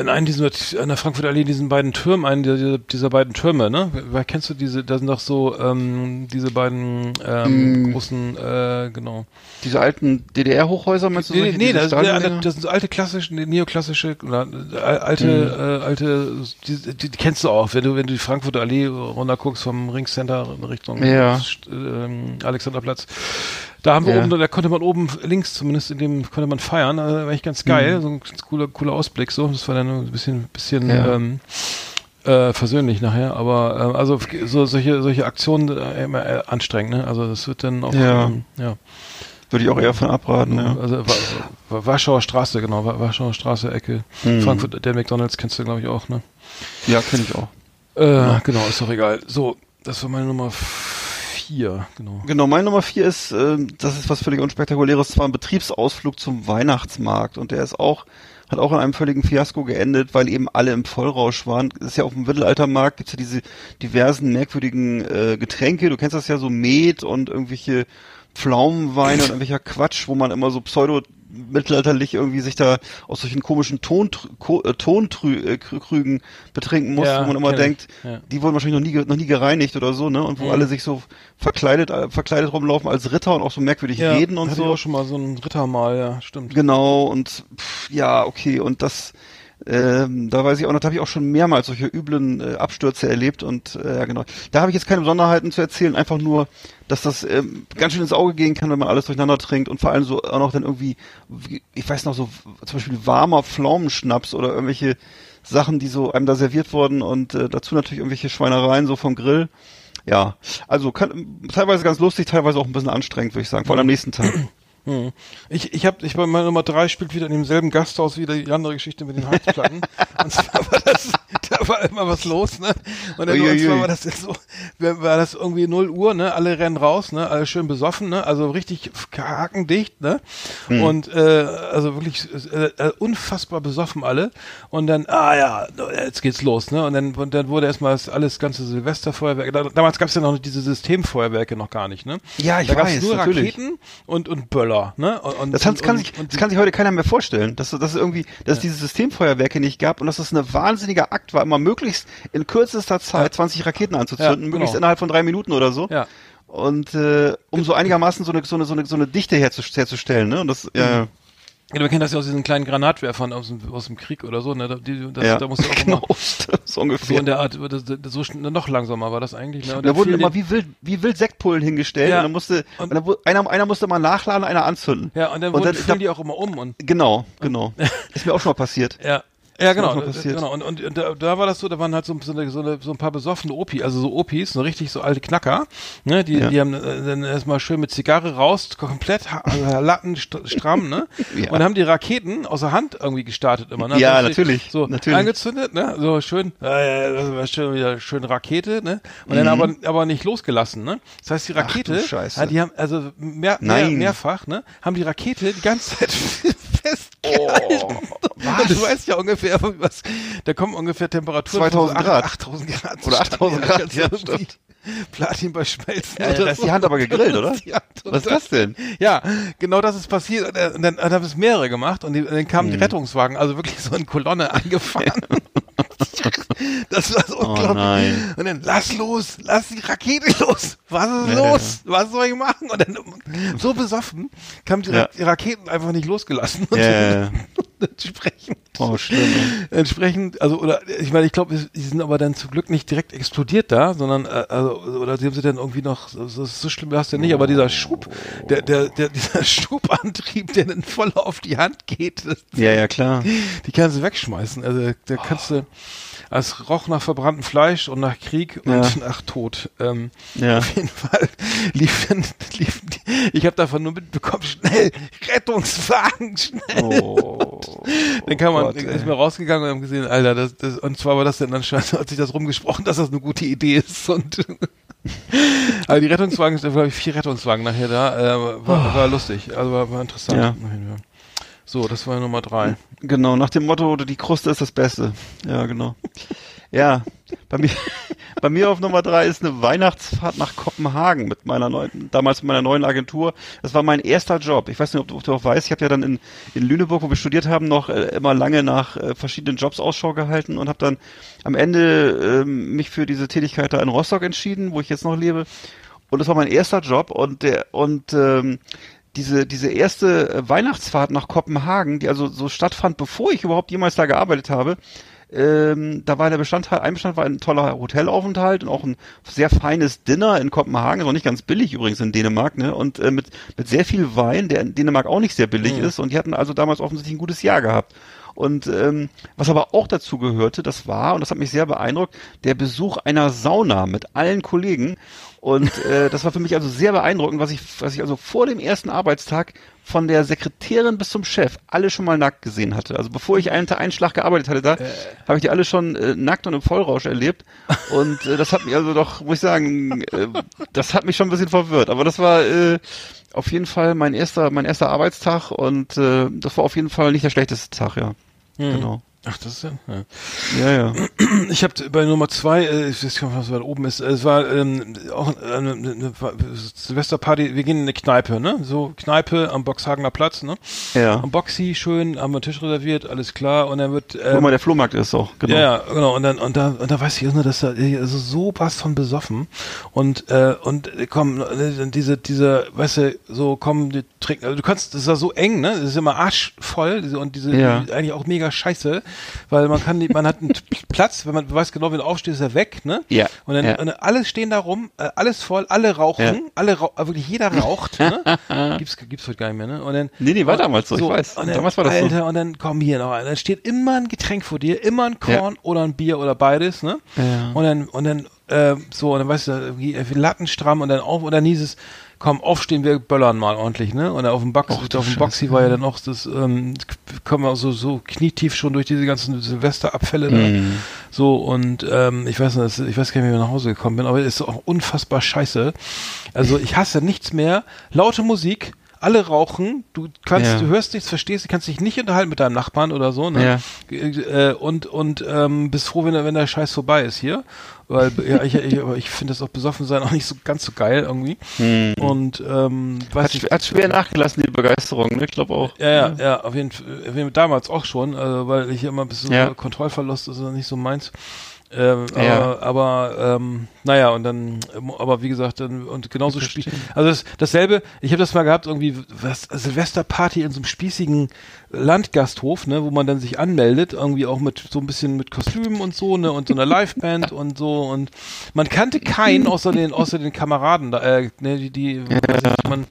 in einem dieser an der Frankfurter Allee diesen beiden Türmen, einen dieser, dieser beiden Türme, ne? Wer kennst du diese? Da sind doch so ähm, diese beiden ähm, Mm. großen, äh, genau. Diese alten DDR-Hochhäuser, meinst du? Nee, solche, nee, das, Stahldinger? das sind so alte klassische, nee, neoklassische, oder äh, alte, äh, alte, die, die, die kennst du auch, wenn du, wenn du die Frankfurter Allee runter guckst vom Ringcenter in Richtung Ja. Ähm, Alexanderplatz. Da haben wir Ja. oben, da konnte man oben links zumindest in dem konnte man feiern, äh, war echt ganz geil, Mhm. so ein cooler, cooler Ausblick, so, das war dann ein bisschen, bisschen, Ja. ähm, äh, versöhnlich nachher, aber äh, also so solche solche Aktionen äh, immer äh, anstrengend, ne? Also das wird dann auch Ja. ähm, ja. Würde ich auch eher von abraten, ja. Also Wa- Wa- Warschauer Straße, genau, Wa- Warschauer Straße, Ecke. Mhm. Frankfurt, der McDonalds kennst du, glaube ich, auch, ne? Ja, kenne ich auch. Äh, Genau, ist doch egal. So, Das war meine Nummer vier, genau. Genau, meine Nummer vier ist, äh, das ist was völlig unspektakuläres, zwar ein Betriebsausflug zum Weihnachtsmarkt und der ist auch, hat auch in einem völligen Fiasko geendet, weil eben alle im Vollrausch waren. Das ist ja auf dem Mittelaltermarkt, gibt's ja diese diversen merkwürdigen äh, Getränke, du kennst das ja so Met und irgendwelche Pflaumenweine und irgendwelcher Quatsch, wo man immer so pseudo mittelalterlich irgendwie sich da aus solchen komischen Tonkrügen äh, äh, betrinken muss, Ja, wo man immer ich. denkt, Ja. die wurden wahrscheinlich noch nie, noch nie gereinigt oder so, ne? Und wo Mhm. alle sich so verkleidet, äh, verkleidet rumlaufen als Ritter und auch so merkwürdig reden und hatte ich so. auch schon mal so ein Rittermal, ja, stimmt. Genau, und pff, ja, okay, und das, ähm, da weiß ich auch noch, da habe ich auch schon mehrmals solche üblen äh, Abstürze erlebt und äh, ja genau. Da habe ich jetzt keine Besonderheiten zu erzählen, einfach nur, dass das ähm, ganz schön ins Auge gehen kann, wenn man alles durcheinander trinkt und vor allem so auch noch dann irgendwie, wie- ich weiß noch so, zum Beispiel warmer Pflaumenschnaps oder irgendwelche Sachen, die so einem da serviert wurden und äh, dazu natürlich irgendwelche Schweinereien so vom Grill. Ja, also kann, teilweise ganz lustig, teilweise auch ein bisschen anstrengend, würde ich sagen, vor allem am nächsten Tag. Hm. Ich, ich habe, ich bei meiner Nummer drei spielt wieder in demselben Gasthaus wie die andere Geschichte mit den Heizplatten. und zwar war das, da war immer was los, ne? Und, dann, und zwar war das jetzt so, war das irgendwie 0 Uhr, ne? Alle rennen raus, ne? Alle schön besoffen, ne? Also richtig hakendicht, ne? Und äh, also wirklich äh, äh, unfassbar besoffen alle. Und dann, ah ja, jetzt geht's los, ne? Und dann, und dann wurde erstmal das alles ganze Silvesterfeuerwerk. Da, damals gab's ja noch diese Systemfeuerwerke noch gar nicht, ne? Ja, ich da weiß, nur natürlich. Raketen und, und Böller, ne? Und, und, Das, kann, und, das, kann sich, das kann sich heute keiner mehr vorstellen, dass, dass es irgendwie, dass es diese Systemfeuerwerke nicht gab und dass es eine wahnsinniger Akt war, immer möglichst in kürzester Zeit 20 Raketen anzuzünden, Ja, genau. möglichst innerhalb von drei Minuten oder so. Ja. Und äh, um so einigermaßen so eine, so eine, so eine, so eine Dichte herzust- herzustellen, ne? Und das, Mhm. Ja, wir kennen das ja aus diesen kleinen Granatwerfern aus dem, aus dem Krieg oder so, ne? Da, die, das, ja, da musst du auch genau, immer so so ungefähr. in der Art, das, das, so noch langsamer war das eigentlich, ne? Und da dann wurden immer wie wild, wie wild Sektpullen hingestellt Ja. und dann musste, Und- und dann, einer, einer musste mal nachladen, einer anzünden. ja, und dann, und dann- fielen die auch immer um und Genau, genau. Ist mir auch schon mal passiert. Ja. Ja, genau. genau. Und, und, und da, da war das so, da waren halt so, so, eine, so, eine, so ein paar besoffene Opi, also so Opis, so richtig so alte Knacker, ne? Die, Ja. die haben äh, dann erstmal schön mit Zigarre raus, komplett äh, Latten st stramm, ne? Ja. Und haben die Raketen aus der Hand irgendwie gestartet immer, ne? Ja, Also natürlich, So natürlich. angezündet, ne? So schön, äh, das war schön wieder schön Rakete, ne? Und dann aber, aber nicht losgelassen, ne? Das heißt, die Mhm. Ach Rakete, ja, die haben, also mehr, mehr, mehrfach, ne? Haben die Rakete die ganze Zeit Oh, festgehalten. Und du weißt ja ungefähr, was, da kommen ungefähr Temperaturen 2000 von so Grad. 8000 Grad. Oder zustande. 8000 Grad, ja, stimmt. Platin bei Schmelzen. Ja, da ist so. die Hand aber gegrillt, oder? Was ist das denn? Ja, genau das ist passiert. Und dann, dann, haben es mehrere gemacht und, die, und dann kamen Mhm. die Rettungswagen, also wirklich so in Kolonne angefahren. Das war so unglaublich. Oh nein. Und dann, lass los, lass die Rakete los. Was ist los? Was soll ich machen? Und dann, so besoffen, kamen die, Ra Ja. die Raketen einfach nicht losgelassen. Und ja. entsprechend, Oh, schlimm. entsprechend, also, oder, ich meine, ich glaube, die sind aber dann zum Glück nicht direkt explodiert da, sondern, äh, also, oder sie haben sie dann irgendwie noch, so, so schlimm war es ja nicht, aber dieser Schub, der, der, der, dieser Schubantrieb, der dann voll auf die Hand geht, das, Ja, ja, klar. die kannst du wegschmeißen. Also da kannst du, es roch nach verbranntem Fleisch und nach Krieg und Ja. nach Tod. Ähm, Ja. Auf jeden Fall lief dann, liefen die, ich habe davon nur mitbekommen, schnell, Rettungswagen, schnell. Oh. Dann kam man, Gott, ist mir rausgegangen und haben gesehen, Alter, das, das, und zwar war das dann anscheinend, hat sich das rumgesprochen, dass das eine gute Idee ist und aber die Rettungswagen, da glaube ich vier Rettungswagen nachher da, äh, war, war lustig, also war, war interessant. Ja. So, das war Nummer drei. Genau, nach dem Motto, die Kruste ist das Beste. Ja, genau. Ja, bei mir, bei mir auf Nummer drei ist eine Weihnachtsfahrt nach Kopenhagen mit meiner neuen, damals mit meiner neuen Agentur. Das war mein erster Job. Ich weiß nicht, ob du, ob du auch weißt, ich habe ja dann in, in Lüneburg, wo wir studiert haben, noch äh, immer lange nach äh, verschiedenen Jobs Ausschau gehalten und habe dann am Ende ähm, mich für diese Tätigkeit da in Rostock entschieden, wo ich jetzt noch lebe. Und das war mein erster Job und der und ähm, diese diese erste äh, Weihnachtsfahrt nach Kopenhagen, die also so stattfand, bevor ich überhaupt jemals da gearbeitet habe, ähm, da war der Bestandteil, ein Bestandteil war ein toller Hotelaufenthalt und auch ein sehr feines Dinner in Kopenhagen, ist auch nicht ganz billig übrigens in Dänemark, ne? Und äh, mit mit sehr viel Wein, der in Dänemark auch nicht sehr billig ist. Und die hatten also damals offensichtlich ein gutes Jahr gehabt. Und ähm, was aber auch dazu gehörte, das war, und das hat mich sehr beeindruckt, der Besuch einer Sauna mit allen Kollegen. Und äh, das war für mich also sehr beeindruckend, was ich, was ich also vor dem ersten Arbeitstag von der Sekretärin bis zum Chef alle schon mal nackt gesehen hatte. Also bevor ich einen, einen Schlag gearbeitet hatte, da habe ich die alle schon äh, nackt und im Vollrausch erlebt. Und äh, das hat mich also doch, muss ich sagen, äh, das hat mich schon ein bisschen verwirrt. Aber das war äh, auf jeden Fall mein erster, mein erster Arbeitstag und äh, das war auf jeden Fall nicht der schlechteste Tag, ja. Genau. Ach, das ist ja. ja. Ja, ja. Ich habe bei Nummer zwei, äh, ich weiß gar nicht, was da oben ist, es war ähm, auch eine, eine, eine Silvesterparty, wir gehen in eine Kneipe, ne? So Kneipe am Boxhagener Platz, ne? Ja. Am Boxy, schön, haben wir einen Tisch reserviert, alles klar. Und dann wird. Wo Ähm, mal der Flohmarkt ist auch, genau. Ja, genau. Und dann, und da, und da weiß ich nur, dass da also so was von besoffen. Und, äh, und äh, komm, äh, diese, diese, weißt du, so kommen die trinken. Also du kannst, das ist ja so eng, ne? Das ist immer arschvoll diese- und diese Ja. die, eigentlich auch mega scheiße, weil man kann, man hat einen Platz, wenn man weiß genau, wenn du aufstehst, ist er weg, ne? Ja, Und dann, ja. und alle stehen da rum, äh, alles voll, alle rauchen, Ja. alle rau äh, wirklich jeder raucht, ne? Gibt's, gibt's heute gar nicht mehr, ne? Und dann, Nee, nee, war damals so, ich weiß. Und dann, Damals war das so. Alter, und dann komm hier noch ein. Dann steht immer ein Getränk vor dir, immer ein Korn oder ein Bier oder beides, ne? Ja. Und dann, und dann, äh, so, und dann weißt du, irgendwie Latten stramm und dann auf, und dann hieß es, komm, aufstehen, wir böllern mal ordentlich, ne? Und auf dem Box, Och, auf dem. Boxy war ja dann auch das, ähm, kommen wir so, so knietief schon durch diese ganzen Silvesterabfälle, ne? Mhm. So, und ähm, ich weiß nicht, ich weiß gar nicht, wie ich nach Hause gekommen bin, aber es ist auch unfassbar scheiße. Also ich hasse nichts mehr. Laute Musik, alle rauchen, du kannst, Ja. du hörst nichts, verstehst, du kannst dich nicht unterhalten mit deinem Nachbarn oder so, ne? Äh, und und ähm, bist froh, wenn, wenn der Scheiß vorbei ist hier. Weil ja, ich, ich, aber ich finde das auch besoffen sein auch nicht so ganz so geil irgendwie. Und ähm, weiß Hat, ich, hat schwer nachgelassen, die Begeisterung, ne? Ich glaube auch. ja, ja, ja, auf jeden Fall, damals auch schon, also, weil ich immer ein bisschen Ja. Kontrollverlust ist ja nicht so meins. Ähm, Ja. Aber, aber ähm, naja, und dann, ähm, aber wie gesagt, dann, und genauso spiel. Also das, dasselbe, ich habe das mal gehabt, irgendwie was Silvesterparty in so einem spießigen Landgasthof, ne, wo man dann sich anmeldet, irgendwie auch mit so ein bisschen mit Kostümen und so, ne, und so einer Liveband und so und man kannte keinen außer den außer den Kameraden da, äh, ne, die, die man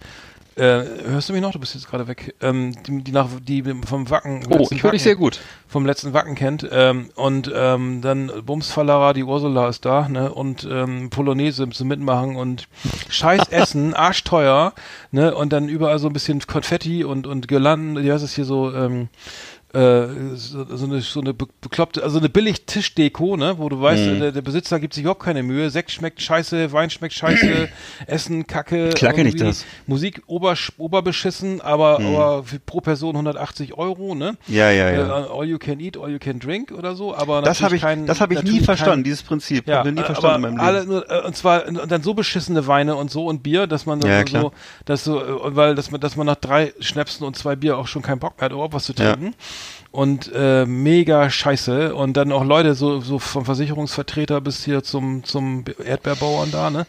äh, hörst du mich noch? Du bist jetzt gerade weg. Ähm, die, die nach die vom Wacken. Oh, ich höre dich sehr gut. vom letzten Wacken kennt. Ähm, und ähm, dann Bumsfallerer, die Ursula ist da, ne? Und ähm, Polonaise zum Mitmachen und scheiß Essen, arschteuer, ne? Und dann überall so ein bisschen Konfetti und, und Girlanden, wie heißt es hier so, ähm, äh, so, so eine so eine be- bekloppte, also eine billig Tischdeko, ne, wo du weißt, Mhm. der, der Besitzer gibt sich überhaupt keine Mühe. Sekt schmeckt scheiße, Wein schmeckt scheiße, Essen kacke, Klar kenn ich das. Musik ober, oberbeschissen, aber, Mhm. aber pro Person 180 Euro, ne? Ja, ja, Äh, ja. all you can eat, all you can drink oder so, aber Das habe ich, kein, das habe ich nie verstanden, kein, dieses Prinzip. ja, habe nie äh, verstanden in meinem alle Leben. nur, äh, und zwar und dann so beschissene Weine und so und Bier, dass man Ja, so, dass so, äh, weil dass man, dass man nach drei Schnäpsen und zwei Bier auch schon keinen Bock mehr hat, überhaupt was zu Ja. Und äh, mega scheiße. Und dann auch Leute, so, so vom Versicherungsvertreter bis hier zum, zum Erdbeerbauern da, ne?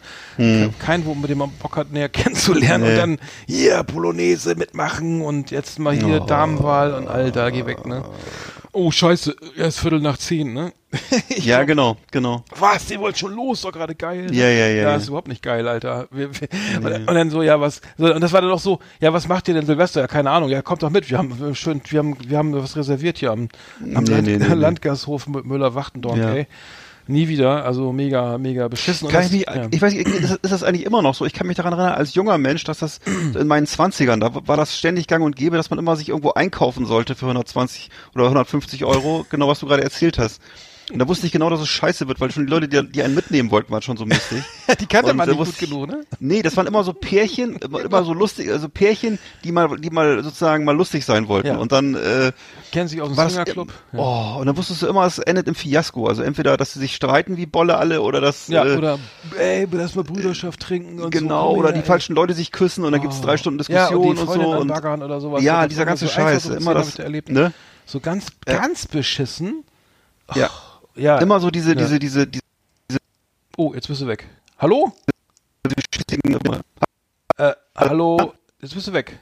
Kein, wo mit dem man Bock hat, näher kennenzulernen. Hm. Nee. Und dann hier Polonaise mitmachen und jetzt mal hier Oh. Damenwahl und Alter, geh weg, ne? Oh, scheiße, erst Viertel nach zehn, ne? Ja, glaub, genau, genau. was, die wollt schon los, doch gerade geil. ne? Ja, ja, ja, Ja, ja. ist überhaupt nicht geil, Alter. Wir, wir, und, und dann so, ja, was, so, und das war dann auch so, ja, was macht ihr denn Silvester? Ja, keine Ahnung, ja, kommt doch mit, wir haben schön, wir haben, wir haben was reserviert hier am, am Nee, Land, nee, nee, nee. Landgashof Müller-Wachtendorf, Ja. ey. Nie wieder, also mega, mega beschissen. Kann das- ich, mich, ja. ich weiß nicht, ist, ist das eigentlich immer noch so? Ich kann mich daran erinnern, als junger Mensch, dass das in meinen Zwanzigern, da war das ständig gang und gäbe, dass man immer sich irgendwo einkaufen sollte für 120 oder 150 Euro, genau was du gerade erzählt hast. Und da wusste ich genau, dass es scheiße wird, weil schon die Leute, die, die einen mitnehmen wollten, waren schon so mäßig. die kannte Und man nicht gut genug, ne? Nee, das waren immer so Pärchen, immer, immer so lustig, also Pärchen, die mal, die mal sozusagen mal lustig sein wollten. Ja. Und dann äh, Kennen sich aus dem Swingerclub. oh, und dann wusstest du immer, es endet im Fiasko. Also entweder, dass sie sich streiten wie Bolle alle oder dass Ja, äh, oder, ey, lass mal Brüderschaft trinken und genau so. oder die ey. falschen Leute sich küssen und dann gibt's drei Stunden Diskussion ja, und, und, die Freundin so. Und, oder sowas. ja, Das dieser ganze so Scheiß, immer das, erlebt. ne? So ganz, ganz beschissen. Ja. Ja. Immer so diese, Ja. diese, diese, diese, Oh, jetzt bist du weg. Hallo? Äh, hallo? Jetzt bist du weg.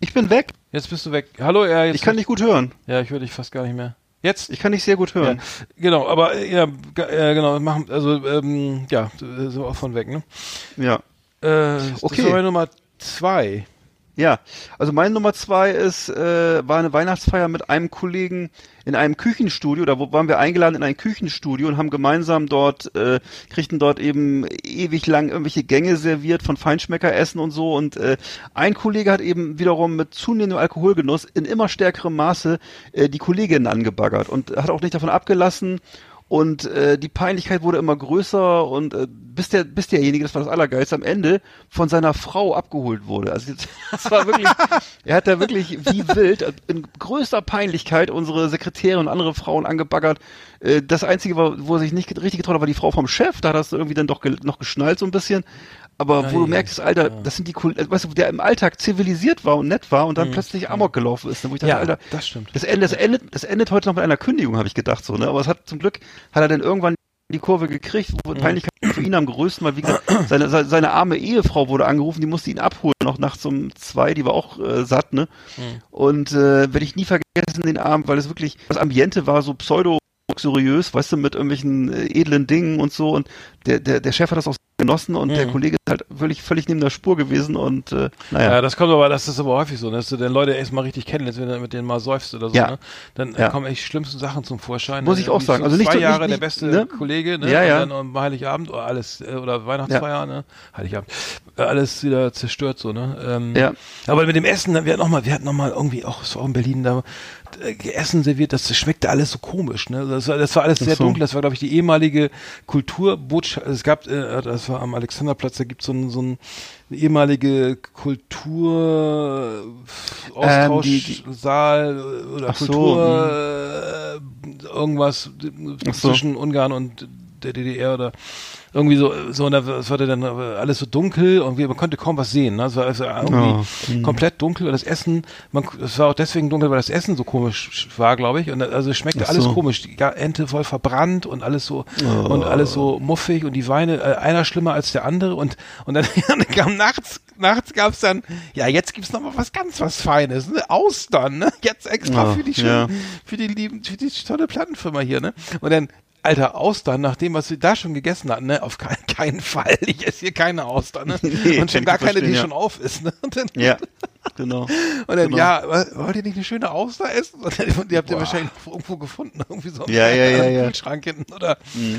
ich bin weg. Jetzt bist du weg. Hallo, ja, jetzt. Ich kann dich gut hören. Ja, ich höre dich fast gar nicht mehr. Jetzt? Ich kann dich sehr gut hören. Ja, genau, aber ja, äh, genau, machen, also ähm, ja, so auch von weg, ne? Ja. Äh, Okay. Das war Nummer zwei. Ja, also meine Nummer zwei ist, äh, war eine Weihnachtsfeier mit einem Kollegen in einem Küchenstudio, da waren wir eingeladen in ein Küchenstudio und haben gemeinsam dort, äh, kriegten dort eben ewig lang irgendwelche Gänge serviert von Feinschmeckeressen und so. Und äh, ein Kollege hat eben wiederum mit zunehmendem Alkoholgenuss in immer stärkerem Maße äh, die Kolleginnen angebaggert und hat auch nicht davon abgelassen und äh, die Peinlichkeit wurde immer größer und äh, bis der bis derjenige, das war das Allergeilste, am Ende von seiner Frau abgeholt wurde. Also das war wirklich, er hat da wirklich wie wild äh, in größter Peinlichkeit unsere Sekretäre und andere Frauen angebaggert. Äh, das einzige, war, wo er sich nicht richtig getraut hat, war die Frau vom Chef. Da hat er es irgendwie dann doch noch geschnallt so ein bisschen. Aber wo du merkst, Alter, das sind die Koll- äh, weißt du, der im Alltag zivilisiert war und nett war und dann plötzlich Amok gelaufen ist, ne, wo ich dachte, Ja, Alter, das stimmt. das endet, das endet, das endet heute noch mit einer Kündigung, habe ich gedacht so, ne? Aber es hat zum Glück hat er dann irgendwann die Kurve gekriegt, Mhm. wo Peinlichkeit für ihn am größten, weil wie gesagt, seine, seine, seine arme Ehefrau wurde angerufen, die musste ihn abholen, noch nachts um zwei, die war auch äh, satt, ne? Mhm. Und äh, werde ich nie vergessen den Abend, weil es wirklich, das Ambiente war so pseudo luxuriös, weißt du, mit irgendwelchen äh, edlen Dingen und so und der, der, der Chef hat das auch genossen und der Mhm. Kollege ist halt völlig, völlig neben der Spur gewesen und äh, naja. Ja, das kommt aber, das ist aber häufig so, dass du den Leute erst mal richtig kennenlernst, wenn du mit denen mal säufst oder so, Ja. ne? Dann Ja. kommen echt schlimmsten Sachen zum Vorschein. Muss ich auch sagen. so Also nicht zwei so- Jahre nicht- der beste ne? Kollege, ne? Ja, ja. Und dann Heiligabend oder alles, äh, oder Weihnachtsfeier, ne? Heiligabend. Äh, alles wieder zerstört so, ne? Ähm, Ja. Aber mit dem Essen, wir hatten noch mal, wir hatten noch mal irgendwie auch, es war auch in Berlin, da äh, Essen serviert, das schmeckte alles so komisch, ne? Das war, das war alles sehr so. dunkel, das war, glaube ich, die ehemalige Kulturbotschaft, es gab, äh, das war am Alexanderplatz, da gibt es so ein, so ein eine ehemalige Kultur Ähm, die- Austauschsaal oder Ach so, Kultur äh, irgendwas Ach so. zwischen Ungarn und der DDR oder irgendwie so, so und da es war dann alles so dunkel und wir, man konnte kaum was sehen. Ne? Es war also irgendwie Ja. komplett dunkel und das Essen, man, es war auch deswegen dunkel, weil das Essen so komisch war, glaube ich. Und also es schmeckte Ach alles so. komisch. Die Ente voll verbrannt und alles so und alles so muffig und die Weine, äh, einer schlimmer als der andere und und dann, dann kam nachts, nachts gab's dann, ja jetzt gibt's noch mal was ganz was Feines, ne? Austern, ne? Jetzt extra Ja, für die ja. schönen, für die lieben, für die tolle Plattenfirma hier, ne? Und dann Alter, Austern, nach dem, was wir da schon gegessen hatten, ne? Auf keinen, keinen Fall. Ich esse hier keine Austern, ne? Nee, und schon gar keine, die ja. schon auf ist, ne? Dann, Ja, genau. und dann Genau. ja, wa- wollt ihr nicht eine schöne Auster essen? Und dann, die habt ihr wahrscheinlich noch irgendwo gefunden, irgendwie so Ja, ja, ja, im ja. Kühlschrank hinten oder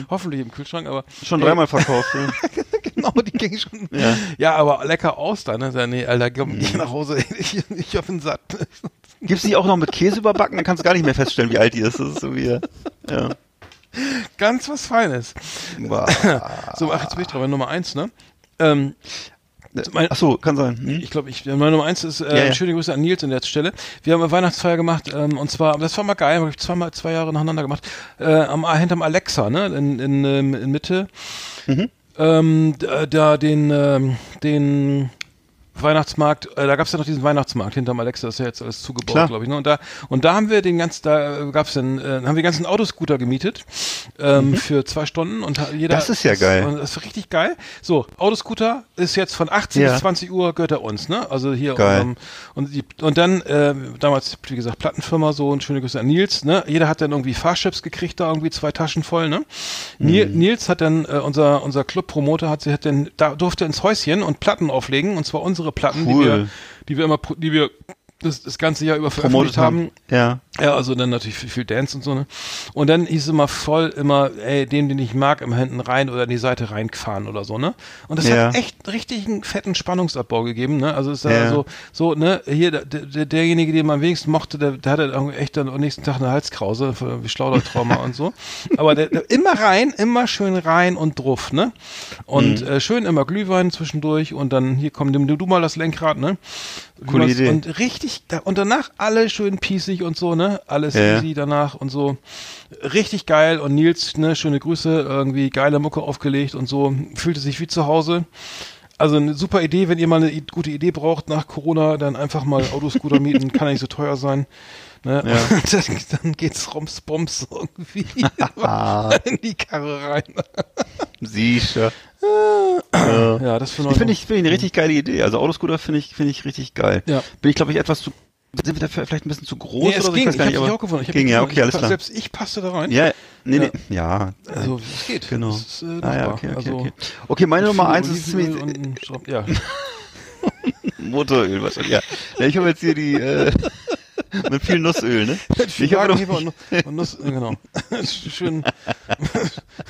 hoffentlich im Kühlschrank, aber Schon ey, dreimal verkauft. Ja. genau, die ging schon. Ja. Ja, aber lecker Austern, ne? Nee, Alter, komm, geh nach Hause, ich, ich hab den satt. Gibt's die auch noch mit Käse überbacken? Dann kannst du gar nicht mehr feststellen, wie alt die ist. Das ist so wie, ja. Ganz was Feines. Wow. So, ach, jetzt bin ich dran, Nummer eins, ne? Ähm, mein- Ach so, kann sein. Hm? Ich glaube, ich, meine Nummer eins ist, äh, Ja, ja. schöne Grüße an Nils an der Stelle. Wir haben eine Weihnachtsfeier gemacht, ähm, und zwar, das war mal geil, habe ich zweimal, zwei Jahre nacheinander gemacht, äh, am, hinterm Alexa, ne, in, in, ähm, in Mitte. Mhm. Ähm, da, da den, ähm, den Weihnachtsmarkt, äh, da gab's ja noch diesen Weihnachtsmarkt hinterm Alexa, das ist ja jetzt alles zugebaut, glaube ich. Ne? Und da und da haben wir den ganzen, da gab's dann, äh, haben wir den ganzen Autoscooter gemietet ähm, für zwei Stunden und jeder. Mhm. Das ist ja geil. Und das ist richtig geil. So, Autoscooter ist jetzt von 18 Ja. bis 20 Uhr gehört er uns, ne? Also hier Geil. ähm, und die, und dann äh, damals wie gesagt Plattenfirma so und schöne Grüße an Nils, ne? Jeder hat dann irgendwie Fahrchips gekriegt, da irgendwie zwei Taschen voll, ne? Mhm. Nils hat dann äh, unser unser Club-Promoter hat sie hat dann da durfte ins Häuschen und Platten auflegen und zwar unsere Platten, die Cool. wir die wir immer die wir das, das ganze Jahr über veröffentlicht haben. Ja. Ja, also dann natürlich viel, viel Dance und so, ne? Und dann hieß es immer voll immer, ey, den, den ich mag, immer hinten rein oder in die Seite reingefahren oder so, ne? Und das Ja. hat echt richtig einen fetten Spannungsabbau gegeben, ne? Also es ist Ja. ja. so, so, ne, hier, der, der, derjenige, den man am wenigsten mochte, der, der hatte irgendwie echt dann am nächsten Tag eine Halskrause, wie Schlaudertrauma und so. Aber der, der, immer rein, immer schön rein und druff, ne? Und Mhm. äh, schön immer Glühwein zwischendurch und dann hier komm, nimm du mal das Lenkrad, ne? Coole Idee. Und richtig, da, und danach alle schön pießig und so, ne? Alles Ja. easy danach und so. Richtig geil und Nils, ne, schöne Grüße, irgendwie geile Mucke aufgelegt und so. Fühlte sich wie zu Hause. Also eine super Idee, wenn ihr mal eine gute Idee braucht nach Corona, dann einfach mal Autoscooter mieten, kann ja nicht so teuer sein. Ne? Und dann, dann geht's rums, bums irgendwie in die Karre rein. Sicher. Ja, das finde Ich finde ich, finde ich eine richtig geile Idee. Also Autoscooter finde ich, finde ich richtig geil. Ja. Bin ich, glaube ich, etwas zu, sind wir da vielleicht ein bisschen zu groß Nee, oder es so? ging, ich ich habe mich auch gefunden. Ich ging, ja, okay, alles klar. Selbst ich passte da rein. Ja, nee, Ja. nee, ja. Also, es geht. Genau. Ist, äh, ah, ja, okay, okay, also, okay. Okay, meine Nummer eins ist ziemlich, ja. Motoröl, was ja. ja ich habe jetzt hier die äh, mit viel Nussöl, ne? Ich habe noch Wagenheber und, und Nuss, genau. schön,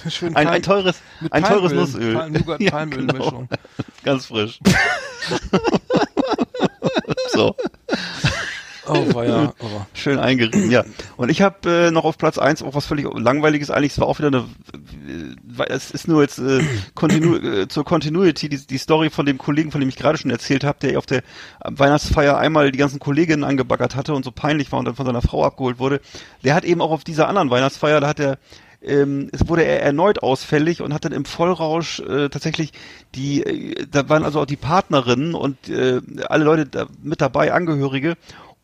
schön ein, Palm- ein teures, ein teures Palmöl, Nussöl. Palm, Nougat, Ja, Palmölmischung. genau. Ganz frisch. so. Oh, war ja, aber. Schön eingerieben, ja. Und ich habe äh, noch auf Platz eins auch was völlig langweiliges eigentlich. Es war auch wieder eine, äh, es ist nur jetzt äh, Continu äh, zur Continuity die, die Story von dem Kollegen, von dem ich gerade schon erzählt habe, der auf der Weihnachtsfeier einmal die ganzen Kolleginnen angebaggert hatte und so peinlich war und dann von seiner Frau abgeholt wurde. Der hat eben auch auf dieser anderen Weihnachtsfeier, da hat er ähm, es wurde er erneut ausfällig und hat dann im Vollrausch äh, tatsächlich die, äh, da waren also auch die Partnerinnen und äh, alle Leute da mit dabei, Angehörige.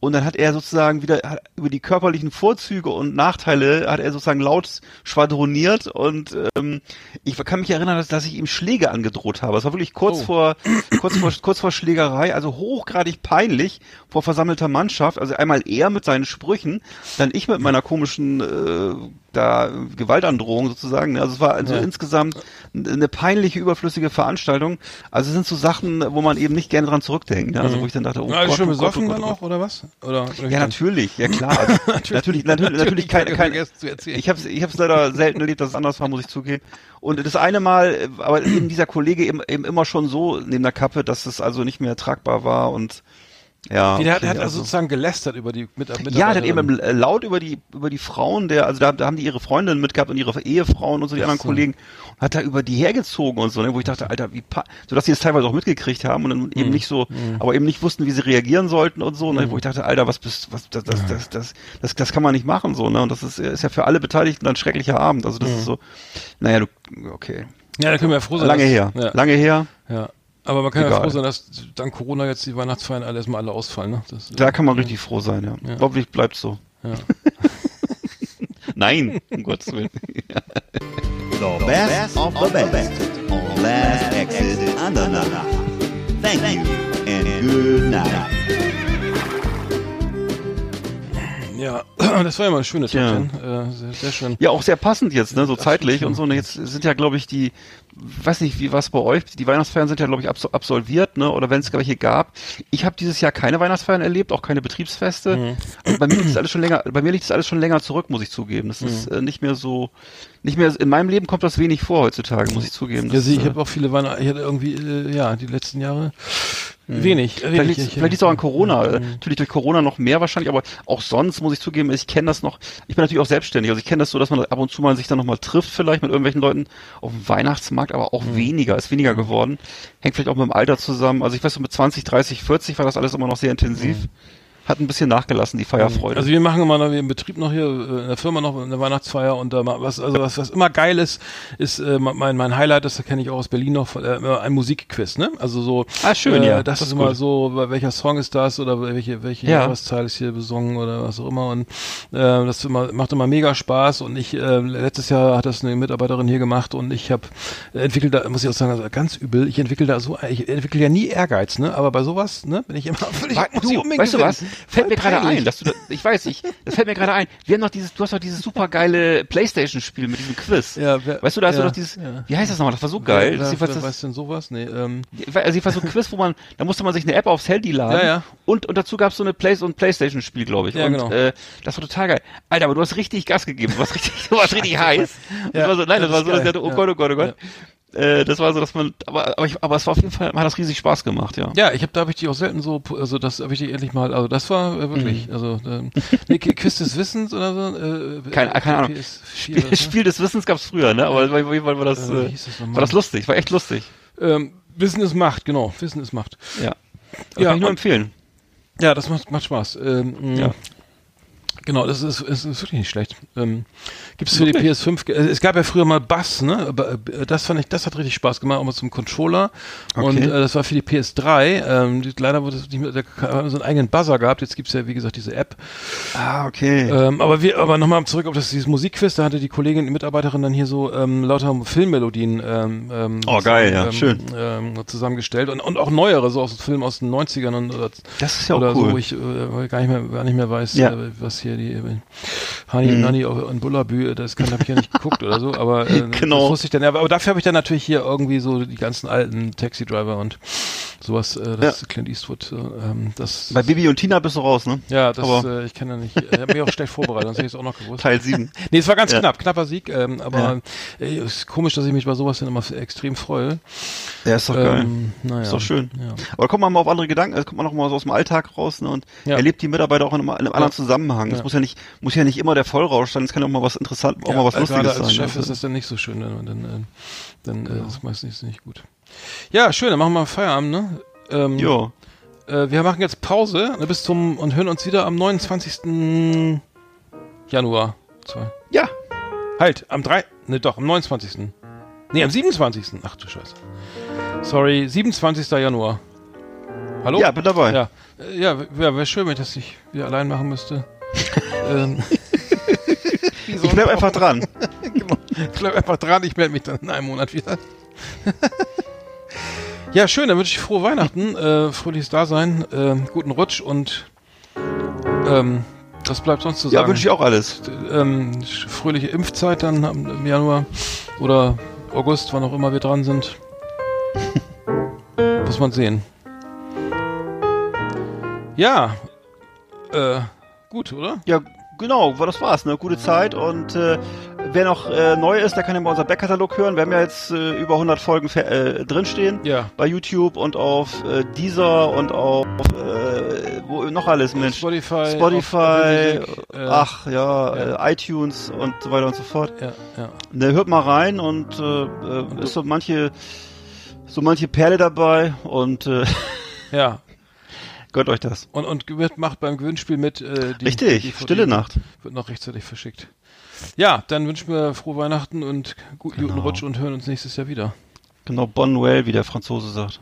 Und dann hat er sozusagen wieder hat über die körperlichen Vorzüge und Nachteile hat er sozusagen laut schwadroniert und ähm, ich kann mich erinnern, dass, dass ich ihm Schläge angedroht habe. Es war wirklich kurz Oh. vor kurz vor kurz vor Schlägerei, also hochgradig peinlich vor versammelter Mannschaft. Also einmal er mit seinen Sprüchen, dann ich mit meiner komischen äh, da Gewaltandrohung sozusagen. Also es war also Ja. insgesamt eine peinliche überflüssige Veranstaltung. Also es sind so Sachen, wo man eben nicht gerne dran zurückdenkt. Ne? Also wo ich dann dachte, oh Also Gott, schon oh Gott, besoffen oh Gott, dann oh auch, oder was? Oder, oder Ja, natürlich, ja klar. Also, natürlich, natürlich, natürlich, vergessen zu erzählen. ich habe ich hab's leider selten erlebt, dass es anders war, muss ich zugeben. Und das eine Mal, äh, aber eben dieser Kollege eben, eben immer schon so neben der Kappe, dass es also nicht mehr tragbar war und ja. Wie, der hat, okay, hat also sozusagen gelästert über die Mit Mitarbeiter. ja, der hat eben äh, laut über die über die Frauen, der also da, da haben die ihre Freundinnen mitgehabt und ihre Ehefrauen und so die anderen so. Kollegen und hat da über die hergezogen und so, ne, wo ich dachte, Alter, wie so dass sie es teilweise auch mitgekriegt haben und dann Mhm. eben nicht so, aber eben nicht wussten, wie sie reagieren sollten und so, ne, wo ich dachte, Alter, was bist was das das das das das, das kann man nicht machen so, ne, und das ist ist ja für alle Beteiligten ein schrecklicher Abend, also das Mhm. ist so naja, du okay. Ja, da können wir ja froh sein. Lange dass, her. Ja, Lange her. ja. Aber man kann ja Egal. froh sein, dass dank Corona jetzt die Weihnachtsfeiern alle erstmal alle ausfallen. Ne? Das, Da kann man richtig froh sein, ja. Ja. Hoffentlich bleibt so. Ja. Nein, um Gottes Willen. The best of the best on Last Exit Andernach. Thank you and good night. Ja, das war ja mal eine schöne Top Ja. 10. Äh, sehr, sehr schön. Ja, auch sehr passend jetzt, ne, so zeitlich stimmt. und so. Und jetzt sind ja, glaube ich, die, weiß nicht, wie was bei euch, die Weihnachtsfeiern sind ja, glaube ich, abso absolviert, ne, oder wenn es welche gab. Ich habe dieses Jahr keine Weihnachtsfeiern erlebt, auch keine Betriebsfeste. Mhm. Und bei mir liegt es alles schon länger, bei mir liegt es alles schon länger zurück, muss ich zugeben. Das ist Mhm. äh, nicht mehr so, nicht mehr, in meinem Leben kommt das wenig vor heutzutage, muss ich zugeben. Ja, Das, ich äh, habe auch viele Weihnachten, ich hatte irgendwie, äh, ja, die letzten Jahre wenig. wenig. Vielleicht liegt Ich- vielleicht liegt's auch an Corona. Mhm. Natürlich durch Corona noch mehr wahrscheinlich, aber auch sonst muss ich zugeben, ich kenne das noch. Ich bin natürlich auch selbstständig. Also ich kenne das so, dass man ab und zu mal sich dann nochmal trifft, vielleicht mit irgendwelchen Leuten auf dem Weihnachtsmarkt, aber Mhm. auch weniger, ist weniger geworden. Hängt vielleicht auch mit dem Alter zusammen. Also ich weiß so mit 20, 30, 40 war das alles immer noch sehr intensiv. Hat ein bisschen nachgelassen, die Feierfreude. Also wir machen immer noch, wir im Betrieb noch hier, äh, in der Firma noch eine Weihnachtsfeier und da was, also was, was immer geil ist, ist äh, mein, mein Highlight, das kenne ich auch aus Berlin noch, äh, ein Musikquiz, ne? Also so, Ah, schön, äh, ja. Das, Das ist ist immer so, welcher Song ist das oder welche, welche Ja. Jahreszahl ist hier besungen oder was auch immer und äh, das immer, macht immer mega Spaß und ich, äh, letztes Jahr hat das eine Mitarbeiterin hier gemacht und ich habe entwickelt da, muss ich auch sagen, also ganz übel, ich entwickle da so, ich entwickle ja nie Ehrgeiz, ne? Aber bei sowas, ne, bin ich immer, ich, Wa- muss ich du, unbedingt weißt du was? Fällt mir gerade ein, dass du, ich weiß, ich, das fällt mir gerade ein. Wir haben noch dieses, du hast doch dieses super geile Playstation-Spiel mit diesem Quiz. Ja, wer- weißt du, da hast ja, du doch dieses, ja. wie heißt das nochmal? Das war so geil. Wer, Das wer, wer das, weiß denn sowas? Nee, ähm, also jedenfalls so ein Quiz, wo man, da musste man sich eine App aufs Handy laden. Ja, ja. Und, und dazu gab es so eine Play ein Playstation-Spiel, glaube ich. Ja, und genau. äh, das war total geil. Alter, aber du hast richtig Gas gegeben. Du warst richtig, du warst richtig heiß. Das Ja, war so, nein, das das, war so, ich geil. oh. Gott, oh Gott, oh Gott. Äh, das war so, dass man, aber, aber, ich, aber es war auf jeden Fall, hat das riesig Spaß gemacht, ja. Ja, ich habe da habe ich die auch selten so, also das habe ich die endlich mal, also das war äh, wirklich, also ähm, nee, Qu- Quiz des Wissens oder so. Äh, Keine- keine Ahnung. PS4 Spiel, so. Spiel des Wissens gab's früher, ne? Aber auf jeden Fall war das, Äh, äh, das war das lustig, war echt lustig. Ähm, Wissen ist Macht, genau. Wissen ist Macht. Ja. Ja, kann ich nur empfehlen. Ja, das macht, macht Spaß. Ähm, Ja. Genau, das ist, ist, ist wirklich nicht schlecht. Ähm, Gibt es für die PS5, ge- äh, es gab ja früher mal Bass, ne? Aber, äh, Das fand ich, das hat richtig Spaß gemacht, auch mal zum Controller. Und Okay. äh, das war für die PS3. Ähm, die, leider wurde es nicht mehr, da haben wir so einen eigenen Buzzer gehabt. Jetzt gibt's ja, wie gesagt, diese App. Ah, okay. Ähm, aber wir, aber nochmal zurück auf das dieses Musikquiz, da hatte die Kollegin, die Mitarbeiterin dann hier so ähm, lauter Filmmelodien ähm, ähm, Oh, geil, ja, ähm, schön. Ähm, zusammengestellt und, und auch neuere, so aus Filmen aus den 90ern und oder, Das ist ja auch oder cool. so, wo ich äh, gar nicht mehr gar nicht mehr weiß, Ja. äh, was hier die äh, Hani Mhm. Nani auf- in Bullabü, das kann habe ich ja nicht geguckt oder so, aber äh, Genau. das wusste ich dann. Aber, aber dafür habe ich dann natürlich hier irgendwie so die ganzen alten Taxi Driver und sowas, äh, das Clint Eastwood, äh, ähm, das Bei Bibi und Tina bist du raus, ne? ja, das aber- äh, ich kenne ja nicht. Ich habe mich auch schlecht vorbereitet, sonst hätte ich es auch noch gewusst. Teil 7. Nee, es war ganz Ja. knapp, knapper Sieg, ähm, aber äh, es ist komisch, dass ich mich bei sowas dann immer extrem freue. Ja, ist doch geil. Ähm, naja. Ist doch schön. Ja. Aber da kommt man mal auf andere Gedanken, da kommt man noch mal so aus dem Alltag raus ne, und Ja. erlebt die Mitarbeiter auch in einem, in einem anderen Zusammenhang. Das Ja. muss ja nicht, muss ja nicht immer der Vollrausch sein, es kann ja auch mal was interessant, auch Ja, mal was äh, Lustiges gerade als sein. Chef ne? ist das dann nicht so schön, dann, dann, äh, dann Genau. äh, ist meistens nicht gut. Ja, schön, dann machen wir Feierabend, ne? Ähm, Jo. äh, wir machen jetzt Pause ne, bis zum und hören uns wieder am 29. Januar. Zwei. Ja. Halt, am 3. Ne, doch, am 29. Nee, am 27. Ach du Scheiße. Sorry, 27. Januar. Hallo? Ja, bin dabei. Ja, äh, ja wäre wär schön, wenn ich das nicht wieder allein machen müsste. Ähm, Ich bleib einfach dran. genau. Ich bleib einfach dran, ich melde mich dann in einem Monat wieder. ja, schön, dann wünsche ich frohe Weihnachten, äh, fröhliches Dasein, äh, guten Rutsch und ähm, was bleibt sonst zu Ja, sagen? wünsche ich auch alles. ähm, fröhliche Impfzeit dann im Januar oder August, wann auch immer wir dran sind. Muss man sehen. Ja, äh, gut, oder? Ja, genau, das war's, ne? Gute Zeit und äh, wer noch äh, neu ist, der kann ja mal unser Backkatalog hören. Wir haben ja jetzt äh, über 100 Folgen äh, drinstehen. Ja. Bei YouTube und auf äh, Deezer und auf äh, wo noch alles, Mensch. Spotify, Spotify, auf äh, ach ja, ja. Äh, iTunes und so weiter und so fort. Ja, ja. Ne, hört mal rein und äh, äh, ist so manche so manche Perle dabei und äh, Ja, gönnt euch das. und, und wird- macht beim Gewinnspiel mit. Äh, die, Richtig, die Stille Nacht. Wird noch rechtzeitig verschickt. Ja, dann wünschen wir frohe Weihnachten und gu- guten Genau. Rutsch und hören uns nächstes Jahr wieder. Genau, Bonne wie der Franzose sagt.